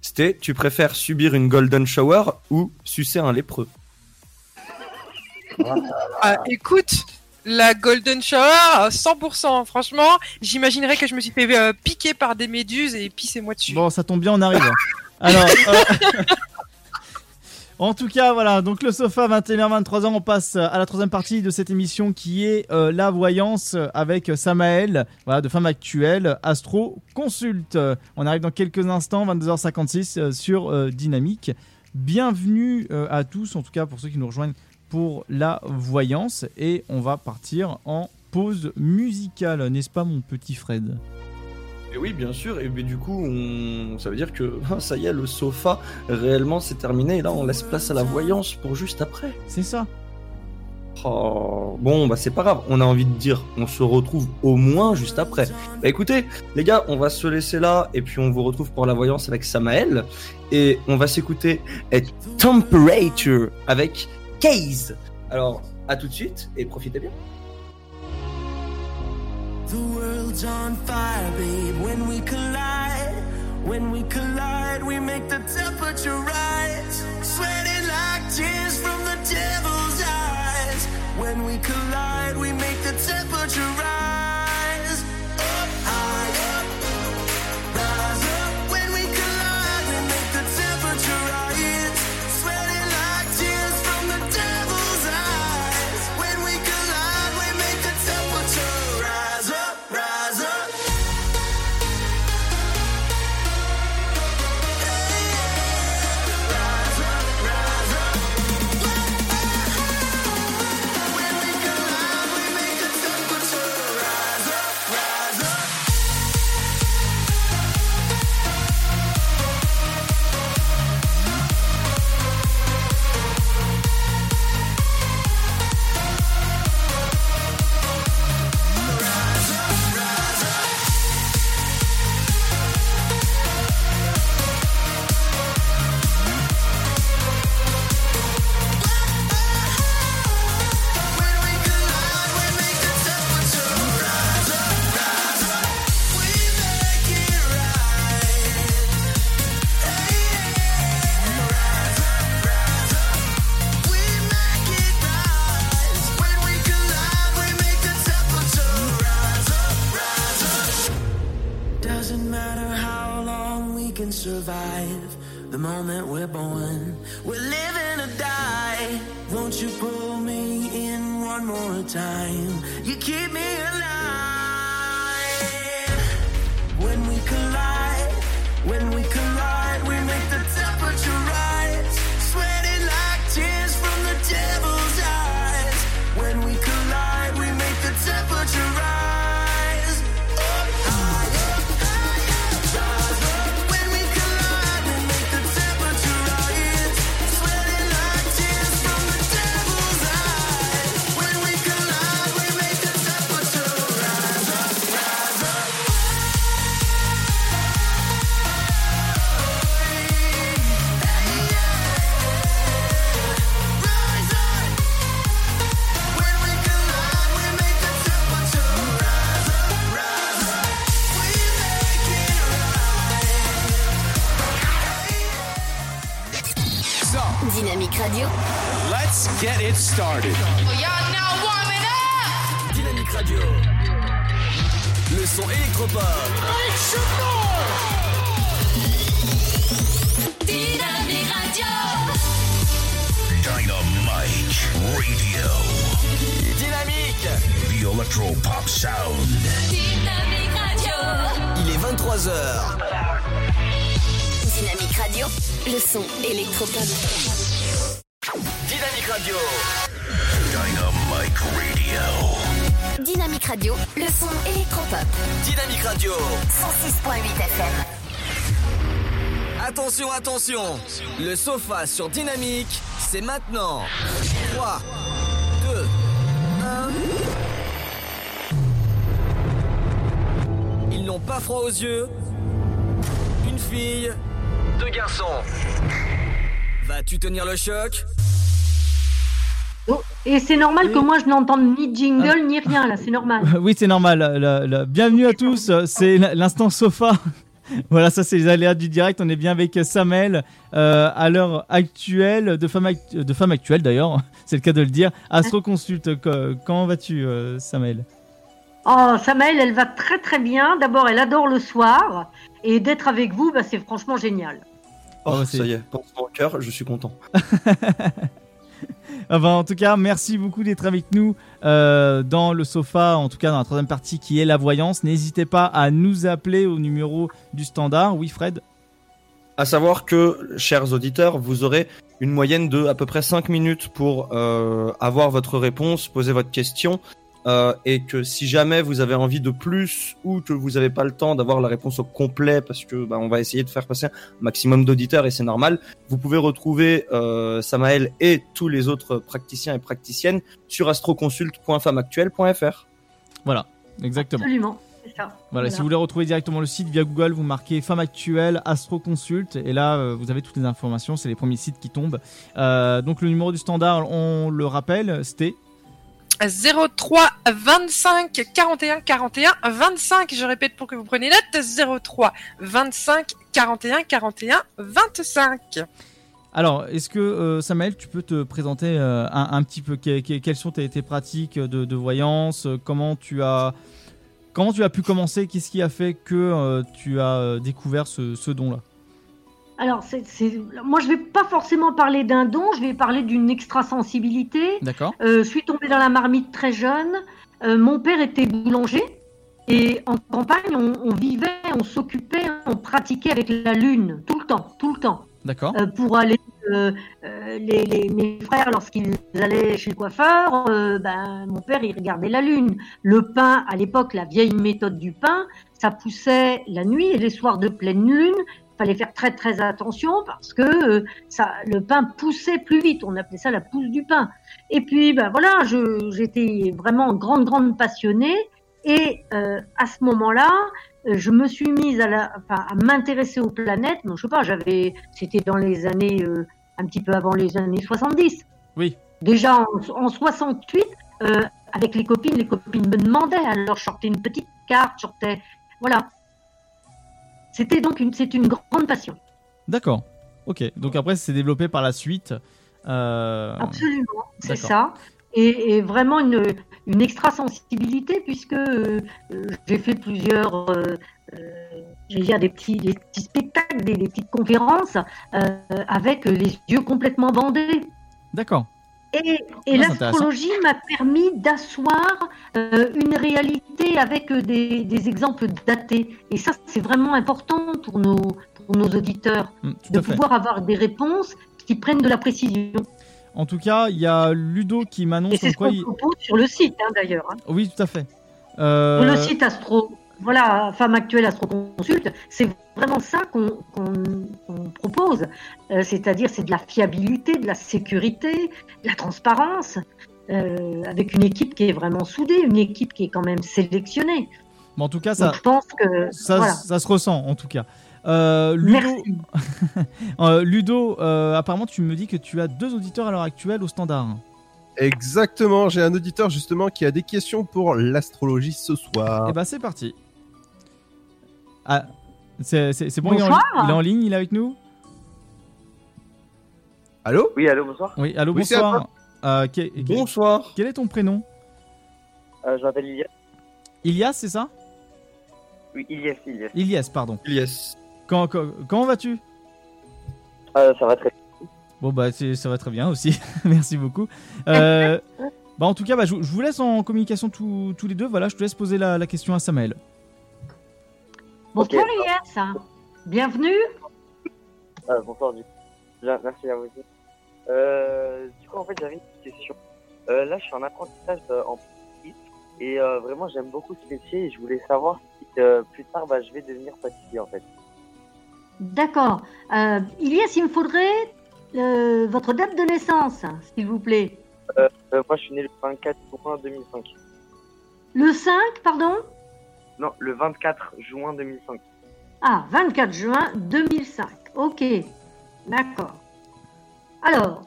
Sté, tu préfères subir une golden shower ou sucer un lépreux? Ah, écoute, la Golden Shower, à 100%. Franchement, j'imaginerais que je me suis fait euh, piquer par des méduses et pissez-moi dessus. Bon, ça tombe bien, on arrive. Alors, euh, en tout cas, voilà. Donc le sofa 21h 23h, on passe à la troisième partie de cette émission qui est euh, la voyance avec Samaël, voilà, de Femme Actuelle, Astro Consulte. On arrive dans quelques instants, 22h56 euh, sur euh, Dynamique. Bienvenue euh, à tous, en tout cas pour ceux qui nous rejoignent pour la voyance, et on va partir en pause musicale, n'est-ce pas, mon petit Fred? Et oui, bien sûr. Et du coup, on... ça veut dire que ah, ça y est, le sofa réellement c'est terminé. Et là, on laisse place à la voyance pour juste après. C'est ça. Oh, bon, bah c'est pas grave. On a envie de dire, on se retrouve au moins juste après. Bah écoutez, les gars, on va se laisser là et puis on vous retrouve pour la voyance avec Samael et on va s'écouter A Temperature avec Case. Alors, à tout de suite et profitez bien. The world's on fire, babe, when we collide. When we collide, we make the temperature rise. Sweating like tears from the devil's eyes. When we collide, we make the temperature live the moment we're born. We're living or die. Won't you pull me in one more time? You keep me alive. Attention. Le sofa sur Dynamique, c'est maintenant. 3, 2, 1. Ils n'ont pas froid aux yeux. Une fille, deux garçons. Vas-tu tenir le choc? Oh, Et c'est normal que moi je n'entende ni jingle ni rien là, c'est normal. oui, c'est normal. Bienvenue à tous. C'est l'instant sofa. Voilà, ça c'est les aléas du direct. On est bien avec Samel euh, à l'heure actuelle, de femme, de femme actuelle d'ailleurs, c'est le cas de le dire. Astro Consulte, co- comment vas-tu, euh, Samel? Oh, Samael, elle va très très bien. D'abord, elle adore le soir. Et d'être avec vous, bah, c'est franchement génial. Oh, Oh, ça y est, pense au cœur, je suis content. Ben, en tout cas, merci beaucoup d'être avec nous euh, dans le sofa, en tout cas dans la troisième partie qui est la voyance. N'hésitez pas à nous appeler au numéro du standard. Oui, Fred? À savoir que, chers auditeurs, vous aurez une moyenne de à peu près 5 minutes pour euh, avoir votre réponse, poser votre question, euh, et que si jamais vous avez envie de plus ou que vous n'avez pas le temps d'avoir la réponse au complet, parce que bah, on va essayer de faire passer un maximum d'auditeurs et c'est normal, vous pouvez retrouver euh, Samael et tous les autres praticiens et praticiennes sur astroconsulte.femmeactuelle.fr. Voilà, exactement. Absolument, c'est ça. Voilà, si vous voulez retrouver directement le site via Google, vous marquez Femme Actuelle, Astro Consult, et là euh, vous avez toutes les informations, c'est les premiers sites qui tombent. Euh, donc le numéro du standard, on le rappelle, c'était 03 25 41 41 25. Je répète pour que vous preniez note. 03 25 41 41 25. Alors, est-ce que euh, Samuel, tu peux te présenter euh, un, petit peu que- que- quelles sont tes, pratiques de, voyance euh, Comment tu as comment tu as pu commencer Qu'est-ce qui a fait que euh, tu as découvert ce, ce don-là? Alors, c'est, moi, je vais pas forcément parler d'un don, je vais parler d'une extrasensibilité. D'accord. Euh, je suis tombée dans la marmite très jeune. Euh, mon père était boulanger. Et en campagne, on, on vivait, on s'occupait, on pratiquait avec la lune, tout le temps, tout le temps. D'accord. Euh, pour aller, les, les- mes frères, lorsqu'ils allaient chez le coiffeur, ben, mon père, il regardait la lune. Le pain, à l'époque, la vieille méthode du pain, ça poussait la nuit et les soirs de pleine lune. Fallait faire très très attention parce que euh, ça, le pain poussait plus vite. On appelait ça la pousse du pain. Et puis, ben voilà, j'étais vraiment grande grande passionnée. Et euh, à ce moment-là, je me suis mise à, la, enfin, à m'intéresser aux planètes. Non, je sais pas, j'avais, c'était dans les années, euh, un petit peu avant les années 70. Oui. Déjà en, en 68, euh, avec les copines, les copines me demandaient, alors je sortais une petite carte, je sortais, voilà. C'était donc une, c'est une grande passion. D'accord. Ok. Donc après, c'est développé par la suite. Euh, Absolument, c'est ça. et, et vraiment une, une extra sensibilité puisque euh, j'ai fait plusieurs, euh, euh, j'allais dire des petits, des petits spectacles, des, des petites conférences avec les yeux complètement bandés. D'accord. Et, et Ah, c'est l'astrologie m'a permis d'asseoir euh, une réalité avec euh, des, des exemples datés. Et ça, c'est vraiment important pour nos, pour nos auditeurs, Mm, de pouvoir avoir des réponses qui prennent de la précision. En tout cas, il y a Ludo qui Et m'annonce c'est en ce qu'on il... propose sur le site, hein, d'ailleurs. hein. Oui, tout à fait. Euh, Sur le site Astro, voilà, Femme Actuelle Astro Consulte, c'est vraiment ça qu'on propose. Euh, C'est-à-dire, c'est de la fiabilité, de la sécurité, de la transparence, euh, avec une équipe qui est vraiment soudée, une équipe qui est quand même sélectionnée. bon, en tout cas, ça, Donc, je pense que ça, voilà. ça se ressent, en tout cas. Euh, Ludo, Euh, Ludo euh, apparemment, tu me dis que tu as deux auditeurs à l'heure actuelle au standard. Exactement, j'ai un auditeur justement qui a des questions pour l'astrologie ce soir. Et bah, c'est parti. Ah, c'est bon, il est, en, il est en ligne, il est avec nous? Allô? Oui, allô, bonsoir. Oui, allô, Oui, bonsoir. Euh, que- bonsoir. Quel est ton prénom? Euh, je m'appelle Ilias. Ilias, c'est ça? Oui, Ilias, Ilias. Ilias, pardon. Ilias. Quand, quand- comment vas-tu? Euh, ça va très bien. Bon bah ça va très bien aussi, merci beaucoup. Euh, bah en tout cas, bah, je, je vous laisse en communication tous tous les deux. Voilà, je te laisse poser la, la question à Samuel. Bonsoir Elias, bienvenue. Euh, bonsoir, du Bien, merci à vous aussi. Euh, du coup, en fait, j'avais une petite question. Euh, là, je suis en apprentissage euh, en pâtisserie et vraiment, j'aime beaucoup ce métier et je voulais savoir si plus tard, bah, je vais devenir pâtissier en fait. D'accord. Elias, il me faudrait votre date de naissance, s'il vous plaît. Moi, je suis né le 24 juin 2005. Le 5, pardon? Non, le 24 juin 2005. Ah, 24 juin 2005. Ok, d'accord. Alors,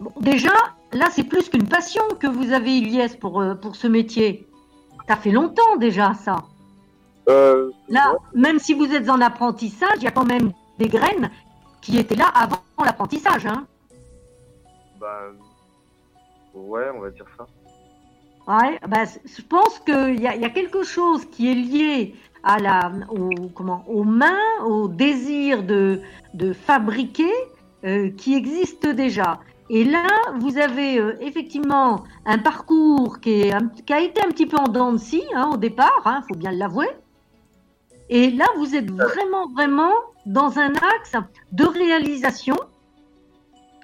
bon, déjà, là, c'est plus qu'une passion que vous avez, Ilyes, pour, euh, pour ce métier. Ça fait longtemps déjà, ça. Euh, Là, même si vous êtes en apprentissage, il y a quand même des graines qui étaient là avant l'apprentissage. Hein. bah, ouais, on va dire ça. Ouais, bah, je pense qu'il y y a quelque chose qui est lié à la, au, comment, aux mains, au désir de, de fabriquer euh, qui existe déjà. Et là, vous avez euh, effectivement un parcours qui, est qui a été un petit peu en dents de scie hein, au départ, il faut bien l'avouer. Et là, vous êtes vraiment, vraiment dans un axe de réalisation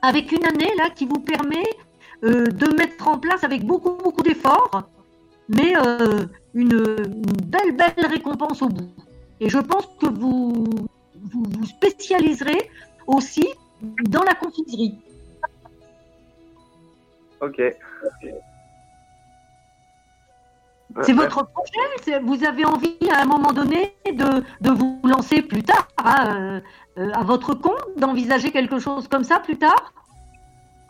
avec une année là qui vous permet euh, de mettre en place avec beaucoup, beaucoup d'efforts, mais euh, une, une belle, belle récompense au bout. Et je pense que vous vous, vous spécialiserez aussi dans la confiserie. Ok. C'est votre projet Vous avez envie à un moment donné de, de vous lancer plus tard hein, euh, à votre compte, d'envisager quelque chose comme ça plus tard?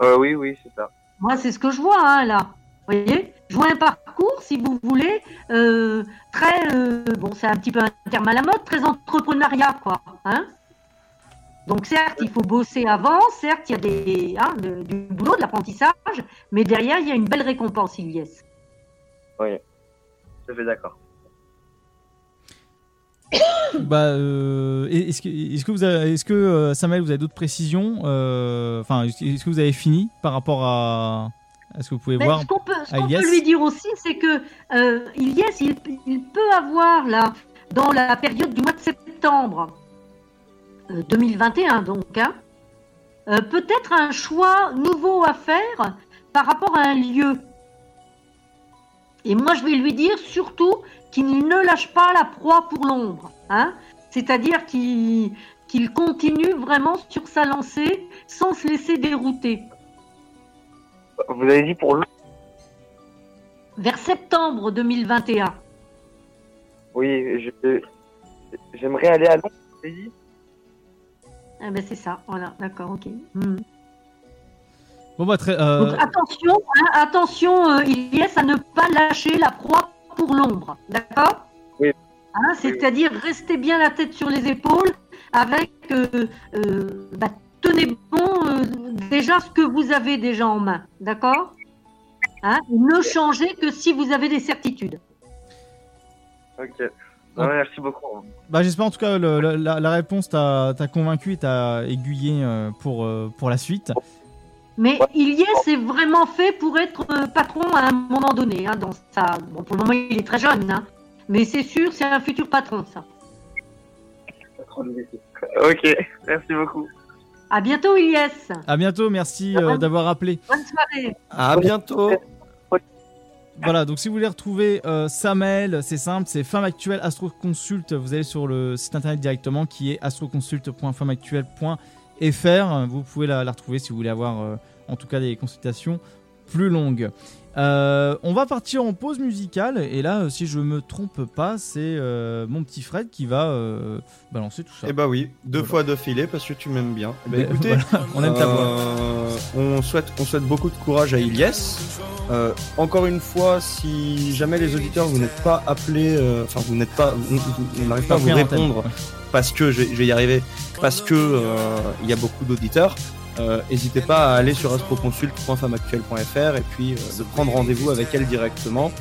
Euh, oui, oui, c'est ça. Moi, c'est ce que je vois hein, là. Vous voyez? Je vois un parcours, si vous voulez, euh, très. euh, bon, c'est un petit peu un terme à la mode, très entrepreneuriat, quoi. Hein Donc, certes, il faut bosser avant, certes, il y a des, hein, du boulot, de l'apprentissage, mais derrière, il y a une belle récompense, Ilyes. Oui. Je suis d'accord. Bah, euh, est-ce que, est-ce que vous avez, est-ce que euh, Samuel, vous avez d'autres précisions euh, Enfin, est-ce que vous avez fini par rapport à, à ce que vous pouvez Mais voir ce qu'on peut, ce à qu'on Ilias peut lui dire aussi, c'est que Ilyes, il, il peut avoir là, dans la période du mois de septembre euh, 2021, donc, hein, peut-être un choix nouveau à faire par rapport à un lieu. Et moi, je vais lui dire surtout qu'il ne lâche pas la proie pour l'ombre. Hein C'est-à-dire qu'il qu'il continue vraiment sur sa lancée sans se laisser dérouter. Vous avez dit pour. Vers septembre 2021. Oui, je... j'aimerais aller à Londres, vous avez dit? Ah ben c'est ça, voilà, d'accord, ok. Hmm. Bon bah très. euh, Donc attention, hein, attention, euh, Ilyes, à ne pas lâcher la proie pour l'ombre, d'accord Oui. Hein, C'est-à-dire restez bien la tête sur les épaules avec, euh, euh, bah, tenez bon euh, déjà ce que vous avez déjà en main, d'accord Hein, ne changez que si vous avez des certitudes. Ok. Non, merci beaucoup. Bah, j'espère en tout cas le- la, la réponse t'a convaincu et t'a aiguillé euh, pour, euh, pour la suite. Mais Ilyes est vraiment fait pour être euh, patron à un moment donné. Hein, dans sa... bon, pour le moment, il est très jeune, hein, mais c'est sûr, c'est un futur patron, ça. Ok, merci beaucoup. À bientôt, Ilyes. À bientôt, merci euh, d'avoir appelé. Bonne soirée. À bientôt. Voilà, donc si vous voulez retrouver euh, Samel, c'est simple, c'est Femme Actuelle Astro Consult. Vous allez sur le site internet directement qui est astroconsult.femmeactuelle.fr. Vous pouvez la, la retrouver si vous voulez avoir euh, en tout cas des consultations plus longues. Euh, on va partir en pause musicale et là, euh, si je me trompe pas, c'est euh, mon petit Fred qui va euh, balancer tout ça. Eh bah oui, deux fois de filet parce que tu m'aimes bien. Eh bah Mais écoutez, voilà, on aime ta voix. On souhaite, on souhaite beaucoup de courage à. Euh, encore une fois, si jamais les auditeurs vous n'êtes pas appelés, enfin vous n'êtes pas, vous n'arrivez pas à vous répondre parce que je, je vais y arriver, parce que il y a beaucoup d'auditeurs. Euh, N'hésitez pas à aller sur astroconsult.femmeactuelle.fr et puis euh, de prendre rendez-vous avec elle directement.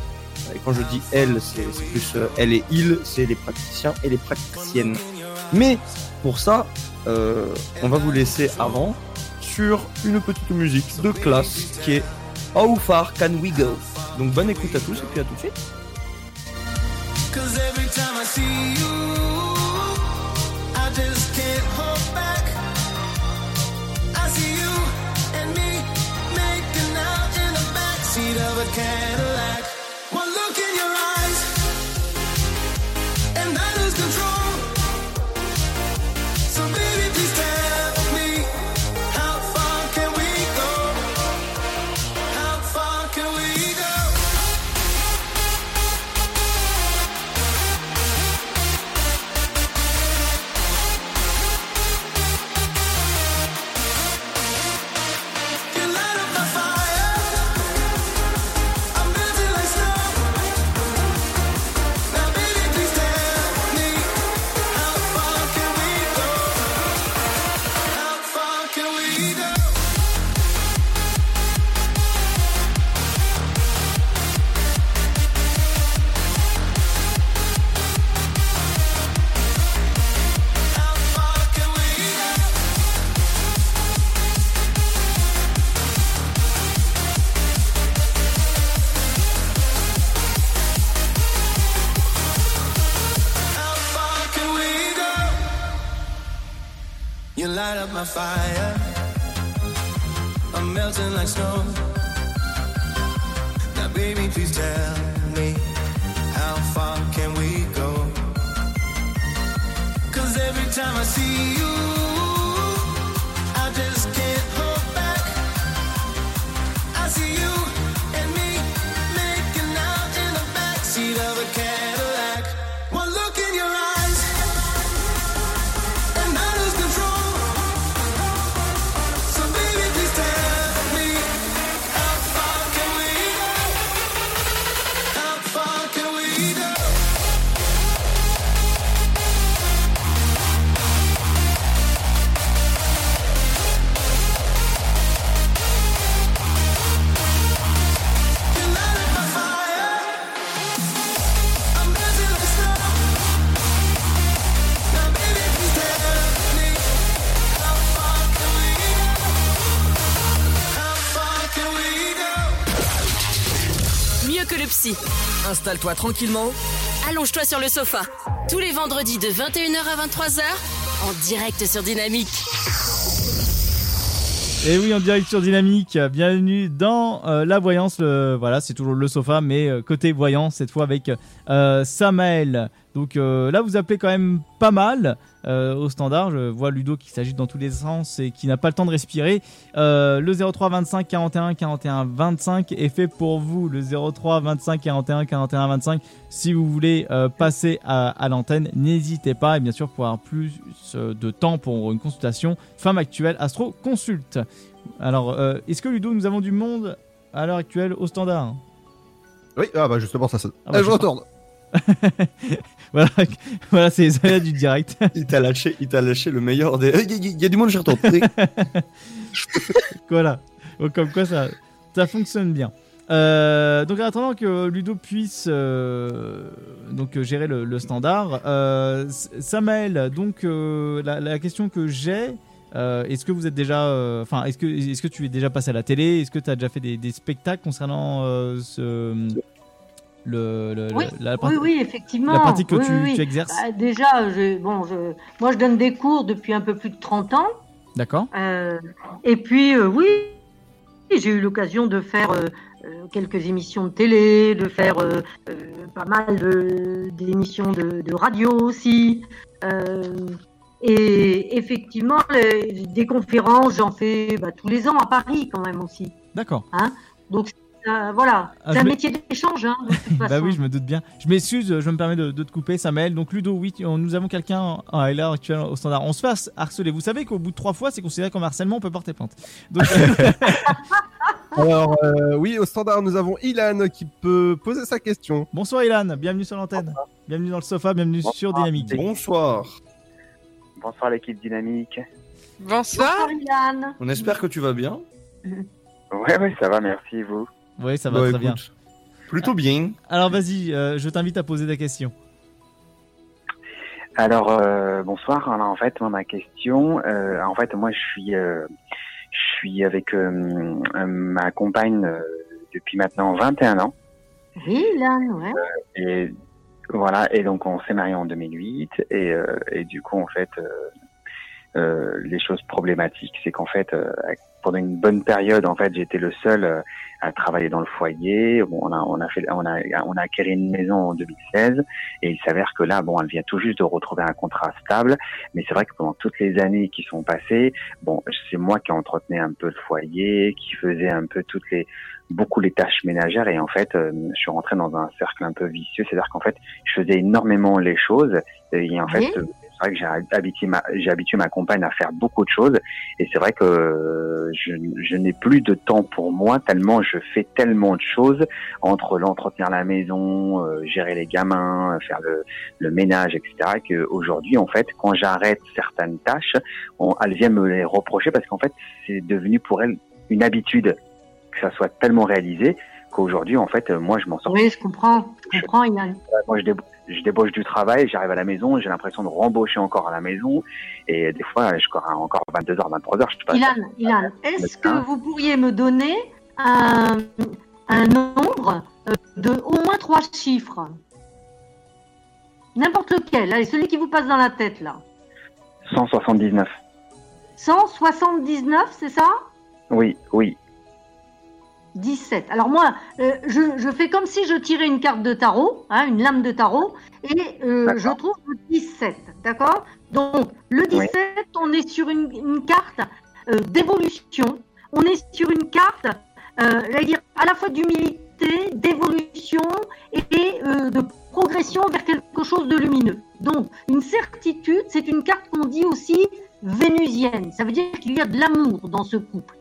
Et quand je dis elle, c'est plus euh, elle et il, c'est les praticiens et les praticiennes. Mais pour ça, euh, on va vous laisser avant sur une petite musique de classe qui est How Far Can We Go. Donc bonne écoute à tous et puis à tout de suite. Of a Cadillac. One look in your eyes, Installe-toi tranquillement. Allonge-toi sur le sofa. Tous les vendredis de 21h à 23h, en direct sur Dynamique. Et oui, en direct sur Dynamique, bienvenue dans euh, la voyance. le- voilà, c'est toujours le sofa, mais euh, côté voyance, cette fois avec euh, Samael. Donc euh, là, vous appelez quand même pas mal euh, au standard. Je vois Ludo qui s'agite dans tous les sens et qui n'a pas le temps de respirer. Euh, le 03 25 41 41 25 est fait pour vous. Le 03 25 41 41 25. Si vous voulez passer à, à l'antenne, n'hésitez pas. Et bien sûr, pour avoir plus de temps pour une consultation, femme actuelle Astro Consulte. Alors, est-ce que Ludo, nous avons du monde à l'heure actuelle au standard? Oui, ah bah justement, ça. Ah bah, je je- retourne. voilà, voilà c'est les aléas du direct. Il t'a lâché, il t'a lâché le meilleur des. Il y, il y a du monde, j'y retourne. voilà. Donc, comme quoi, ça, ça fonctionne bien. Euh, donc en attendant que Ludo puisse euh, donc gérer le, le standard, euh, S- Samuel, donc euh, la, la question que j'ai, est-ce que vous êtes déjà, enfin est-ce que est-ce que tu es déjà passé à la télé, est-ce que tu as déjà fait des, des spectacles concernant ce le, le- Oui, la, oui, pratique- oui, effectivement. la pratique que tu, exerces Bah, déjà, je, bon, je, moi, je donne des cours depuis un peu plus de 30 ans. D'accord. Euh, et puis, euh, oui, j'ai eu l'occasion de faire euh, quelques émissions de télé, de faire pas mal d'émissions de, de radio aussi. Et effectivement, les- des conférences, j'en fais bah, tous les ans à Paris quand même aussi. D'accord. Hein Donc, euh, voilà, Ah, c'est je un me- métier d'échange. Hein, Bah oui, je me doute bien. Je m'excuse, je me permets de, de te couper, Samuel. Donc Ludo, oui, nous avons quelqu'un à l'heure actuelle au standard. On se fait harceler. Vous savez qu'au bout de trois fois, c'est considéré comme harcèlement, on peut porter plainte. Donc, Alors, euh, oui, au standard, nous avons Ilan qui peut poser sa question. Bonsoir Ilan, bienvenue sur l'antenne. Bienvenue dans le sofa, bienvenue sur Dynamique. Bonsoir. Bonsoir l'équipe dynamique. Bonsoir. Yann. On espère que tu vas bien. Ouais, ouais, ça va, merci, vous? Oui, ça va Bah, très bien. Plutôt bien. Alors vas-y, euh, je t'invite à poser ta question. Alors, euh, bonsoir. Alors, en fait, moi, ma question, euh, en fait, moi, je suis, euh, je suis avec ma compagne euh, depuis maintenant 21 ans. Oui, Lan, ouais. Et voilà, et donc on s'est mariés en 2008 et, euh, et du coup en fait euh, euh, les choses problématiques, c'est qu'en fait euh, pendant une bonne période en fait j'étais le seul euh, à travailler dans le foyer. Bon, on a on a fait on a on a acquéri une maison en 2016 et il s'avère que là bon elle vient tout juste de retrouver un contrat stable, mais c'est vrai que pendant toutes les années qui sont passées, bon c'est moi qui entretenais un peu le foyer, qui faisait un peu toutes les beaucoup les tâches ménagères et en fait euh, je suis rentré dans un cercle un peu vicieux c'est à dire qu'en fait je faisais énormément les choses et en fait. C'est vrai que j'ai habitué ma j'ai habitué ma compagne à faire beaucoup de choses et c'est vrai que euh, je, je n'ai plus de temps pour moi tellement je fais tellement de choses entre l'entretenir la maison euh, gérer les gamins faire le, le ménage etc que aujourd'hui en fait quand j'arrête certaines tâches on, elle vient me les reprocher parce qu'en fait c'est devenu pour elle une habitude que ça soit tellement réalisé qu'aujourd'hui, en fait, euh, moi, je m'en sors. Oui, je comprends. Je comprends, Yann. Moi, je, débo- je débauche du travail, j'arrive à la maison, j'ai l'impression de rembaucher encore à la maison, et des fois, je cours à encore 22h, 23h, je sais pas. Ilan, Ilan, est-ce que vous pourriez me donner un, un nombre euh, de au moins trois chiffres? N'importe lequel, allez, celui qui vous passe dans la tête là. 179. 179, c'est ça? Oui, oui. 17. Alors moi, euh, je, je fais comme si je tirais une carte de tarot, hein, une lame de tarot, et euh, je trouve le 17, d'accord? Donc le 17, on est sur une, une carte euh, d'évolution, on est sur une carte, dire, à la fois d'humilité, d'évolution et de progression vers quelque chose de lumineux. Donc une certitude, c'est une carte qu'on dit aussi vénusienne, ça veut dire qu'il y a de l'amour dans ce couple.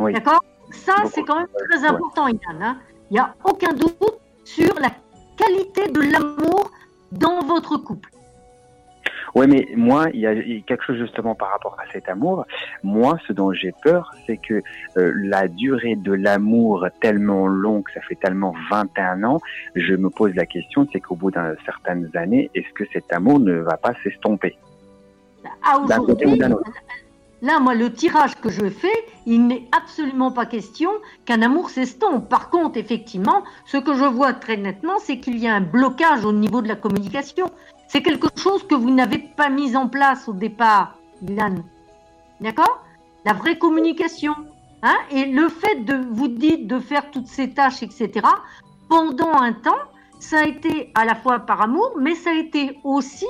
Oui. D'accord? Ça, c'est quand même très Ouais. important, Yann. hein. Il n'y a aucun doute sur la qualité de l'amour dans votre couple. Ouais, mais moi, il y, a, quelque chose justement par rapport à cet amour. Moi, ce dont j'ai peur, c'est que euh, la durée de l'amour tellement longue, ça fait tellement 21 ans, je me pose la question, c'est qu'au bout d'un certaines années, est-ce que cet amour ne va pas s'estomper? À D'un côté ou d'un autre là, moi, le tirage que je fais, il n'est absolument pas question qu'un amour s'estompe. Par contre, effectivement, ce que je vois très nettement, c'est qu'il y a un blocage au niveau de la communication. C'est quelque chose que vous n'avez pas mis en place au départ, Ilan. D'accord? La vraie communication. Hein? Et le fait de, vous dites, de faire toutes ces tâches, etc., pendant un temps, ça a été à la fois par amour, mais ça a été aussi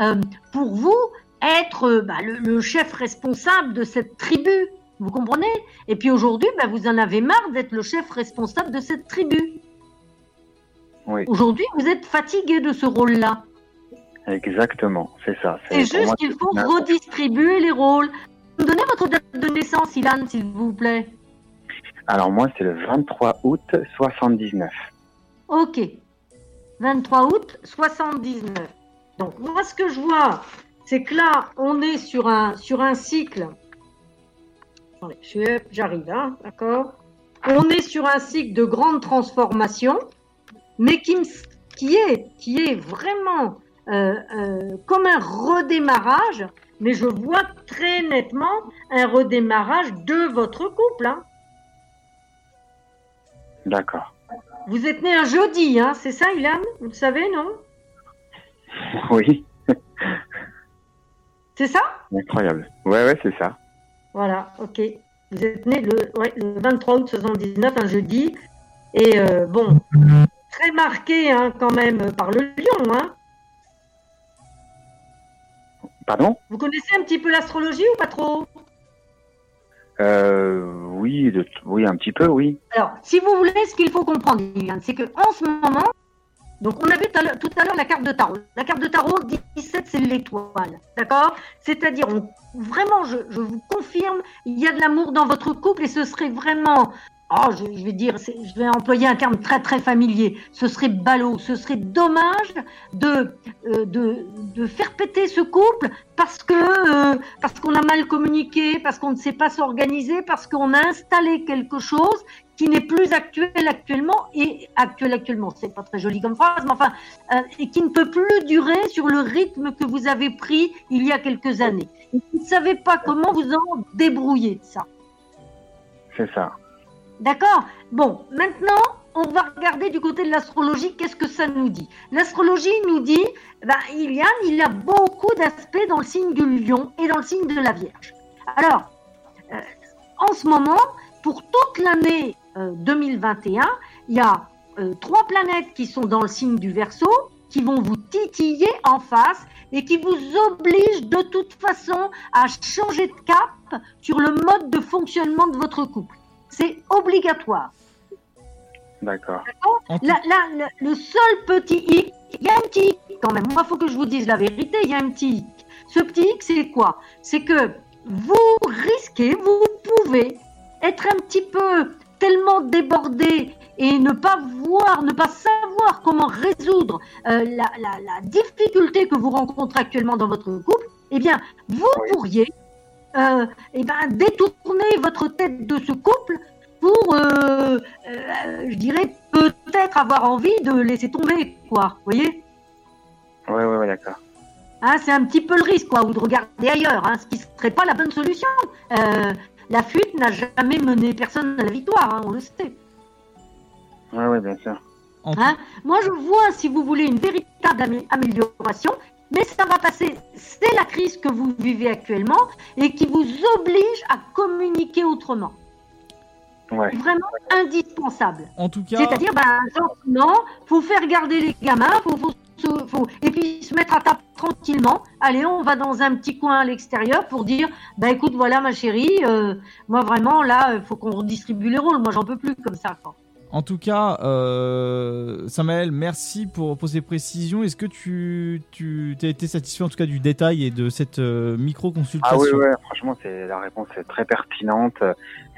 euh, pour vous être euh, bah, le, le chef responsable de cette tribu. Vous comprenez? Et puis aujourd'hui, bah, vous en avez marre d'être le chef responsable de cette tribu. Oui, Aujourd'hui, vous êtes fatigué de ce rôle-là. exactement, c'est ça. C'est juste qu'il faut redistribuer les rôles. Vous me donnez votre date de naissance, Ilan, s'il vous plaît. Alors moi, c'est le 23 août 79. Ok. 23 août 79. Donc moi ce que je vois, c'est que là on est sur un sur un cycle. J'arrive, hein, d'accord. on est sur un cycle de grande transformation, mais qui, est, qui est vraiment euh, euh, comme un redémarrage, mais je vois très nettement un redémarrage de votre couple. hein. D'accord. Vous êtes né un jeudi, hein, c'est ça, Ilan? Vous le savez, non? Oui, C'est ça? Incroyable. Ouais, ouais, c'est ça. Voilà, ok. Vous êtes né le, ouais, le 23 août 79, un jeudi. Et euh, bon, très marqué hein, quand même par le lion. Hein. Pardon? Vous connaissez un petit peu l'astrologie ou pas trop? Euh, Oui, de- oui, un petit peu, oui. Alors, si vous voulez, ce qu'il faut comprendre, c'est que en ce moment, donc on a vu tout à l'heure- la carte de tarot. La carte de tarot, 17, c'est l'étoile, d'accord? C'est-à-dire, vraiment, je vous confirme, il y a de l'amour dans votre couple et ce serait vraiment, oh, je, je vais dire, je vais employer un terme très très familier, ce serait ballot, ce serait dommage de, euh, de, de faire péter ce couple parce que euh, parce qu'on a mal communiqué, parce qu'on ne sait pas s'organiser, parce qu'on a installé quelque chose qui n'est plus actuel actuellement et actuel actuellement, c'est pas très joli comme phrase, mais enfin, euh, et qui ne peut plus durer sur le rythme que vous avez pris il y a quelques années. Vous ne savez pas comment vous en débrouiller ça. C'est ça. D'accord Bon, maintenant, on va regarder du côté de l'astrologie, qu'est-ce que ça nous dit? L'astrologie nous dit, ben, il y a beaucoup d'aspects dans le signe du lion et dans le signe de la Vierge. Alors, euh, en ce moment, pour toute l'année euh, 2021, il y a euh, trois planètes qui sont dans le signe du Verseau, qui vont vous titiller en face et qui vous obligent de toute façon à changer de cap sur le mode de fonctionnement de votre couple. C'est obligatoire. D'accord. Là, là, le, le seul petit hic, il y a un petit hic quand même. Moi, il faut que je vous dise la vérité, il y a un petit hic. Ce petit hic, c'est quoi? C'est que vous risquez, vous pouvez être un petit peu tellement débordé et ne pas voir, ne pas savoir comment résoudre euh, la, la- la difficulté que vous rencontrez actuellement dans votre couple, eh bien, vous pourriez euh, eh ben, détourner votre tête de ce couple pour, euh, euh, je dirais, peut-être avoir envie de laisser tomber, quoi. Vous voyez? Ouais, ouais, ouais, d'accord. Hein, C'est un petit peu le risque, quoi, ou de regarder ailleurs, hein, ce qui serait pas la bonne solution. Euh, la fuite n'a jamais mené personne à la victoire, hein, on le sait. Ouais, ouais, bien sûr. Hein? Moi, je vois, si vous voulez, une véritable amé- amélioration, mais ça va passer. C'est la crise que vous vivez actuellement et qui vous oblige à communiquer autrement. Ouais. Vraiment indispensable. En tout cas, C'est-à-dire, ben, gentiment, faut faire garder les gamins, faut, faut, se- faut- et puis se mettre à table tranquillement. Allez, on va dans un petit coin à l'extérieur pour dire, bah écoute, voilà ma chérie, euh, moi vraiment là, il faut qu'on redistribue les rôles. Moi, j'en peux plus comme ça. Quoi. En tout cas, euh, Samuel, merci pour, pour ces précisions. Est-ce que tu, tu as été satisfait en tout cas du détail et de cette euh, Ah micro-consultation oui, ouais, franchement, c'est la réponse est très pertinente.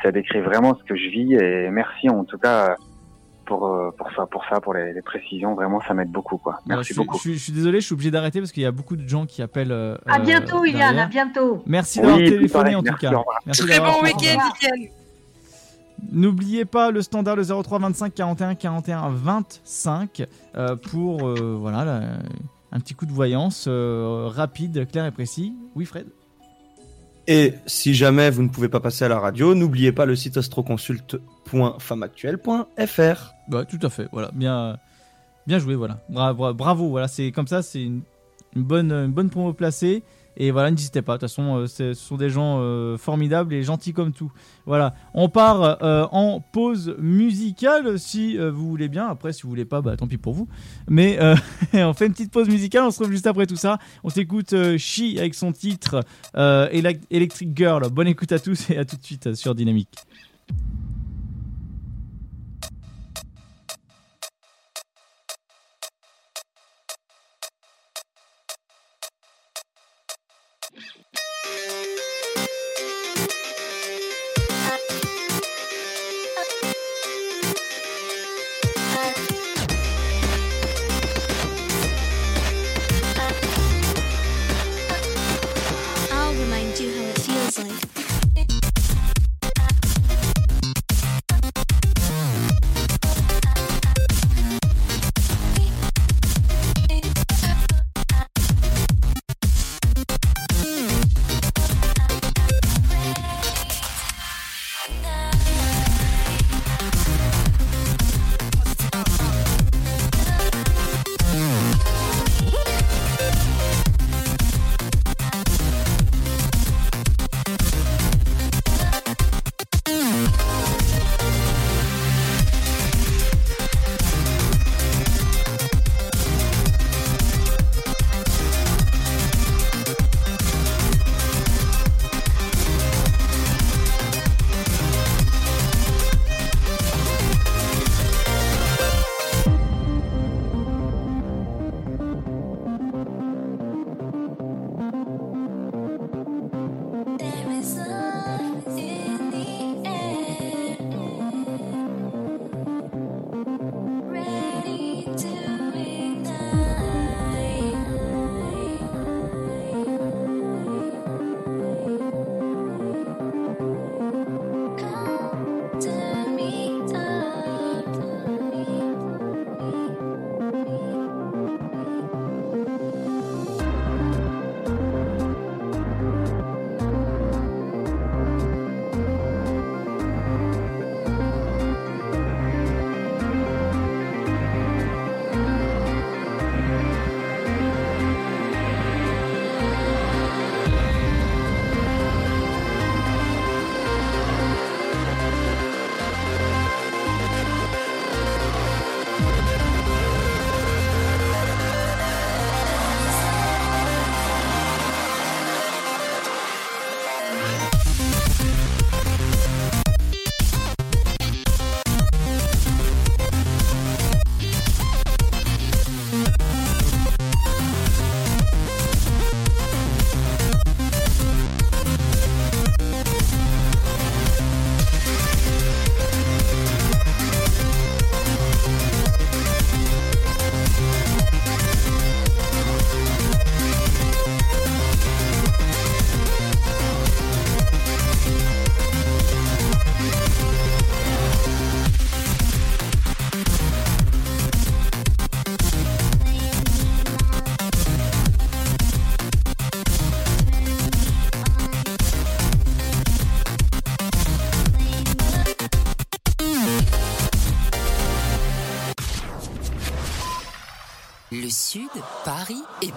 Ça décrit vraiment ce que je vis et merci en tout cas pour euh, pour ça, pour ça, pour les, les précisions. Vraiment, ça m'aide beaucoup, quoi. Merci je, beaucoup. je suis- je suis désolé, je suis obligé d'arrêter parce qu'il y a beaucoup de gens qui appellent. euh, À bientôt, Yann, à bientôt. Merci d'avoir Oui, téléphoné pareil, en tout merci, cas. Merci Très bon week-end, Yann. N'oubliez pas le standard le 03 25 41 41 25 euh, pour euh, voilà un petit coup de voyance euh, rapide, clair et précis. Oui, Fred? Et si jamais vous ne pouvez pas passer à la radio, n'oubliez pas le site astroconsulte.femmeactuelle.fr. Bah, tout à fait. Voilà, bien, bien joué. Voilà, bravo, bravo. Voilà, c'est comme ça, c'est une, une bonne, une bonne promo placée. Et voilà, n'hésitez pas. De toute façon, euh, ce sont des gens euh, formidables et gentils comme tout. Voilà, on part euh, en pause musicale si vous voulez bien. Après, si vous voulez pas, bah tant pis pour vous. Mais on fait une petite pause musicale. On se retrouve juste après tout ça. On s'écoute She avec son titre Elec- Electric Girl. Bonne écoute à tous et à tout de suite sur Dynamique.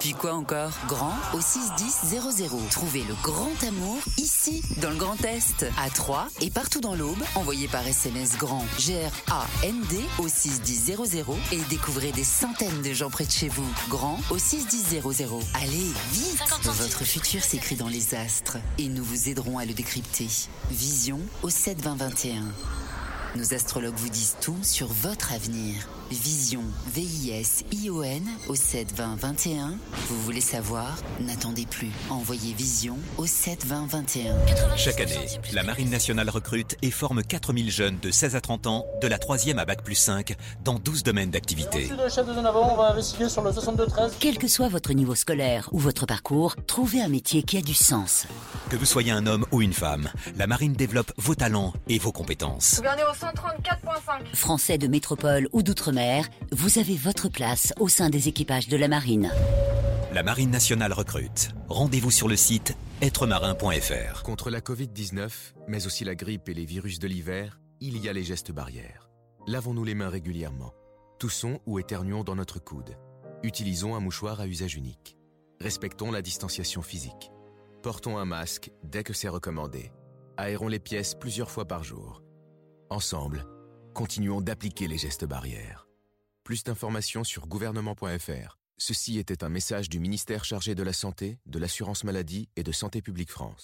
Puis quoi encore Grand au 61000. Trouvez le grand amour ici, dans le Grand Est, à Troyes et partout dans l'Aube. Envoyez par SMS grand G-R-A-N-D au 61000 et découvrez des centaines de gens près de chez vous. Grand au 61000. Allez, vite Votre futur s'écrit dans les astres et nous vous aiderons à le décrypter. Vision au 72021. Nos astrologues vous disent tout sur votre avenir. Vision, V-I-S-I-O-N au 7 20 21. Vous voulez savoir? N'attendez plus. Envoyez Vision au 7 20 21. Chaque année, la Marine nationale recrute et forme 4000 jeunes de 16 à 30 ans, de la 3e à Bac plus 5, dans 12 domaines d'activité. Ici le chef de zone avant, on va investiguer sur le 62-13. Quel que soit votre niveau scolaire ou votre parcours, trouvez un métier qui a du sens. Que vous soyez un homme ou une femme, la Marine développe vos talents et vos compétences. Gouvernez au 134.5. Français de métropole ou d'outre-mer, vous avez votre place au sein des équipages de la marine. La Marine nationale recrute. Rendez-vous sur le site êtremarin.fr. Contre la Covid-19, mais aussi la grippe et les virus de l'hiver, il y a les gestes barrières. Lavons-nous les mains régulièrement. Toussons ou éternuons dans notre coude. Utilisons un mouchoir à usage unique. Respectons la distanciation physique. Portons un masque dès que c'est recommandé. Aérons les pièces plusieurs fois par jour. Ensemble, continuons d'appliquer les gestes barrières. Plus d'informations sur gouvernement.fr. Ceci était un message du ministère chargé de la Santé, de l'Assurance Maladie et de Santé Publique France.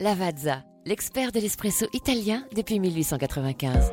Lavazza, l'expert de l'espresso italien depuis 1895.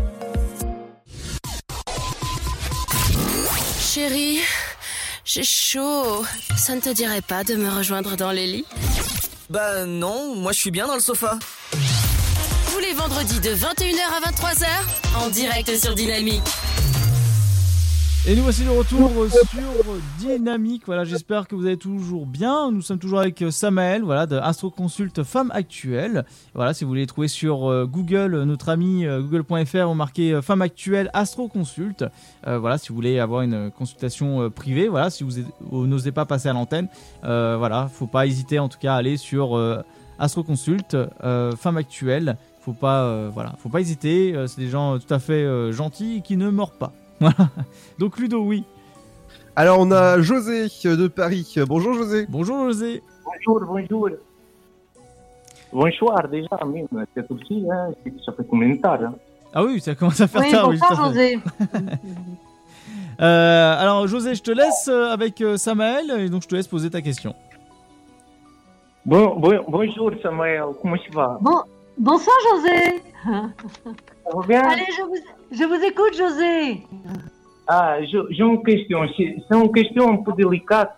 Chérie, j'ai chaud. Ça ne te dirait pas de me rejoindre dans les lits? Bah non, moi je suis bien dans le sofa. Tous les vendredis de 21h à 23h, en direct sur Dynamique. Et nous voici de retour sur Dynamique. Voilà, j'espère que vous allez toujours bien. Nous sommes toujours avec Samael, voilà, de Astro Consult Femme Actuelle. Voilà, si vous voulez trouver sur euh, Google, notre ami euh, google.fr, vous marquez euh, Femme Actuelle Astro Consult. Euh, voilà, si vous voulez avoir une consultation euh, privée, voilà, si vous, n'osez pas passer à l'antenne, euh, voilà, faut pas hésiter en tout cas à aller sur euh, Astro Consult euh, Femme Actuelle. Faut pas, euh, voilà, faut pas hésiter. euh, c'est des gens tout à fait euh, gentils qui ne mordent pas. Voilà. Donc Ludo, oui. Alors on a José de Paris. Bonjour José. Bonjour José. Bonjour, bonjour. Bonsoir déjà, même. C'est aussi, hein, c'est- ça fait commentaire. Hein? Ah oui, ça commence à faire Oui, tard. bonsoir, fait. José. Euh, alors José, je te laisse euh, avec euh, Samael et donc je te laisse poser ta question. Bon, bon, bonjour Samuel, comment tu vas? Bon, bonsoir José. Ça va bien? Allez, je vous, je vous écoute José. Ah, je- j'ai une question. C'est une question un peu délicate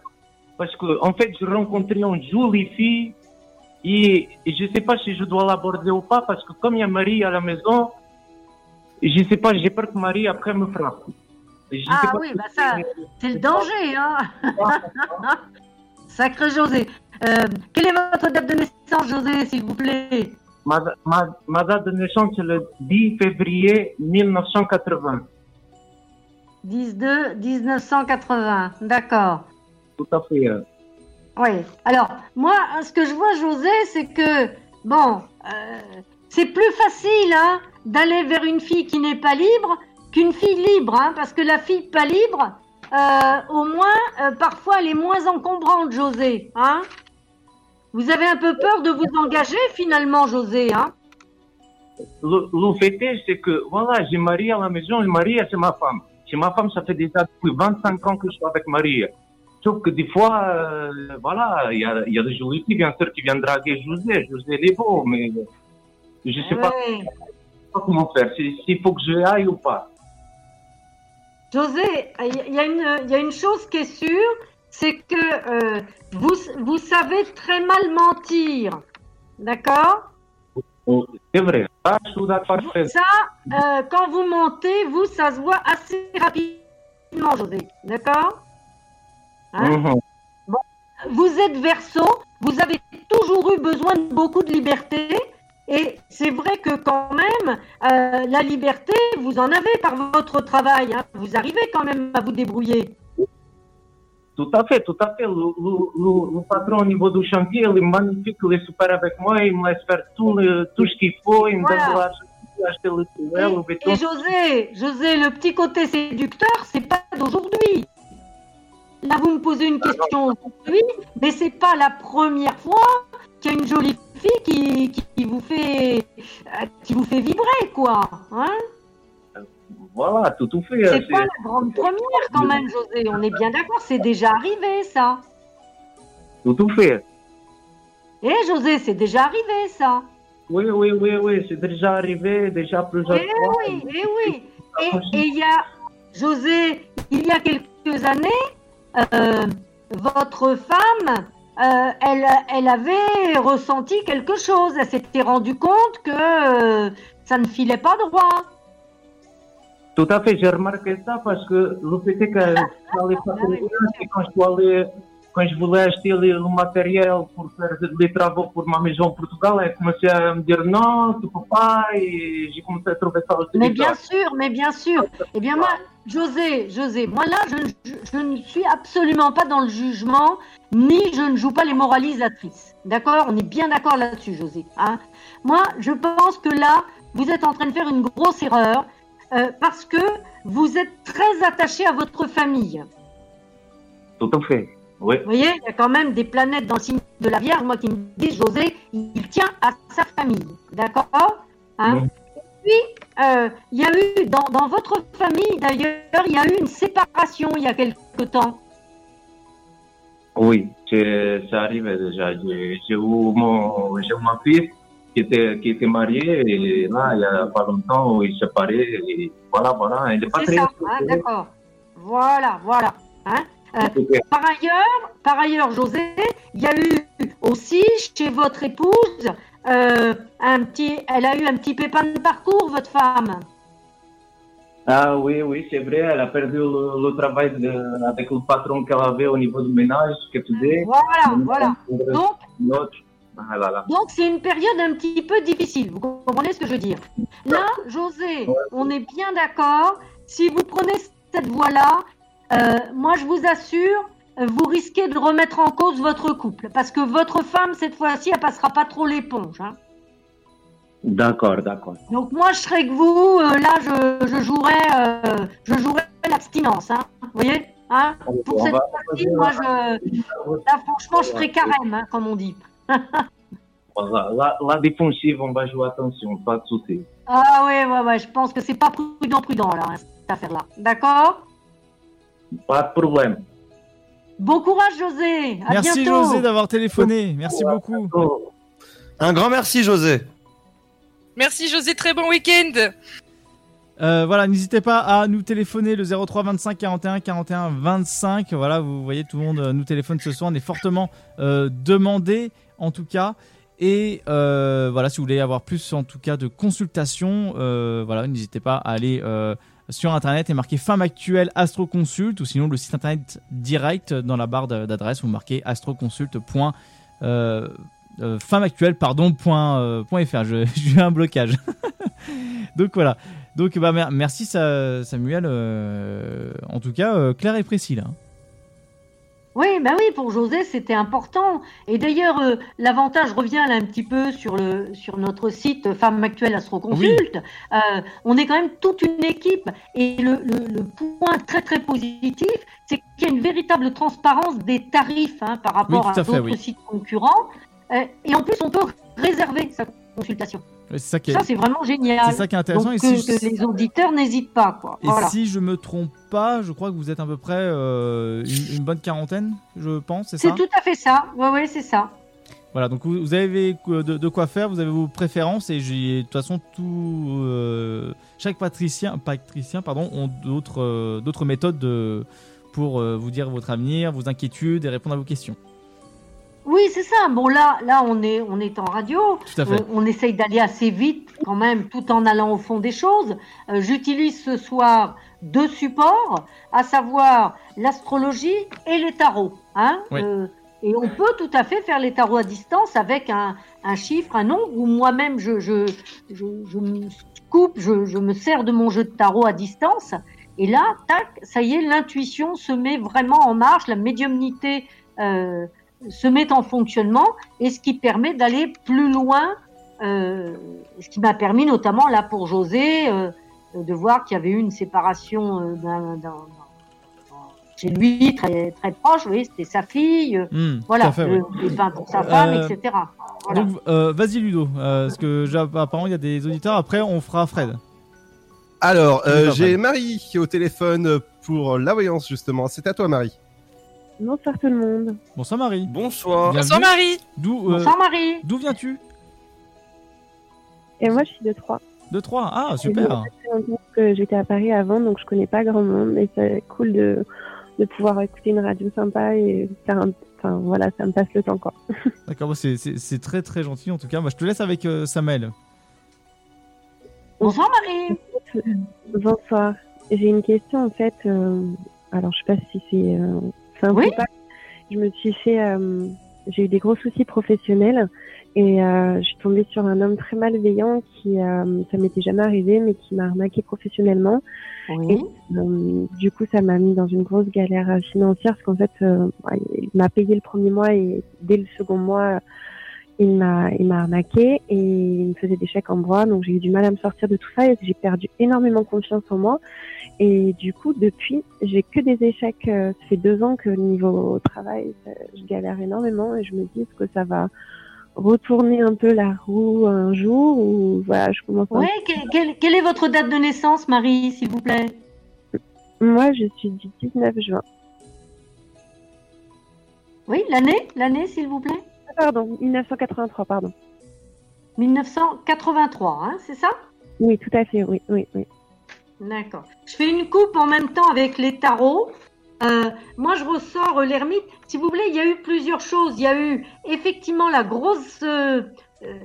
parce que, en fait, j'ai rencontré une jolie fille et, et je ne sais pas si je dois l'aborder ou pas parce que, comme il y a Marie à la maison, je ne sais pas, j'ai peur que Marie après me frappe. Je Ah oui, bah ça, c'est le danger, hein. Sacré José. Euh, quelle est votre date de naissance, José, s'il vous plaît? Ma, ma, ma date de naissance, c'est le 10 février 1980. 12 1980. D'accord. Tout à fait. euh. Oui. Alors, moi, ce que je vois, José, c'est que, bon, euh, c'est plus facile hein, d'aller vers une fille qui n'est pas libre qu'une fille libre, hein, parce que la fille pas libre, euh, au moins, euh, parfois, elle est moins encombrante, José. Hein vous avez un peu peur de vous engager, finalement, José. Hein? Le, le fait est, c'est que, voilà, j'ai Marie à la maison et Marie, c'est ma femme. C'est ma femme, ça fait déjà depuis 25 ans que je suis avec Marie. Sauf que des fois, euh, voilà, il y a, y a des jolies filles, bien sûr, qui viennent draguer José. José, il est beau, mais Je sais pas, Ouais. pas comment faire. Si- S'il faut que je aille ou pas. José, il y, y a une chose qui est sûre, c'est que euh, vous, vous savez très mal mentir. D'accord? C'est vrai. Ah, je suis d'accord. parfait. Ça, euh, quand vous mentez, vous, ça se voit assez rapidement, José. D'accord? Hein? Mhm. Vous êtes verso, vous avez toujours eu besoin de beaucoup de liberté. Et c'est vrai que quand même, euh, la liberté, vous en avez par votre travail. hein. Vous arrivez quand même à vous débrouiller. Tout à fait, tout à fait. Le, le- le- le patron au niveau du chantier, il est magnifique, il est super avec moi, il me laisse faire tout, le- tout ce qu'il faut, il me Voilà. donne pour acheter le tunnel, le béton. Et José, José, le petit côté séducteur, c'est pas d'aujourd'hui. Là, vous me posez une question aujourd'hui, mais c'est pas la première fois qu'il y a une jolie fille qui, qui vous fait euh, qui vous fait vibrer, quoi. Hein Voilà, tout fait. c'est pas la grande première quand même, José? On est bien d'accord, c'est déjà arrivé ça. Tout à fait. Eh José, c'est déjà arrivé ça. Oui, oui, oui, oui, c'est déjà arrivé, déjà plusieurs Eh fois. oui, eh oui. Et et il y a, José, il y a quelques années, euh, votre femme, euh, elle, elle avait ressenti quelque chose. Elle s'était rendue compte que euh, ça ne filait pas droit. Tout à fait, j'ai remarqué ça parce que le fait est que quand je, quand voulais acheter le, matériel pour faire des travaux pour ma maison au Portugal, elle commençait à me dire non, tu peux pas, et j'ai commencé à trouver ça aussi Mais bien sûr, mais bien sûr. Eh bien moi, José, José, moi là, je, ne- je- je ne suis absolument pas dans le jugement, ni je ne joue pas les moralisatrices. D'accord? On est bien d'accord là-dessus, José. hein moi, je pense que là, vous êtes en train de faire une grosse erreur euh, parce que vous êtes très attaché à votre famille. Tout à fait, oui. Vous voyez, il y a quand même des planètes dans le signe de la Vierge, moi qui me disent, José, il tient à sa famille. D'accord hein? Mhm. Et puis, euh, il y a eu, dans, dans votre famille d'ailleurs, il y a eu une séparation il y a quelque temps. Oui, ça arrive déjà. J'ai eu mon, eu ma fille qui était, qui était mariée et là, il n'y a pas longtemps, il s'est séparé et voilà, voilà. Il est pas très ça, hein, d'accord. Voilà, voilà. hein. Euh, par ailleurs, par ailleurs, José, il y a eu aussi chez votre épouse euh, un petit, elle a eu un petit pépin de parcours, votre femme. Ah oui, oui, c'est vrai, elle a perdu le, le travail de- avec le patron qu'elle avait au niveau du ménage, que tu dis. Voilà, voilà. Donc, ah là là. Donc c'est une période un petit peu difficile, vous comprenez ce que je veux dire? Là, José, on est bien d'accord, si vous prenez cette voie-là, euh, moi je vous assure, vous risquez de remettre en cause votre couple, parce que votre femme, cette fois-ci, elle passera pas trop l'éponge. hein. D'accord, d'accord. Donc moi je serais que vous, euh, là je, je jouerais, euh, je jouerais l'abstinence, hein. vous voyez? Hein? Pour On cette fois-ci, moi je, là franchement je ferai carême, hein, comme on dit. Voilà, la, la défensive, on va jouer attention, pas de souci. Ah ouais, ouais, ouais, je pense que c'est pas prudent, prudent, là, hein, cette affaire-là. D'accord? Pas de problème. Bon courage, José. À Merci bientôt. José d'avoir téléphoné. Merci beaucoup. Un grand merci José. Merci José, très bon week-end. Euh, voilà, n'hésitez pas à nous téléphoner le 03 25 41 41 25. Voilà, vous voyez, tout le monde euh, nous téléphone ce soir. On est fortement euh, demandé, en tout cas. Et euh, voilà, si vous voulez avoir plus, en tout cas, de consultations, euh, voilà, n'hésitez pas à aller euh, sur internet et marquer Femme Actuelle Astro Consult ou sinon le site internet direct dans la barre d'adresse. Vous marquez astroconsult. Femmeactuelle, pardon, point, point fr. Je- J'ai un blocage. Donc voilà. Donc bah, mer- merci Sa- Samuel. en tout cas, clair et précis là. Oui, bah oui, pour José, c'était important. Et d'ailleurs, euh, l'avantage revient là un petit peu sur, le, sur notre site Femme Actuelle Astro Consult. Euh, on est quand même toute une équipe. Et le, le, le point très très positif, c'est qu'il y a une véritable transparence des tarifs hein, par rapport Oui, à d'autres oui. sites concurrents. Euh, et en plus, on peut réserver sa consultation. Ouais, C'est ça qui est, Ça, c'est vraiment génial. c'est ça qui est intéressant. Donc, et que, si, que les auditeurs n'hésitent pas. Quoi. et Voilà. si je me trompe pas, je crois que vous êtes à peu près euh, une, une bonne quarantaine, je pense, c'est ça C'est tout à fait ça. Oui, oui, c'est ça. Voilà, donc vous, vous avez de, de quoi faire, vous avez vos préférences et j'ai de toute façon tout euh, chaque patricien, patricien pardon, ont d'autres euh, d'autres méthodes de- pour euh, vous dire votre avenir, vos inquiétudes et répondre à vos questions. Oui, c'est ça. Bon, là, là, on est, on est en radio. Tout à fait. On, on essaye d'aller assez vite quand même, tout en allant au fond des choses. Euh, J'utilise ce soir deux supports, à savoir l'astrologie et les tarots. Hein Oui. Euh, et on peut tout à fait faire les tarots à distance avec un, un chiffre, un nombre, ou moi-même, je, je, je, je me coupe, je, je me sers de mon jeu de tarot à distance. Et là, tac, ça y est, l'intuition se met vraiment en marche, la médiumnité euh, se met en fonctionnement, et ce qui permet d'aller plus loin, euh, ce qui m'a permis notamment là pour José euh, de voir qu'il y avait eu une séparation euh, chez lui très très proche, oui, c'était sa fille, euh, Hmm, voilà, fait, le- oui. les bains pour sa femme, Euh, etc. Voilà. Donc euh, vas-y Ludo, euh, parce que apparemment il y a des auditeurs. Après on fera Fred. Alors, euh, j'ai. Marie qui est au téléphone pour la voyance, justement. C'est à toi, Marie. Bonsoir tout le monde. Bonsoir Marie. Bonsoir. Bienvenue. Marie. D'où euh, Bonsoir Marie. D'où viens-tu? Et moi je suis de Troyes. De Troyes. Ah super. que j'étais à Paris avant, donc je connais pas grand monde, mais c'est cool de, de pouvoir écouter une radio sympa et faire un... Enfin voilà, ça me passe le temps quoi. D'accord, c'est- c'est c'est très très gentil en tout cas. Bah, je te laisse avec euh, Samuel. Bonsoir Marie. Bonsoir. J'ai une question en fait. euh, alors je sais pas si c'est simple Oui. pas. Je me suis fait, euh, j'ai eu des gros soucis professionnels et euh, je suis tombée sur un homme très malveillant qui, euh, ça m'était jamais arrivé, mais qui m'a arnaqué professionnellement. Oui. Et, euh, du coup, ça m'a mis dans une grosse galère financière parce qu'en fait, il m'a payé le premier mois et dès le second mois, il m'a il m'a arnaqué et il me faisait des chèques en bois donc j'ai eu du mal à me sortir de tout ça et j'ai perdu énormément confiance en moi et du coup depuis j'ai que des échecs euh, ça fait deux ans que niveau travail ça- je galère énormément et je me dis est-ce que ça va retourner un peu la roue un jour ou voilà je commence à- quelle, quelle est votre date de naissance, Marie, s'il vous plaît? Moi je suis du 19 juin. Oui, l'année, l'année, s'il vous plaît? Ah, pardon 1983 pardon. 1983, hein, c'est ça? Oui tout à fait oui oui oui D'accord. Je fais une coupe en même temps avec les tarots. Euh, moi, je ressors euh, l'ermite. Si vous voulez, il y a eu plusieurs choses. Il y a eu effectivement la grosse euh,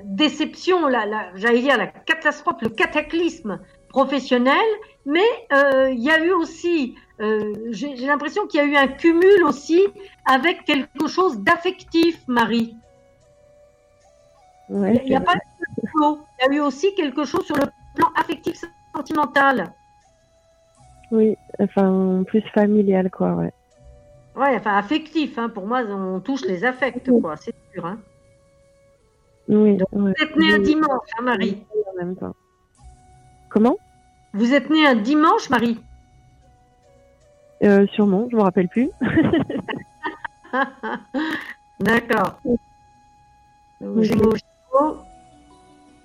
déception, la, la, j'allais dire la catastrophe, le cataclysme professionnel, mais il y a eu aussi, j'ai l'impression qu'il y a eu un cumul aussi avec quelque chose d'affectif, Marie. Ouais, Il n'y a pas. Il y a eu aussi quelque chose sur le plan affectif sentimental. Oui enfin plus familial quoi ouais Ouais, enfin affectif, hein. pour moi, on touche les affects, quoi, c'est sûr. Hein. oui, ouais. Vous êtes né un Oui. dimanche, hein, Marie en même temps comment? Vous êtes né un dimanche, Marie? Euh, sûrement, je me rappelle plus. D'accord. Gémeaux,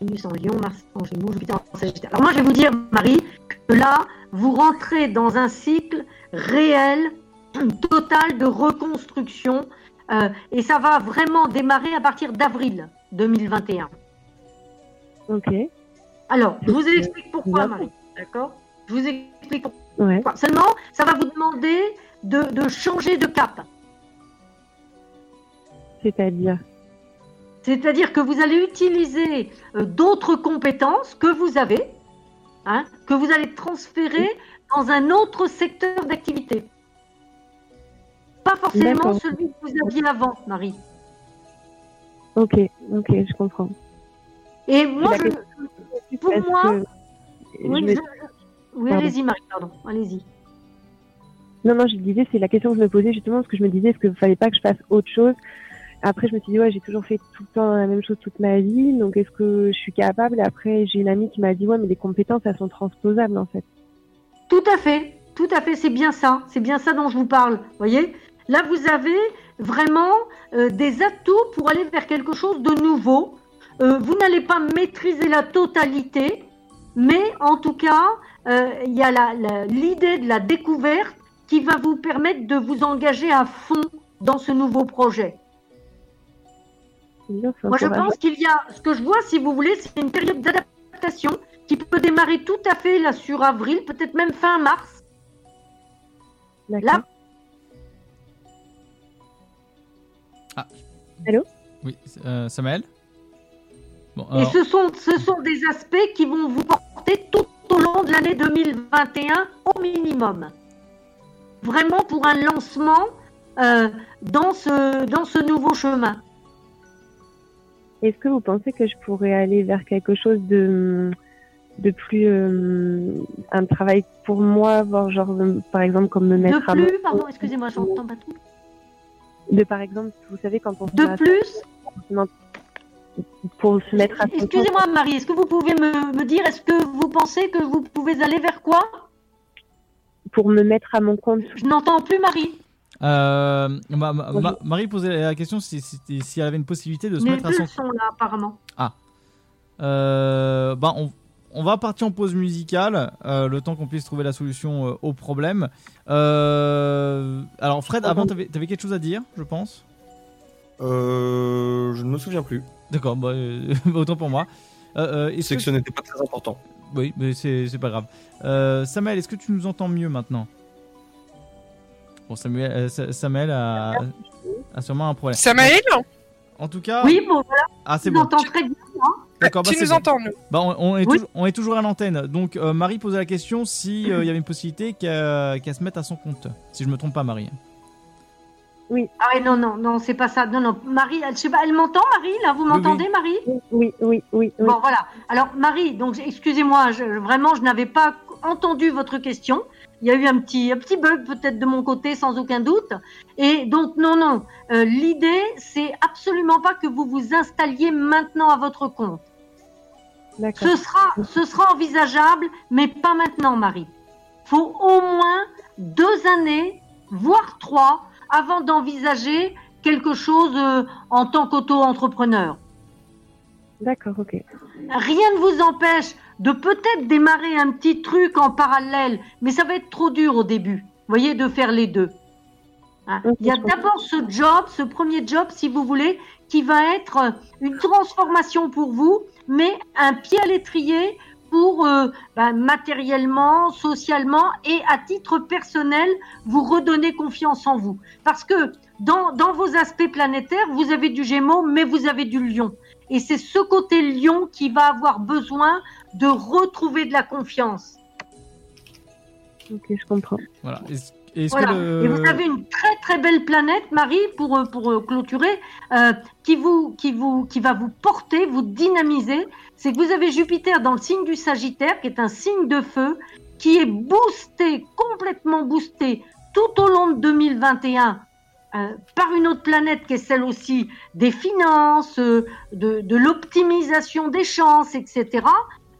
Vénus en Lion, Mars en Gémeaux, Jupiter en Sagittaire. Alors moi, je vais vous dire, Marie, que là, vous rentrez dans un cycle réel, total de reconstruction, euh, et ça va vraiment démarrer à partir d'avril 2021. Ok. Alors, je vous explique pourquoi, Marie. D'accord? Je vous explique pourquoi. Ouais. Seulement, ça va vous demander de, de changer de cap. C'est-à-dire? C'est-à-dire que vous allez utiliser euh, d'autres compétences que vous avez, hein, que vous allez transférer dans un autre secteur d'activité. Pas forcément celui que vous aviez avant, Marie. Ok, ok, je comprends. Et moi, je- pour moi, oui, je me- je- oui, allez-y, Marie, pardon, allez-y. Non, non, je disais, c'est la question que je me posais justement, parce que je me disais, est-ce qu'il ne fallait pas que je fasse autre chose Après, je me suis dit, ouais, j'ai toujours fait tout le temps la même chose toute ma vie, donc est-ce que je suis capable? Après, j'ai une amie qui m'a dit, ouais, mais les compétences, elles sont transposables, en fait. Tout à fait, tout à fait, c'est bien ça, c'est bien ça dont je vous parle. Voyez, là vous avez vraiment euh, des atouts pour aller vers quelque chose de nouveau. Euh, vous n'allez pas maîtriser la totalité, mais en tout cas, euh, il y a l'idée de la découverte qui va vous permettre de vous engager à fond dans ce nouveau projet. Moi, je pense qu'il y a, ce que je vois, si vous voulez, c'est une période d'adaptation qui peut démarrer tout à fait là sur avril, peut-être même fin mars. Là, Allô? Oui, euh, Samuel Bon, et ce sont, ce sont des aspects qui vont vous porter tout au long de l'année 2021 au minimum. Vraiment pour un lancement euh, dans, ce, dans ce nouveau chemin. Est-ce que vous pensez que je pourrais aller vers quelque chose de, de plus. euh, un travail pour moi, voir genre, euh, par exemple, comme me mettre De à mon plus, pardon, excusez-moi, j'entends pas tout. De par exemple, vous savez, quand on. De plus Pour se mettre à. Excusez-moi, Marie, est-ce que vous pouvez me, me dire, est-ce que vous pensez que vous pouvez aller vers quoi? Pour me mettre à mon compte. Je n'entends plus Marie. Euh, ma- ma- ma- Marie posait la question si, si, si elle avait une possibilité de se Les mettre à son sont là, apparemment. Ah. Euh, bah, on, on va partir en pause musicale, euh, le temps qu'on puisse trouver la solution euh, au problème. Euh, alors, Fred, avant, t'avais avais quelque chose à dire, je pense? Euh, je ne me souviens plus. D'accord, bah, euh, autant pour moi. Euh, euh, C'est que ce n'était pas très important. Oui, mais c'est c'est pas grave. Euh, Samuel, est-ce que tu nous entends mieux maintenant? Bon, Samuel, euh, Samuel a, a sûrement un problème. Samuel En tout cas. Oui, bon, voilà. Ah, c'est Je bon. vous entends très bien. hein. D'accord, bah, Tu nous bon. entends, nous. Bah, on, on est Oui. toujours, on est toujours à l'antenne. Donc, euh, Marie posait la question si euh, il y avait une possibilité qu'elle se mette à son compte. Si je me trompe pas, Marie. Oui. Ah non, non, non, c'est pas ça. Non, non, Marie, elle, je sais pas, elle m'entend, Marie Là, vous m'entendez, Marie? Oui, oui, oui, oui. Bon, voilà. Alors, Marie, donc, excusez-moi, je- vraiment, je n'avais pas entendu votre question. Il y a eu un petit, un petit bug peut-être de mon côté, sans aucun doute. Et donc, non, non. Euh, L'idée, c'est absolument pas que vous vous installiez maintenant à votre compte. Ce sera, ce sera envisageable, mais pas maintenant, Marie. Faut au moins deux années, voire trois, avant d'envisager quelque chose euh, en tant qu'auto-entrepreneur. D'accord, ok. Rien ne vous empêche de peut-être démarrer un petit truc en parallèle, mais ça va être trop dur au début. Vous voyez, de faire les deux. Hein. Il y a d'abord ce job, ce premier job, si vous voulez, qui va être euh, une transformation pour vous, mais un pied à l'étrier pour euh, ben, matériellement, socialement et à titre personnel, vous redonner confiance en vous. Parce que dans, dans vos aspects planétaires, vous avez du Gémeaux, mais vous avez du Lion. Et c'est ce côté Lion qui va avoir besoin de retrouver de la confiance. Ok, je comprends. Voilà. Est-ce est-ce Voilà. que le... Et vous avez une très très belle planète, Marie, pour, euh, pour euh, clôturer, euh, qui, vous, qui, vous, qui va vous porter, vous dynamiser. C'est que vous avez Jupiter dans le signe du Sagittaire, qui est un signe de feu, qui est boosté, complètement boosté, tout au long de 2021 euh, par une autre planète qui est celle aussi des finances, euh, de, de l'optimisation des chances, etc.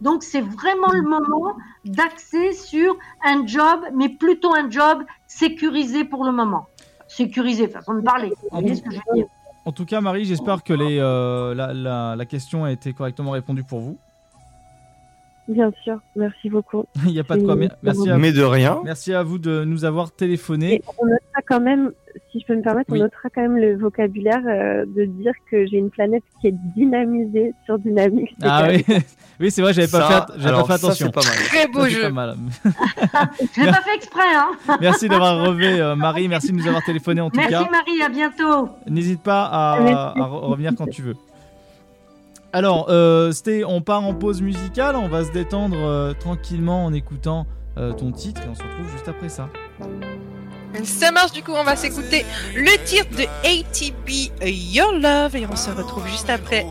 Donc c'est vraiment le moment d'axer sur un job, mais plutôt un job sécurisé pour le moment. Sécurisé, façon de parler. Vous voyez ce que je veux dire? En tout cas, Marie, j'espère que les, euh, la, la- la question a été correctement répondue pour vous. Bien sûr, merci beaucoup. Il n'y a pas de quoi. Merci à Mais de rien. Merci à vous de nous avoir téléphoné. Et on notera quand même, si je peux me permettre, Oui. on notera quand même le vocabulaire euh, de dire que j'ai une planète qui est dynamisée sur dynamique. Ah oui, oui c'est vrai, j'avais pas, fait, j'avais pas attention. pas mal. Très beau Ça, jeu. pas mal. Je l'ai pas fait exprès, hein Merci d'avoir relevé, euh, Marie. Merci de nous avoir téléphoné en tout Merci cas. Marie, à bientôt. N'hésite pas à, à re- revenir quand tu veux. Alors, euh, c'était, on part en pause musicale, on va se détendre euh, tranquillement en écoutant euh, ton titre et on se retrouve juste après ça. Ça marche, du coup, on va s'écouter le titre de ATB Your Love et on se retrouve juste après.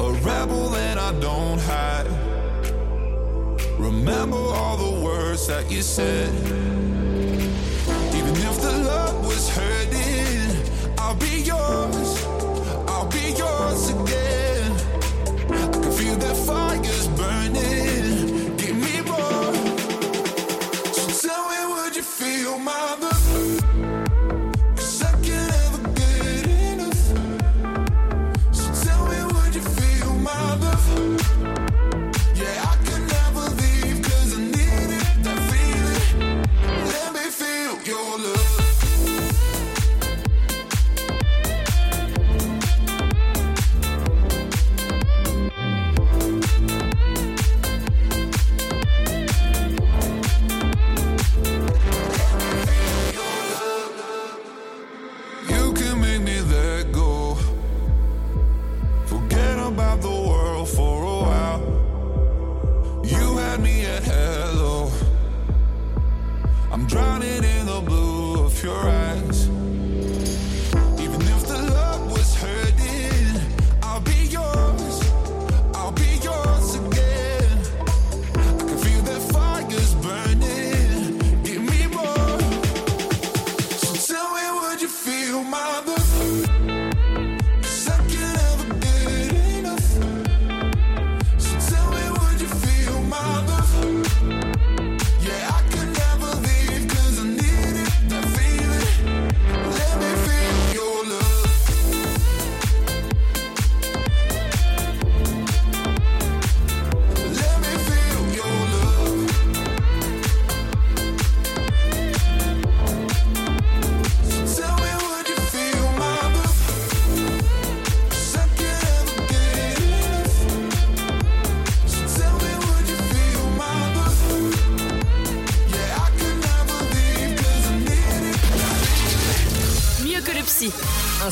A rebel that I don't hide. Remember all the words that you said. Even if the love was hurting, I'll be yours. I'll be yours again. I can feel that fire's burning. Your love.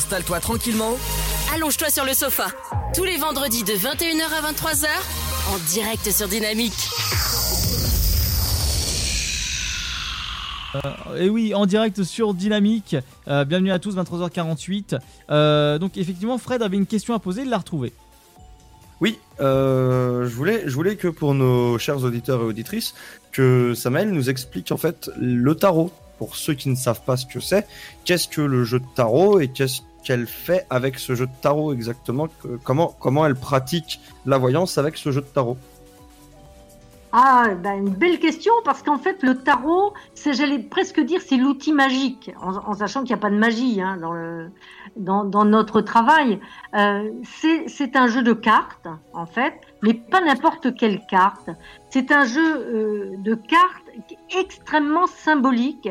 Installe-toi tranquillement. Allonge-toi sur le sofa. Tous les vendredis de 21h à 23h, en direct sur Dynamique. Euh, et oui, en direct sur Dynamique. Euh, bienvenue à tous, 23h48. Euh, donc effectivement, Fred avait une question à poser, il l'a retrouvée. Oui, euh, je voulais, je voulais que pour nos chers auditeurs et auditrices, que Samael nous explique en fait le tarot. Pour ceux qui ne savent pas ce que c'est, qu'est-ce que le jeu de tarot et qu'est-ce qu'elle fait avec ce jeu de tarot exactement Comment, comment elle pratique la voyance avec ce jeu de tarot? Ah, ben, une belle question parce qu'en fait le tarot, c'est j'allais presque dire c'est l'outil magique, en, sachant qu'il n'y a pas de magie hein, dans, le, dans, notre travail. Euh, c'est c'est un jeu de cartes en fait, mais pas n'importe quelle carte. C'est un jeu euh, de cartes extrêmement symbolique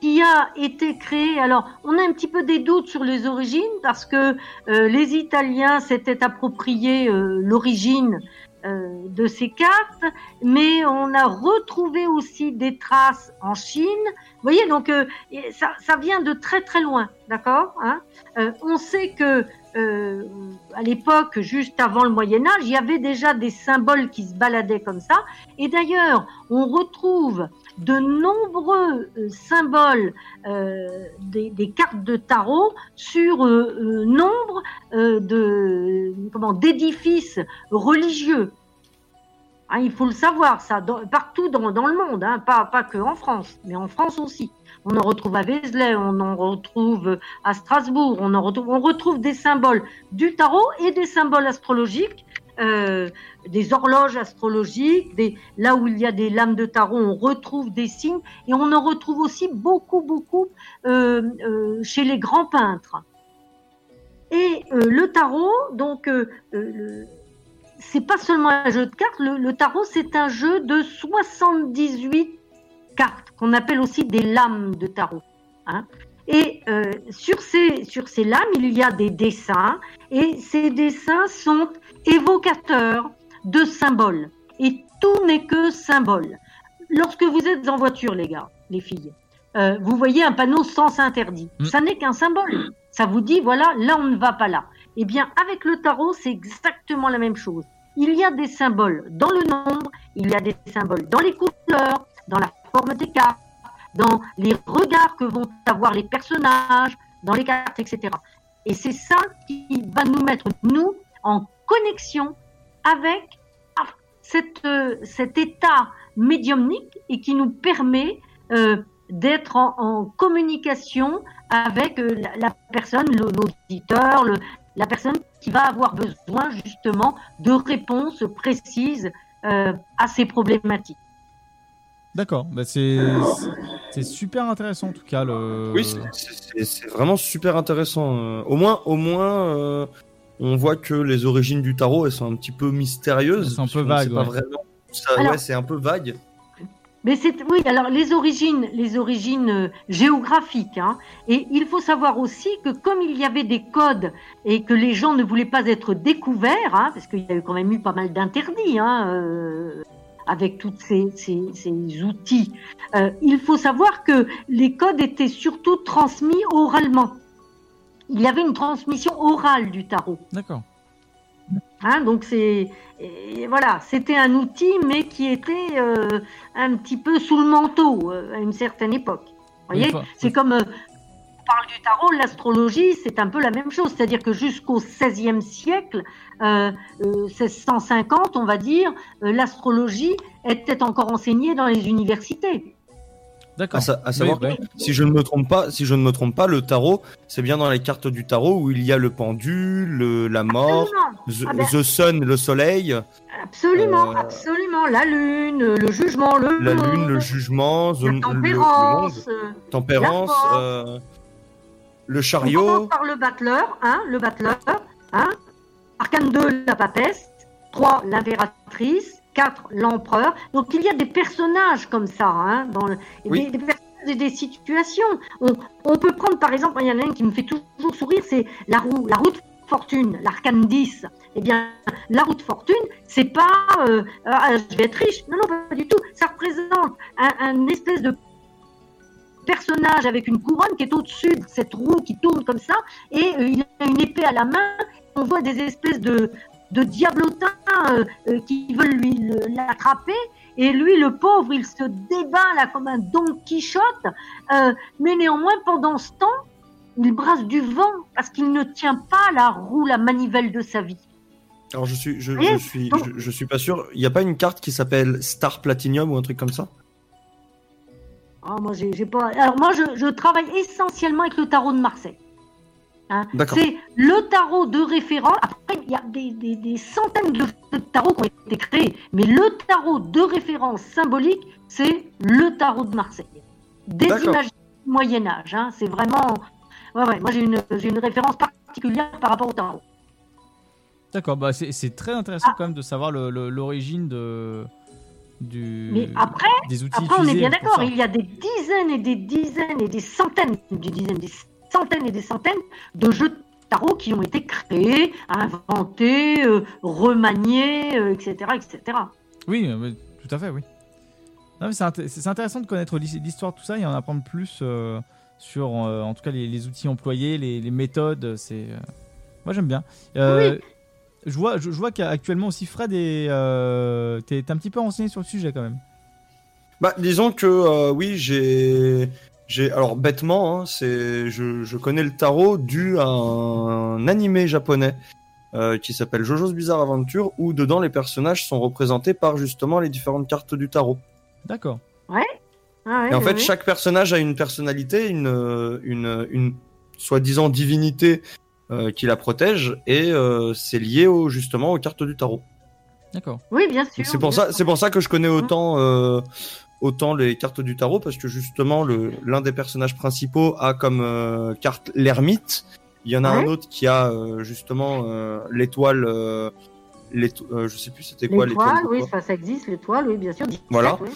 qui a été créé. Alors, on a un petit peu des doutes sur les origines parce que euh, les Italiens s'étaient approprié euh, l'origine euh, de ces cartes, mais on a retrouvé aussi des traces en Chine. Vous voyez, donc ça, vient de très très loin, d'accord hein On sait que à l'époque, juste avant le Moyen Âge, il y avait déjà des symboles qui se baladaient comme ça. Et d'ailleurs, on retrouve de nombreux euh, symboles euh, des, cartes de tarot sur euh, nombre de d'édifices religieux. Hein, il faut le savoir, ça, partout dans, le monde, hein, pas, pas que en France, mais en France aussi. On en retrouve à Vézelay, on en retrouve à Strasbourg, on retrouve des symboles du tarot et des symboles astrologiques, euh, des horloges astrologiques, là où il y a des lames de tarot, on retrouve des signes et on en retrouve aussi beaucoup, beaucoup euh, euh, chez les grands peintres. Et le tarot, donc, c'est pas seulement un jeu de cartes, le, le tarot c'est un jeu de 78 cartes qu'on appelle aussi des lames de tarot. hein. Et euh, sur, ces, sur ces lames, il y a des dessins et ces dessins sont évocateurs de symboles. Et tout n'est que symbole. Lorsque vous êtes en voiture, les gars, les filles, euh, vous voyez un panneau sens interdit. Ça n'est qu'un symbole. Ça vous dit, voilà, là on ne va pas là. Eh bien, avec le tarot, c'est exactement la même chose. Il y a des symboles dans le nombre, il y a des symboles dans les couleurs, dans la forme des cartes, dans les regards que vont avoir les personnages, dans les cartes, etc. Et c'est ça qui va nous mettre, nous, en connexion avec ah, cette, euh, cet état médiumnique et qui nous permet euh, d'être en, communication avec euh, la, personne, l'auditeur, la personne qui va avoir besoin justement de réponses précises à ces problématiques. D'accord, bah c'est c'est super intéressant en tout cas. Le... Oui, c'est- c'est c'est- c'est vraiment super intéressant. euh. Au moins, au moins, euh, on voit que les origines du tarot, elles sont un petit peu mystérieuses. Elles sont un peu Pas ouais. vraiment. Ouais, c'est un peu vague. Mais c'est oui, alors les origines, les origines euh, géographiques. Hein, et il faut savoir aussi que comme il y avait des codes et que les gens ne voulaient pas être découverts, hein, parce qu'il y a eu quand même eu pas mal d'interdits hein, euh, avec tous ces, ces, ces outils, euh, il faut savoir que les codes étaient surtout transmis oralement. Il y avait une transmission orale du tarot. D'accord. Hein, donc c'est voilà, c'était un outil, mais qui était euh, un petit peu sous le manteau euh, à une certaine époque. Vous voyez, c'est comme parle du tarot, l'astrologie, c'est un peu la même chose. C'est-à-dire que jusqu'au XVIe siècle, euh, euh, 1650, on va dire, euh, l'astrologie était encore enseignée dans les universités. D'accord. À, sa- à savoir, Oui, si je ne me trompe pas, si je ne me trompe pas, le tarot, c'est bien dans les cartes du tarot où il y a le pendule, le- la mort, the, Ah ben- the sun, le soleil, Absolument, Euh, absolument. La lune, le jugement, le la monde, lune, le jugement, the- la le, le tempérance, monde, euh, tempérance, la le On chariot. commence par le battleur, hein, le battleur, hein. Arcane 2, la papesse. 3, l'impératrice. 4, l'empereur. Donc il y a des personnages comme ça, hein, dans le- et Oui. des, des personnages et des situations. On, on peut prendre par exemple, il y en a un qui me fait toujours sourire, c'est la roue, la roue de fortune, l'arcane 10. Eh bien, la roue de fortune, c'est pas euh, ah, je vais être riche. Non, non, pas du tout. Ça représente un, un espèce de personnage avec une couronne qui est au-dessus de cette roue qui tourne comme ça, et euh, il a une épée à la main. On voit des espèces de, de diablotins euh, euh, qui veulent lui l'attraper, et lui, le pauvre, il se débat là comme un Don Quichotte, euh, mais néanmoins, pendant ce temps, il brasse du vent parce qu'il ne tient pas la roue, la manivelle de sa vie. Alors je suis, je, suis, je, je suis pas sûr. Il n'y a pas une carte qui s'appelle Star Platinum ou un truc comme ça? Ah, moi, j'ai j'ai pas. Alors moi, je, je travaille essentiellement avec le tarot de Marseille. Hein. D'accord. C'est le tarot de référence. Après, il y a des, des- des centaines de, tarots qui ont été créés, mais le tarot de référence symbolique, c'est le tarot de Marseille. Des D'accord. images du Moyen Âge. Hein. C'est vraiment. Ouais, ouais. Moi, j'ai une, j'ai une référence particulière par rapport au tarot. D'accord, bah c'est c'est très Ah. intéressant quand même de savoir le- le- l'origine de du Mais après, des outils après on est bien d'accord, il y a des dizaines et des dizaines et des centaines, des dizaines, des centaines et des centaines de jeux de tarot qui ont été créés, inventés, euh, remaniés, euh, etc., etc. Oui, euh, oui, tout à fait, oui. C'est int- c'est intéressant de connaître l'hi- l'histoire de tout ça et en apprendre plus euh, sur, euh, en tout cas, les, les outils employés, les, les méthodes. C'est, euh, moi j'aime bien. Euh, Je vois, je, je vois qu'actuellement aussi Fred est, euh, t'es t'es un petit peu renseigné sur le sujet quand même. Bah, disons que euh, oui, j'ai, j'ai, alors bêtement, hein, c'est, je, je connais le tarot dû à un animé japonais euh, qui s'appelle Jojo's Bizarre Adventure, où dedans les personnages sont représentés par justement les différentes cartes du tarot. D'accord. Ouais. Ah ouais, Et en ouais, fait, ouais. chaque personnage a une personnalité, une, une, une soi-disant divinité qui la protège, et euh, c'est lié au, justement aux cartes du tarot. D'accord. Oui, bien sûr. C'est pour ça, c'est pour ça que je connais autant, euh, autant les cartes du tarot parce que justement le l'un des personnages principaux a comme euh, carte l'ermite. Il y en a un autre qui a euh, justement euh, l'étoile. Euh, euh, je sais plus c'était quoi l'étoile. L'étoile, oui, ça, ça existe, l'étoile, oui, bien sûr. 17, Voilà. oui.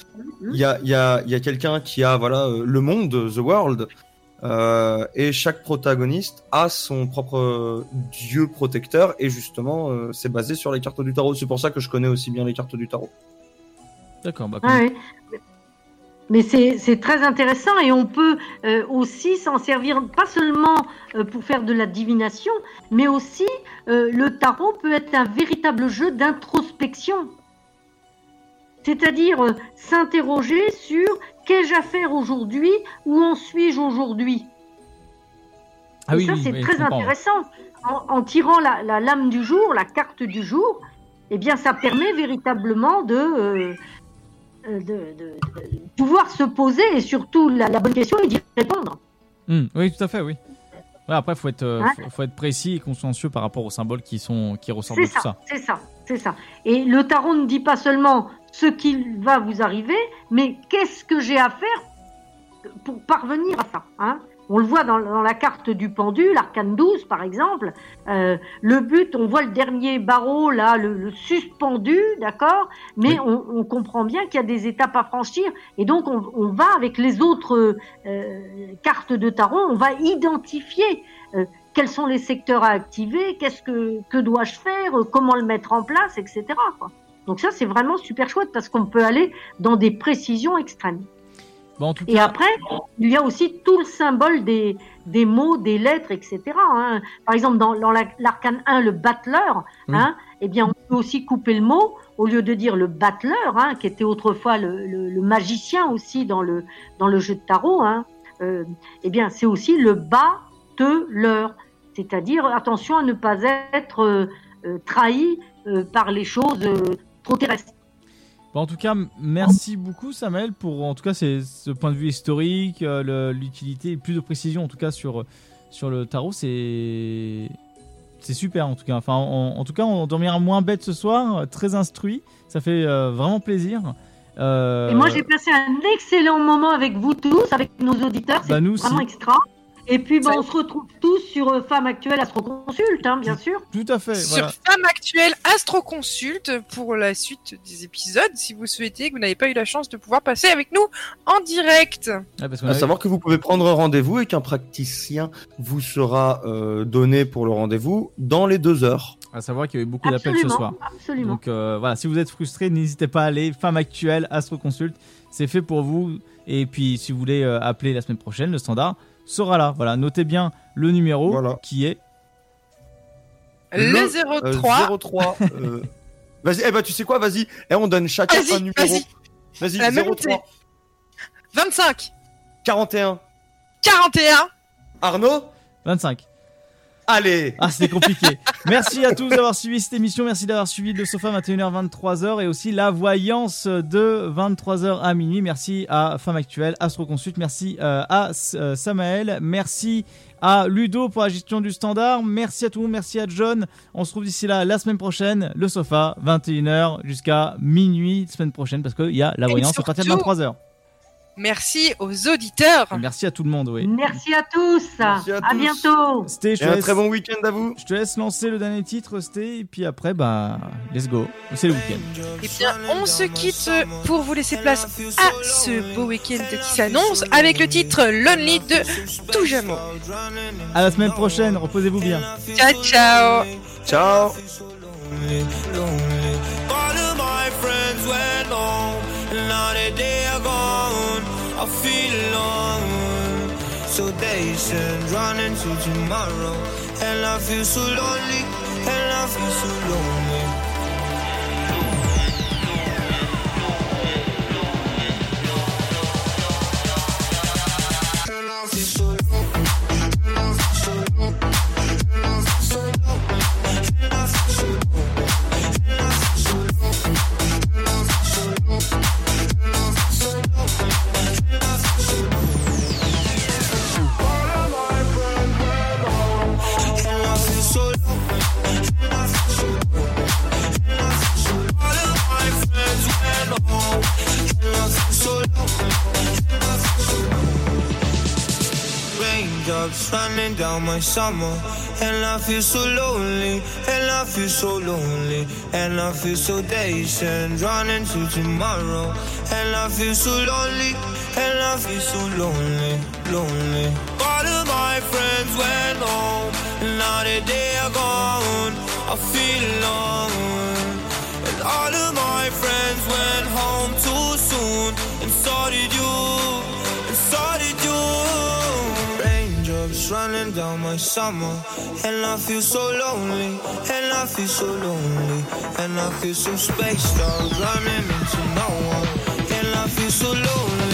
Il y a, il y a, il y a quelqu'un qui a voilà euh, le monde, the world, euh, et chaque protagoniste a son propre dieu protecteur et justement euh, c'est basé sur les cartes du tarot. C'est pour ça que je connais aussi bien les cartes du tarot. D'accord. Bah, Ah oui. Mais c'est c'est très intéressant et on peut euh, aussi s'en servir pas seulement euh, pour faire de la divination, mais aussi euh, le tarot peut être un véritable jeu d'introspection. C'est-à-dire euh, s'interroger sur qu'ai-je à faire aujourd'hui, où en suis-je aujourd'hui? Ah oui, ça, c'est oui, très intéressant. En, en tirant la, la lame du jour, la carte du jour, eh bien, ça permet véritablement de, euh, euh, de, de- de pouvoir se poser et surtout la, la bonne question et d'y répondre. Hmm, oui, tout à fait, oui. Ouais, après, faut être, euh, Ouais. faut, faut être précis et consciencieux par rapport aux symboles qui sont, qui ressortent de tout ça. c'est ça, c'est ça. Et le tarot ne dit pas seulement ce qui va vous arriver, mais qu'est-ce que j'ai à faire pour parvenir à ça. Hein? On le voit dans, dans la carte du pendu, l'arcane 12 par exemple. Euh, le but, on voit le dernier barreau là, le, le suspendu, d'accord? Mais on, on comprend bien qu'il y a des étapes à franchir. Et donc, on, on va avec les autres euh, cartes de tarot, on va identifier euh, quels sont les secteurs à activer, qu'est-ce que, que dois-je faire, comment le mettre en place, etc. quoi. Donc ça, c'est vraiment super chouette parce qu'on peut aller dans des précisions extrêmes. Bon, en tout Et après, il y a aussi tout le symbole des, des mots, des lettres, etc. hein. Par exemple, dans, dans la- l'arcane 1, le battleur, Oui. hein, eh bien, on peut aussi couper le mot au lieu de dire le battleur, hein, qui était autrefois le, le- le magicien aussi dans le dans le jeu de tarot. Euh, eh bien, c'est aussi le batteleur, c'est-à-dire attention à ne pas être euh, euh, trahi euh, par les choses trop terrestres. Bon, en tout cas, merci beaucoup Samuel pour en tout cas ce point de vue historique, euh, l'utilité, plus de précision en tout cas sur sur le tarot, c'est c'est super en tout cas. Enfin, en, en tout cas, on dormira moins bête ce soir, très instruit. Ça fait euh, vraiment plaisir. Euh, Et moi, j'ai passé un excellent moment avec vous tous, avec nos auditeurs. C'est Bah, vraiment extra. Et puis, bah, on se retrouve tous sur euh, Femmes Actuelles Astroconsulte, hein, bien sûr. Tout à fait. Sur Femme Actuelle Astroconsulte pour la suite des épisodes, si vous souhaitez, que vous n'avez pas eu la chance de pouvoir passer avec nous en direct. À savoir que vous pouvez prendre rendez-vous et qu'un praticien vous sera euh, donné pour le rendez-vous dans les deux heures. À savoir qu'il y a eu beaucoup d'appels ce soir. absolument. Donc euh, voilà, si vous êtes frustré, n'hésitez pas à aller. Femme actuelle, Astro Consult, c'est fait pour vous. Et puis si vous voulez euh, appeler la semaine prochaine, le standard sera là. Voilà, notez bien le numéro qui est Le 03. euh, 03. euh, Vas-y, eh ben, tu sais quoi, vas-y. Eh, on donne chacun Vas-y, un numéro. vas-y. Vas-y, La même 03. 25. 41. 41. Arnaud? 25. Allez Ah, c'était compliqué. Merci à tous d'avoir suivi cette émission. Merci d'avoir suivi le sofa 21h 23h et aussi la voyance de 23h à minuit. Merci à Femme Actuelle, Astro Consult. Merci euh, à euh, Samael. Merci à Ludo pour la gestion du standard. Merci à tout le monde. Merci à John. On se retrouve d'ici là la semaine prochaine. Le sofa 21h jusqu'à minuit semaine prochaine parce qu'il y a la voyance à partir de surtout- 23h. Merci aux auditeurs. Merci à tout le monde, oui. Merci à tous. à, bientôt. Sté, je te Et un laisse- très bon week-end à vous. Je te laisse lancer le dernier titre, Sté, et puis après, bah, let's go. C'est le week-end. Eh bien, on se quitte pour vous laisser place à ce beau week-end qui s'annonce avec le titre Lonely de Toujamo. À la semaine prochaine, reposez-vous bien. Ciao, ciao. Ciao. Friends went home, and now that they are gone, I feel alone. So days and running to tomorrow, and I feel so lonely, and I feel so lonely. Raindrops running down my summer, and I feel so lonely, and I feel so lonely, and I feel so dazed and running to tomorrow, and I feel so lonely, and I feel so lonely, lonely. All of my friends went home, and now that they are gone, I feel alone. And all of my friends went home too soon, so did you, and so did you. Raindrops running down my summer, and I feel so lonely, and I feel so lonely, and I feel so spaced out, running into no one, and I feel so lonely,